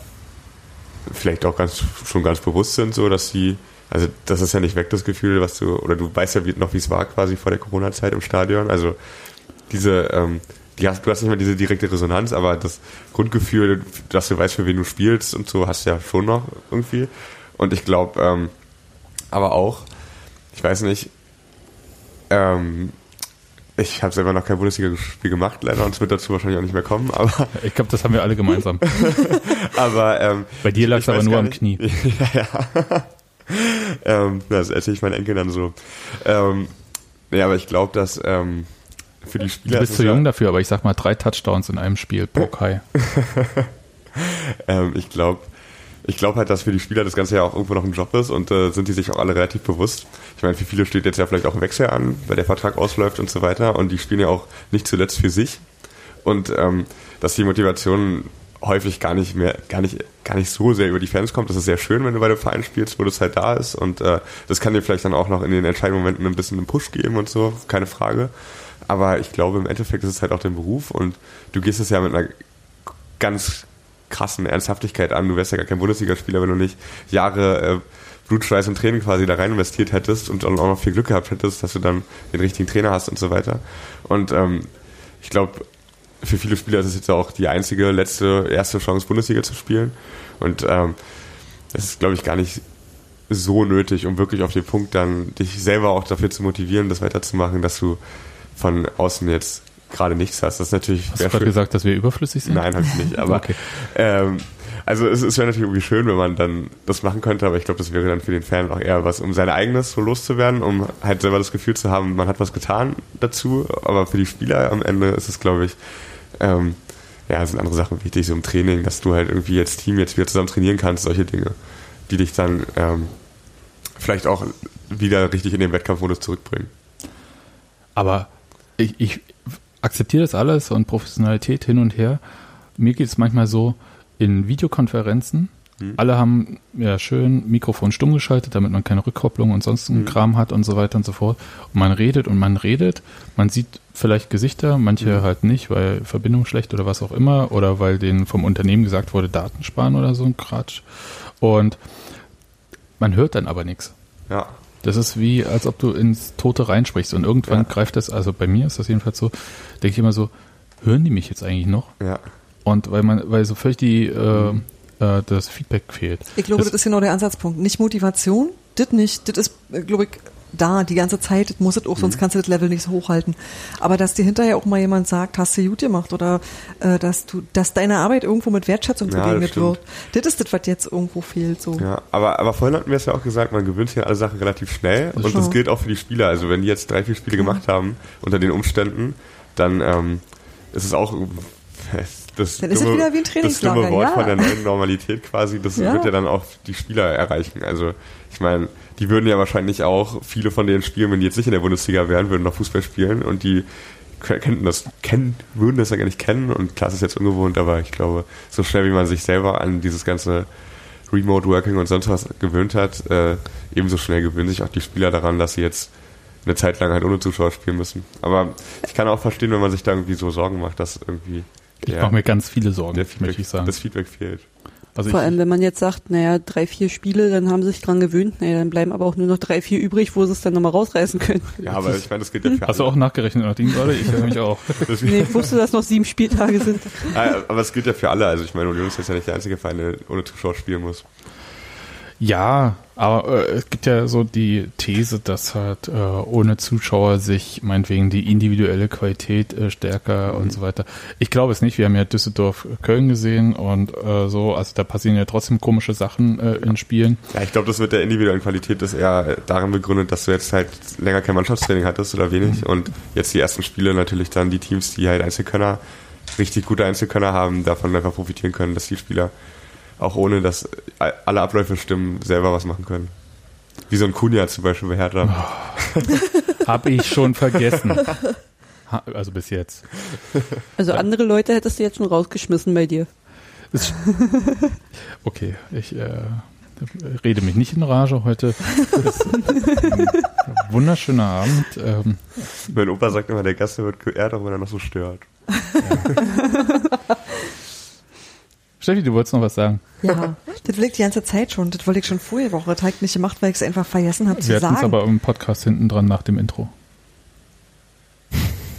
vielleicht auch ganz schon ganz bewusst sind, so dass sie, also das ist ja nicht weg, das Gefühl, was du, oder du weißt ja noch, wie es war quasi vor der Corona-Zeit im Stadion. Also diese ähm, hast, du hast nicht mehr diese direkte Resonanz, aber das Grundgefühl, dass du weißt, für wen du spielst und so, hast du ja schon noch irgendwie. Und ich glaube, ähm, aber auch, ich weiß nicht, ähm, ich habe selber noch kein Bundesliga-Spiel gemacht, leider, und es wird dazu wahrscheinlich auch nicht mehr kommen. Aber
ich glaube, das haben wir alle gemeinsam.
aber ähm,
bei dir lag es aber nur am Knie.
ja, ja. ähm, das erzähle ich meinen Enkeln dann so. Ähm, ja, aber ich glaube, dass ähm, für die Spieler.
Du bist zu jung dafür, aber ich sag mal drei Touchdowns in einem Spiel pro Kai.
ähm, ich glaube, ich glaube halt, dass für die Spieler das Ganze ja auch irgendwo noch ein Job ist und äh, sind die sich auch alle relativ bewusst. Ich meine, für viele steht jetzt ja vielleicht auch ein Wechsel an, weil der Vertrag ausläuft und so weiter und die spielen ja auch nicht zuletzt für sich und ähm, dass die Motivation häufig gar nicht mehr, gar nicht, gar nicht so sehr über die Fans kommt. Das ist sehr schön, wenn du bei dem Verein spielst, wo das halt da ist und äh, das kann dir vielleicht dann auch noch in den entscheidenden Momenten ein bisschen einen Push geben und so, keine Frage. Aber ich glaube, im Endeffekt ist es halt auch dein Beruf und du gehst es ja mit einer ganz krassen Ernsthaftigkeit an. Du wärst ja gar kein Bundesligaspieler, wenn du nicht Jahre äh, Blut, Schweiß und Training quasi da rein investiert hättest und auch noch viel Glück gehabt hättest, dass du dann den richtigen Trainer hast und so weiter. Und ähm, ich glaube, für viele Spieler ist es jetzt auch die einzige, letzte, erste Chance, Bundesliga zu spielen. Und ähm, ist, glaube ich, gar nicht so nötig, um wirklich auf den Punkt dann dich selber auch dafür zu motivieren, das weiterzumachen, dass du von außen jetzt gerade nichts hast. Das ist natürlich.
Hast du gerade gesagt, dass wir überflüssig sind?
Nein, habe ich nicht. Aber okay. ähm, also es, es wäre natürlich irgendwie schön, wenn man dann das machen könnte, aber ich glaube, das wäre dann für den Fan auch eher was, um sein eigenes so loszuwerden, um halt selber das Gefühl zu haben, man hat was getan dazu. Aber für die Spieler am Ende ist es, glaube ich, ähm, ja, sind andere Sachen wichtig, so im Training, dass du halt irgendwie als Team jetzt wieder zusammen trainieren kannst, solche Dinge, die dich dann ähm, vielleicht auch wieder richtig in den Wettkampfmodus zurückbringen.
Aber ich, ich akzeptiere das alles und Professionalität hin und her. Mir geht es manchmal so, in Videokonferenzen, mhm. alle haben ja schön Mikrofon stumm geschaltet, damit man keine Rückkopplung und sonst einen mhm. Kram hat und so weiter und so fort. Und man redet und man redet, man sieht vielleicht Gesichter, manche mhm. halt nicht, weil Verbindung schlecht oder was auch immer, oder weil denen vom Unternehmen gesagt wurde, Daten sparen oder so ein Quatsch. Und man hört dann aber nichts.
Ja.
Das ist wie, als ob du ins Tote reinsprichst und irgendwann ja. greift das, also bei mir ist das jedenfalls so, denke ich immer so, hören die mich jetzt eigentlich noch?
Ja.
Und weil man, weil so völlig die, äh, äh, das Feedback fehlt.
Ich glaube, das, das ist genau der Ansatzpunkt. Nicht Motivation, das nicht, das ist, äh, glaube ich, da die ganze Zeit, das muss es auch, sonst mhm. kannst du das Level nicht so hochhalten. Aber dass dir hinterher auch mal jemand sagt, hast du gut gemacht oder äh, dass du, dass deine Arbeit irgendwo mit Wertschätzung ja, begegnet wird, das ist das, was jetzt irgendwo fehlt. So.
Ja, aber, aber vorhin hatten wir es ja auch gesagt, man gewöhnt sich an alle Sachen relativ schnell das und das gilt auch für die Spieler. Also wenn die jetzt drei, vier Spiele ja. gemacht haben unter den Umständen, dann ähm, ist es auch das
dann ist dumme, es wieder wie ein Trainingslager. Das dumme
Wort ja. von der neuen Normalität quasi, das ja. wird ja dann auch die Spieler erreichen. Also ich meine, die würden ja wahrscheinlich auch viele von denen spielen, wenn die jetzt nicht in der Bundesliga wären, würden noch Fußball spielen und die könnten das kennen, würden das ja gar nicht kennen und klar, es ist jetzt ungewohnt, aber ich glaube, so schnell wie man sich selber an dieses ganze Remote Working und sonst was gewöhnt hat, äh, ebenso schnell gewöhnen sich auch die Spieler daran, dass sie jetzt eine Zeit lang halt ohne Zuschauer spielen müssen. Aber ich kann auch verstehen, wenn man sich da irgendwie so Sorgen macht, dass irgendwie
ich ja, mache mir ganz viele Sorgen, Feedback, möchte ich sagen.
Das Feedback fehlt.
Also Vor allem, wenn man jetzt sagt, naja, drei, vier Spiele, dann haben sie sich dran gewöhnt, naja, dann bleiben aber auch nur noch drei, vier übrig, wo sie es dann nochmal rausreißen können.
Ja, aber ich meine, das geht ja für
Hast alle. du auch nachgerechnet, Nadine, gerade? Ich höre mich auch.
nee, ich wusste, dass noch sieben Spieltage sind.
aber es gilt ja für alle. Also ich meine, Union ist jetzt ja nicht der einzige Verein, der ohne Zuschauer spielen muss.
Ja, aber äh, es gibt ja so die These, dass halt äh, ohne Zuschauer sich meinetwegen die individuelle Qualität äh, stärker mhm. und so weiter. Ich glaube es nicht. Wir haben ja Düsseldorf Köln gesehen und äh, so, also da passieren ja trotzdem komische Sachen äh, in Spielen.
Ja, ich glaube, das wird der individuellen Qualität das eher darin begründet, dass du jetzt halt länger kein Mannschaftstraining hattest oder wenig mhm. und jetzt die ersten Spiele natürlich dann die Teams, die halt Einzelkönner, richtig gute Einzelkönner haben, davon einfach profitieren können, dass die Spieler auch ohne dass alle Abläufe stimmen, selber was machen können. Wie so ein Kunja zum Beispiel bei Hertha.
Oh. Hab ich schon vergessen. Also bis jetzt.
Also andere Leute hättest du jetzt schon rausgeschmissen bei dir.
Okay, ich äh, rede mich nicht in Rage heute. Wunderschöner Abend. Ähm,
mein Opa sagt immer, der Gast wird geehrt, auch wenn er noch so stört. Ja.
Steffi, du wolltest noch was sagen.
Ja, das ich die ganze Zeit schon. Das wollte ich schon vorher Woche. Das habe ich nicht gemacht, weil ich es einfach vergessen habe zu
Wir
sagen.
Wir hatten es aber im Podcast hinten dran nach dem Intro.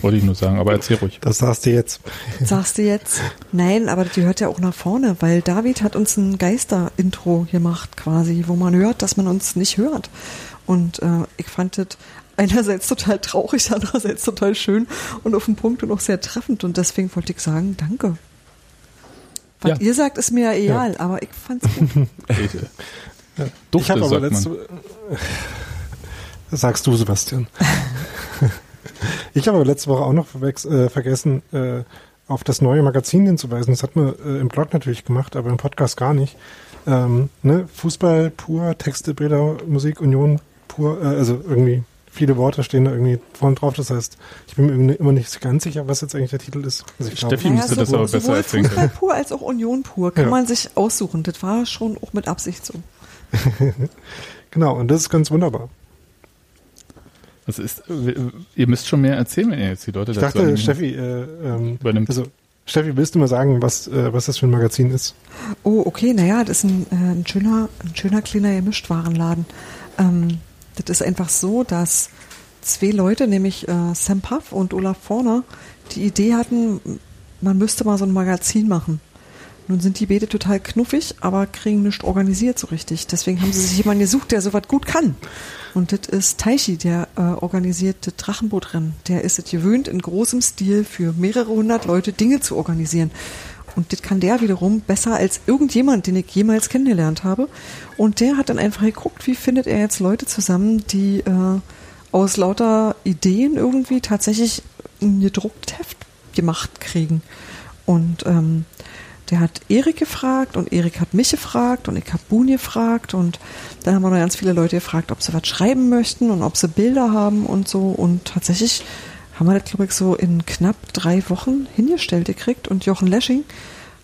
Wollte ich nur sagen, aber erzähl ruhig.
Das sagst du jetzt.
sagst du jetzt? Nein, aber das gehört ja auch nach vorne, weil David hat uns ein Geister-Intro gemacht quasi, wo man hört, dass man uns nicht hört. Und äh, ich fand das einerseits total traurig, andererseits total schön und auf den Punkt und auch sehr treffend. Und deswegen wollte ich sagen, danke. Was ja. ihr sagt, ist mir ja egal, ja. aber ich fand's gut. ich,
ja. Dufte, ich habe aber letzte, sagst du, Sebastian. ich habe aber letzte Woche auch noch äh, vergessen, äh, auf das neue Magazin hinzuweisen. Das hat man äh, im Blog natürlich gemacht, aber im Podcast gar nicht. Ähm, ne? Fußball pur, Texte, Bilder, Musik, Union pur, äh, also irgendwie viele Worte stehen da irgendwie vorne drauf. Das heißt, ich bin mir immer nicht ganz sicher, was jetzt eigentlich der Titel ist.
Also Steffi glaub, müsste naja, das aber besser erzählen
Fußball pur als auch Union pur kann ja. man sich aussuchen. Das war schon auch mit Absicht so.
genau, und das ist ganz wunderbar.
Das ist, ihr müsst schon mehr erzählen, wenn ihr jetzt die Leute
ich dazu dachte, Steffi, äh, ähm, übernimmt. Also, Steffi, willst du mal sagen, was, äh, was das für ein Magazin ist?
Oh, okay, naja, das ist ein, äh, ein schöner, ein schöner kleiner Gemischtwarenladen. Ähm, das ist einfach so, dass zwei Leute, nämlich äh, Sam Puff und Olaf Forner, die Idee hatten, man müsste mal so ein Magazin machen. Nun sind die beide total knuffig, aber kriegen nicht organisiert so richtig. Deswegen haben sie sich jemanden gesucht, der sowas gut kann. Und das ist Taichi, der äh, organisiert das Drachenbootrennen. Der ist es gewöhnt, in großem Stil für mehrere hundert Leute Dinge zu organisieren. Und das kann der wiederum besser als irgendjemand, den ich jemals kennengelernt habe. Und der hat dann einfach geguckt, wie findet er jetzt Leute zusammen, die äh, aus lauter Ideen irgendwie tatsächlich ein gedrucktes Heft gemacht kriegen. Und ähm, der hat Erik gefragt und Erik hat mich gefragt und ich habe Boon gefragt und dann haben wir noch ganz viele Leute gefragt, ob sie was schreiben möchten und ob sie Bilder haben und so und tatsächlich haben wir das, glaube ich, so in knapp drei Wochen hingestellt gekriegt. Und Jochen Lesching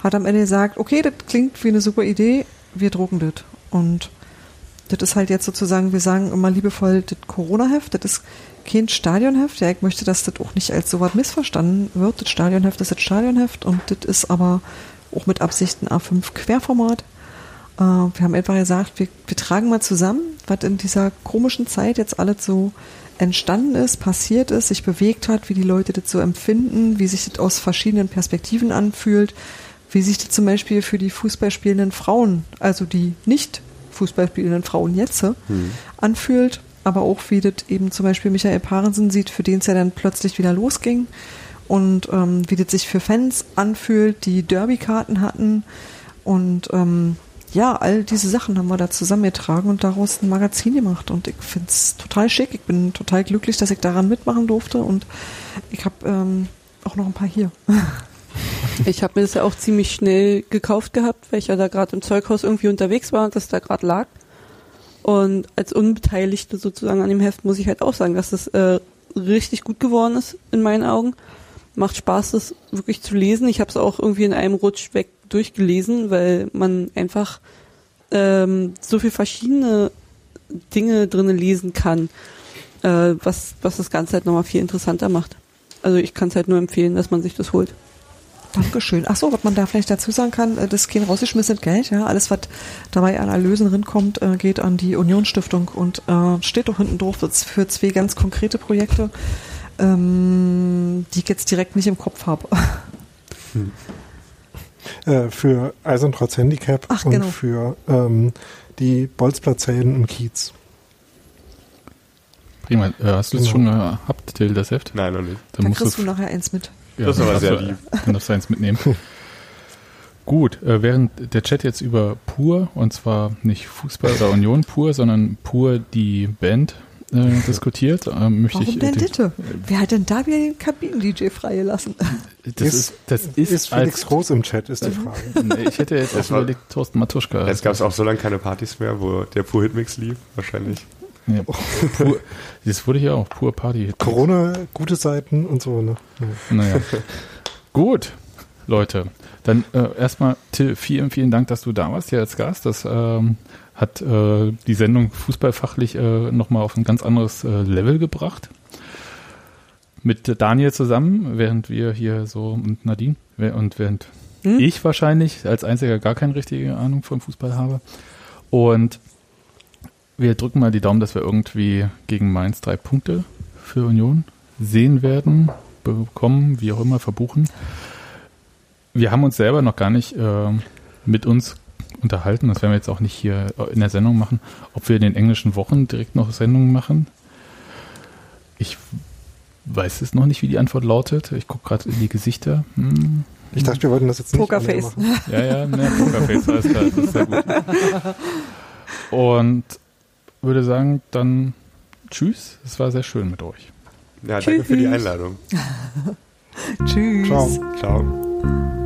hat am Ende gesagt, okay, das klingt wie eine super Idee, wir drucken das. Und das ist halt jetzt sozusagen, wir sagen immer liebevoll, das Corona-Heft, das ist kein Stadionheft. Ja, ich möchte, dass das auch nicht als so was missverstanden wird. Das Stadionheft ist das Stadionheft und das ist aber auch mit Absicht ein A5 Querformat. Äh, wir haben einfach gesagt, wir, wir tragen mal zusammen, was in dieser komischen Zeit jetzt alles so entstanden ist, passiert ist, sich bewegt hat, wie die Leute das so empfinden, wie sich das aus verschiedenen Perspektiven anfühlt, wie sich das zum Beispiel für die Fußballspielenden Frauen, also die nicht Fußballspielenden Frauen jetzt, hm. anfühlt, aber auch wie das eben zum Beispiel Michael Parensen sieht, für den es ja dann plötzlich wieder losging und ähm, wie das sich für Fans anfühlt, die Derby-Karten hatten und ähm, ja, all diese Sachen haben wir da zusammengetragen und daraus ein Magazin gemacht. Und ich finde es total schick. Ich bin total glücklich, dass ich daran mitmachen durfte. Und ich habe ähm, auch noch ein paar hier.
Ich habe mir das ja auch ziemlich schnell gekauft gehabt, weil ich ja da gerade im Zeughaus irgendwie unterwegs war und das da gerade lag. Und als Unbeteiligte sozusagen an dem Heft muss ich halt auch sagen, dass das äh, richtig gut geworden ist in meinen Augen. Macht Spaß, das wirklich zu lesen. Ich habe es auch irgendwie in einem Rutsch weg durchgelesen, weil man einfach ähm, so viel verschiedene Dinge drinnen lesen kann, äh, was, was das Ganze halt nochmal viel interessanter macht. Also ich kann es halt nur empfehlen, dass man sich das holt.
Dankeschön. Ach so, was man da vielleicht dazu sagen kann, äh, das kein rausgeschmissenes Geld, ja. Alles, was dabei an Erlösen rinkommt, äh, geht an die Unionsstiftung und äh, steht doch hinten drauf für zwei ganz konkrete Projekte, ähm, die ich jetzt direkt nicht im Kopf habe. Hm.
Äh, für Eisern trotz Handicap Ach, und genau. für ähm, die Bolzplatzhelden im Kiez.
Prima. Äh, hast du das genau. schon gehabt, Till, das Heft?
Nein, noch nicht.
Dann, Dann kriegst du nachher eins mit.
Ja, das ist aber sehr lieb. Dann darfst du eins mitnehmen. Gut, äh, während der Chat jetzt über Pur, und zwar nicht Fußball oder Union Pur, sondern Pur die Band äh, diskutiert. Ähm, möchte
Warum
ich,
denn bitte? Wer hat denn da wieder den Kabinen-DJ freigelassen?
Das ist, das ist, ist Felix Groß im Chat, ist die Frage.
Nee, ich hätte jetzt das auch überlegt, Thorsten Matuschka.
Jetzt gab es auch so lange keine Partys mehr, wo der Pur Hitmix lief, wahrscheinlich.
Ja, pur, das wurde ja auch pur Party.
Corona, gute Seiten und so, ne?
Ja. Naja. Gut, Leute. Dann äh, erstmal, Till, vielen, vielen Dank, dass du da warst hier als Gast. Das ähm, hat äh, die Sendung fußballfachlich äh, nochmal auf ein ganz anderes äh, Level gebracht. Mit Daniel zusammen, während wir hier so und Nadine und während hm? ich wahrscheinlich als einziger gar keine richtige Ahnung vom Fußball habe. Und wir drücken mal die Daumen, dass wir irgendwie gegen Mainz drei Punkte für Union sehen werden, bekommen, wie auch immer, verbuchen. Wir haben uns selber noch gar nicht äh, mit uns unterhalten, das werden wir jetzt auch nicht hier in der Sendung machen, ob wir in den englischen Wochen direkt noch Sendungen machen. Ich weiß es noch nicht, wie die Antwort lautet. Ich gucke gerade in die Gesichter. Hm.
Ich dachte, wir wollten das jetzt nicht
Pokerface.
machen. Ja, ja, ne, Pokerface, alles klar, das ist sehr gut. Und würde sagen, dann tschüss. Es war sehr schön mit euch.
Ja, danke Tschüss. für die Einladung.
Tschüss.
Ciao.
Ciao.